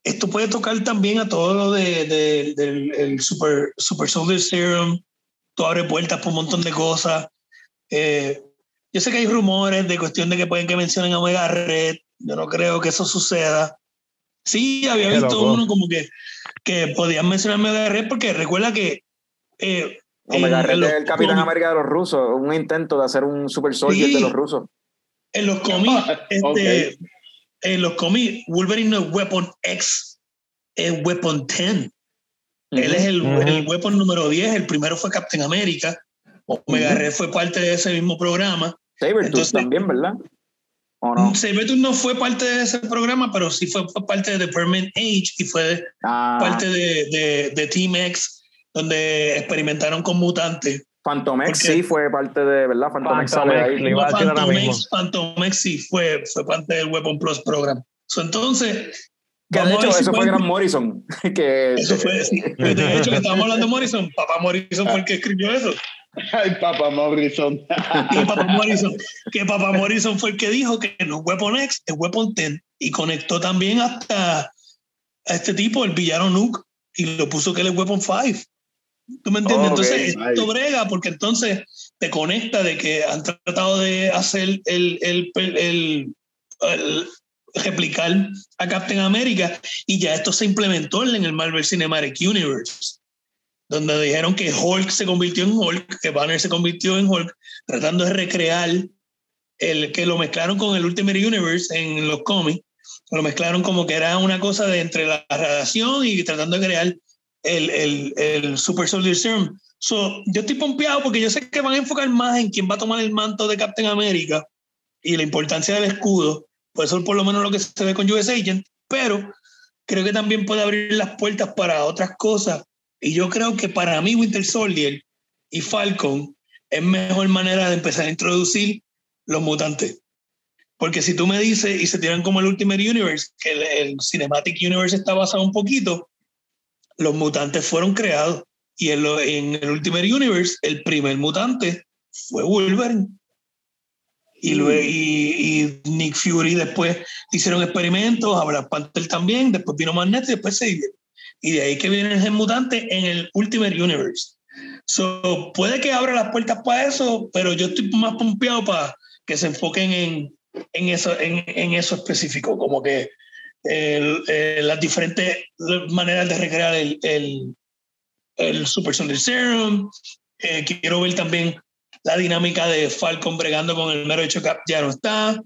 esto puede tocar también a todo lo de, de- del el super, super Soldier Serum. Tú abre puertas por un montón de cosas. Eh, yo sé que hay rumores de cuestión de que pueden que mencionen a Omega Red. Yo no creo que eso suceda. Sí, había Qué visto loco. uno como que, que podían mencionar a Omega Red porque recuerda que eh, Omega en- Red en los es el Capitán cómics- América de los rusos, un intento de hacer un Super Soldier Sí. de los rusos. en los cómics, este, Ok. En los cómics, Wolverine no es Weapon X, es Weapon 10. Él es el, weapon número 10, el primero fue Captain America. Omega. Red fue parte de ese mismo programa. Entonces- también, ¿verdad? ¿O no? Sabretooth no fue parte de ese programa, pero sí fue, fue parte de The Permanent Age y fue Ah, parte de, de, de Team X, donde experimentaron con mutantes. Phantom X sí fue parte de, ¿verdad? Phantom X Phantom sale X, ahí. ahora Phantom mismo. X, Phantom X sí fue, fue parte del Weapon Plus Program. So, entonces, Que de hecho, ver si eso fue Grant Morrison. Que, Eso fue, sí. de hecho, que estábamos hablando de Morrison. Papá Morrison fue el que escribió eso. Ay, Papa Morrison. que Papa Morrison, que Papa Morrison fue el que dijo que no es Weapon X, es Weapon 10 y conectó también hasta a este tipo, el villano Nuke, y lo puso que él es Weapon 5. ¿Tú me entiendes? Entonces, nice. esto brega porque entonces te conecta de que han tratado de hacer el, el, el, el- el- replicar a Captain America y ya esto se implementó en el Marvel Cinematic Universe donde dijeron que Hulk se convirtió en Hulk, que Banner se convirtió en Hulk, tratando de recrear el que lo mezclaron con el Ultimate Universe en los cómics, lo mezclaron como que era una cosa de entre la radiación y tratando de crear el, el, el Super Soldier Serum. So, yo estoy pompeado porque yo sé que van a enfocar más en quién va a tomar el manto de Captain America y la importancia del escudo. Por eso por lo menos lo que se ve con US Agent, pero creo que también puede abrir las puertas para otras cosas. Y yo creo que para mí Winter Soldier y Falcon es mejor manera de empezar a introducir los mutantes. Porque si tú me dices y se tiran como el Ultimate Universe, que el, el Cinematic Universe está basado un poquito, los mutantes fueron creados. Y en, lo- en el Ultimate Universe, el primer mutante fue Wolverine. Y, luego, y, y Nick Fury después hicieron experimentos, a Black Panther también, después vino Magneto y después se dividieron. Y de ahí que viene el mutante en el Ultimate Universe. So, puede que abra las puertas para eso, pero yo estoy más pompeado para que se enfoquen en, en, eso, en, en eso específico, como que el- eh, las diferentes maneras de recrear el, el, el Super Soldier Serum. Eh, quiero ver también la dinámica de Falcon bregando con el mero hecho que ya no está.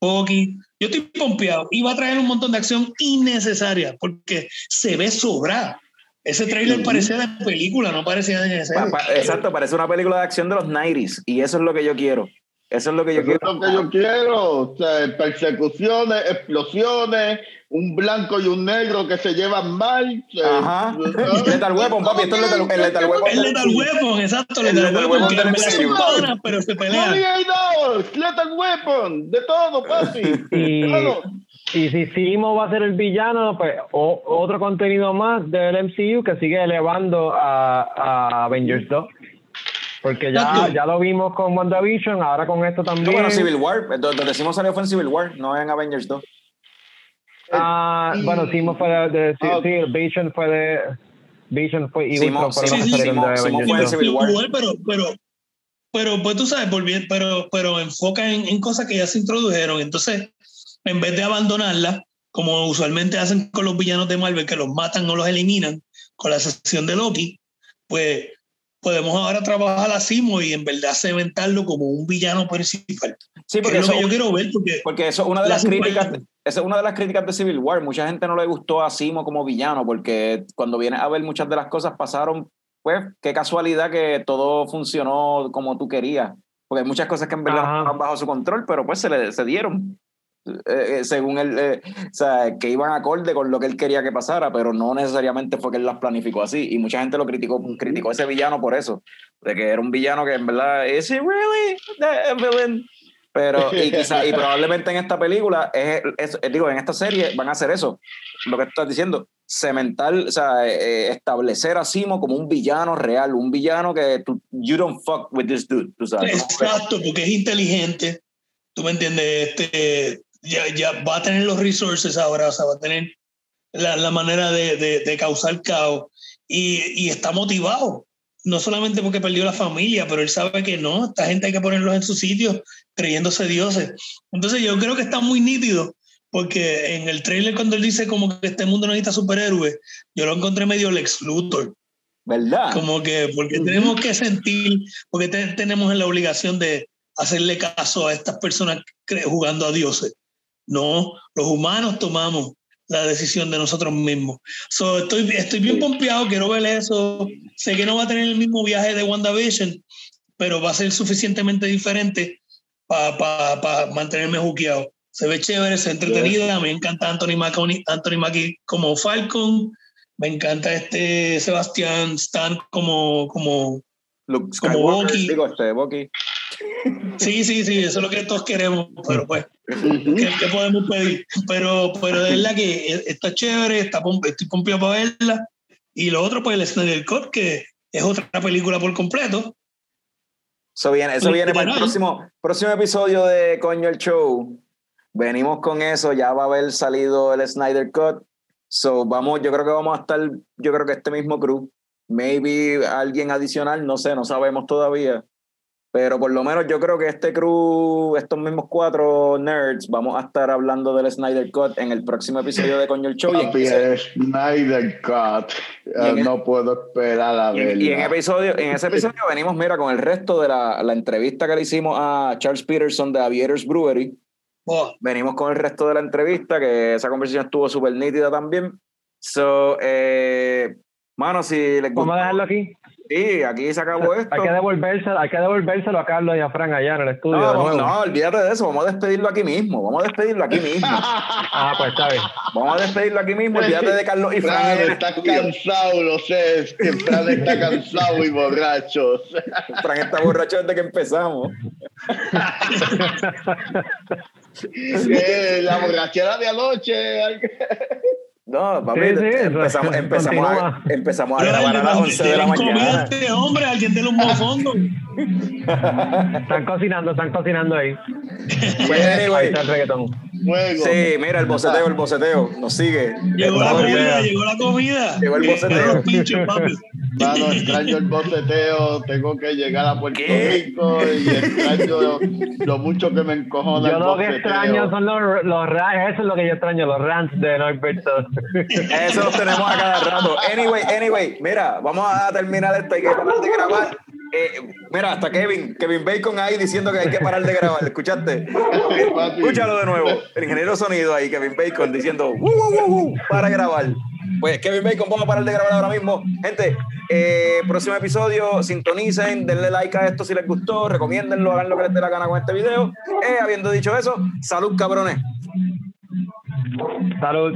Bucky. Yo estoy pompeado y va a traer un montón de acción innecesaria porque se ve sobrada. Ese trailer parecía de película, no parecía de pa- exacto, parece una película de acción de los 90s y eso es lo que yo quiero. Eso es lo que yo Eso es quiero. lo que yo quiero. O sea, persecuciones, explosiones, un blanco y un negro que se llevan mal. Ajá. ¿sabes? Lethal Weapon, papi, esto es Lethal- el Lethal Weapon. El Lethal Weapon, exacto, El Lethal Lethal Weapon, que pero se pelean. 48 Lethal Weapon, de todo, papi. Y, Claro. y si Simo va a ser el villano, pues o- otro contenido más del MCU que sigue elevando a, a Avengers 2. Porque ya, ya lo vimos con WandaVision, ahora con esto también. bueno, Civil War, donde donde decimos salió fue en Civil War, no en Avengers 2. Ah, Y- bueno, Simo fue de, de- sí, Ah, sí, Vision fue de Vision fue y Simo- fueron sí, sí, salieron Simo- de Simo fue de 2. Civil War. Pero, pero, pero, pues tú sabes, volviendo, pero, pero enfoca en, en cosas que ya se introdujeron. Entonces, en vez de abandonarlas, como usualmente hacen con los villanos de Marvel, que los matan o los eliminan, con la sesión de Loki, pues podemos ahora trabajar a Simo y en verdad cementarlo como un villano principal. Sí, Que porque es lo eso, que yo quiero ver, porque porque eso es una de La las críticas, esa es una de las críticas de Civil War. Mucha gente no le gustó a Simo como villano, porque cuando viene a ver muchas de las cosas pasaron, pues qué casualidad que todo funcionó como tú querías. Porque hay muchas cosas que en verdad Ajá. estaban bajo su control, pero pues se le se dieron. Eh, eh, según él, eh, o sea, que iban acorde con lo que él quería que pasara, pero no necesariamente fue que él las planificó así. Y mucha gente lo criticó, criticó a ese villano por eso, de que era un villano que en verdad, ¿is he really the villain? Pero, y, quizá, y probablemente en esta película, es, es- digo, en esta serie van a hacer eso, lo que estás diciendo, cementar, o sea, eh, establecer a Simo como un villano real, un villano que tú, you don't fuck with this dude, tú sabes. Exacto, porque es inteligente. Tú me entiendes, este, ya, ya va a tener los resources ahora, o sea, va a tener la, la manera de, de- de causar caos y, y está motivado. No solamente porque perdió la familia, pero él sabe que no, esta gente hay que ponerlos en su sitio creyéndose dioses. Entonces yo creo que está muy nítido, porque en el trailer cuando él dice como que este mundo no necesita superhéroes, yo lo encontré medio Lex Luthor. ¿Verdad? Como que, porque tenemos que sentir, porque te- tenemos la obligación de hacerle caso a estas personas jugando a dioses. No, los humanos tomamos la decisión de nosotros mismos. So, estoy, estoy bien pompeado, quiero ver eso. Sé que no va a tener el mismo viaje de WandaVision, pero va a ser suficientemente diferente para mantenerme juqueado. Se ve chévere, se ve entretenida. Me encanta Anthony Mackie, Anthony Mackie como Falcon. Me encanta este Sebastián Stan como, como Luke como Bucky. digo, este, Bucky. Sí, sí, sí, eso es lo que todos queremos, pero pues. ¿Qué, qué podemos pedir? Pero, pero de verdad que está chévere, está, estoy pompeado para verla. Y lo otro, pues, el Snyder Cut, que es otra película por completo. Eso viene, eso viene para el próximo, próximo episodio de Coño el Show. Venimos con eso, ya va a haber salido el Snyder Cut. So, vamos, yo creo que vamos a estar, yo creo que este mismo crew, maybe alguien adicional, no sé, no sabemos todavía. Pero por lo menos yo creo que este crew, estos mismos cuatro nerds, vamos a estar hablando del Snyder Cut en el próximo episodio de Coño el Show. Y ese- el Snyder Cut. El- no puedo esperar a y en- y en, episodio, en ese episodio venimos, mira, con el resto de la, la entrevista que le hicimos a Charles Peterson de Aviators Brewery. Oh, venimos con el resto de la entrevista, que esa conversación estuvo súper nítida también. So, eh, mano, si les Vamos a gusta, dejarlo aquí. Sí, aquí se acabó esto. Hay que devolvérselo, hay que devolvérselo a Carlos y a Fran allá en el estudio. No, no, olvídate de eso, vamos a despedirlo aquí mismo, vamos a despedirlo aquí mismo. Ah, pues está bien. Vamos a despedirlo aquí mismo, olvídate de Carlos y Fran. Fran está cansado, lo sé, es que Fran está cansado y borracho. Fran está borracho desde que empezamos. Eh, la borrachera de anoche. No, papi, Sí, sí, empezamos, empezamos, a, empezamos a grabar a las 11 de la mañana. este hombre, alguien de los mofondos. Están cocinando, están cocinando ahí. Pues, Ahí anyway, está el reggaetón. Sí, mira el boceteo, el boceteo. Nos sigue. Llegó la comida, llegó la comida. Llegó el boceteo. Los papi. Mano, extraño el boceteo, tengo que llegar a Puerto ¿Qué? Rico y extraño lo mucho que me encojona Yo el lo que boceteo. extraño son los, los rants, eso es lo que yo extraño, los rants de Norberto. Eso lo tenemos a cada rato. Anyway, anyway, mira, vamos a terminar esto. Hay que parar de grabar. Eh, mira, hasta Kevin, Kevin Bacon ahí diciendo que hay que parar de grabar. ¿Escuchaste? Escúchalo de nuevo. El ingeniero sonido ahí, Kevin Bacon, diciendo, "Uh, uh, uh, uh", para grabar. Pues Kevin Bacon, vamos a parar de grabar ahora mismo. Gente, eh, próximo episodio, sintonicen, denle like a esto si les gustó, recomiéndenlo, hagan lo que les dé la gana con este video. Eh, habiendo dicho eso, salud, cabrones. Salud.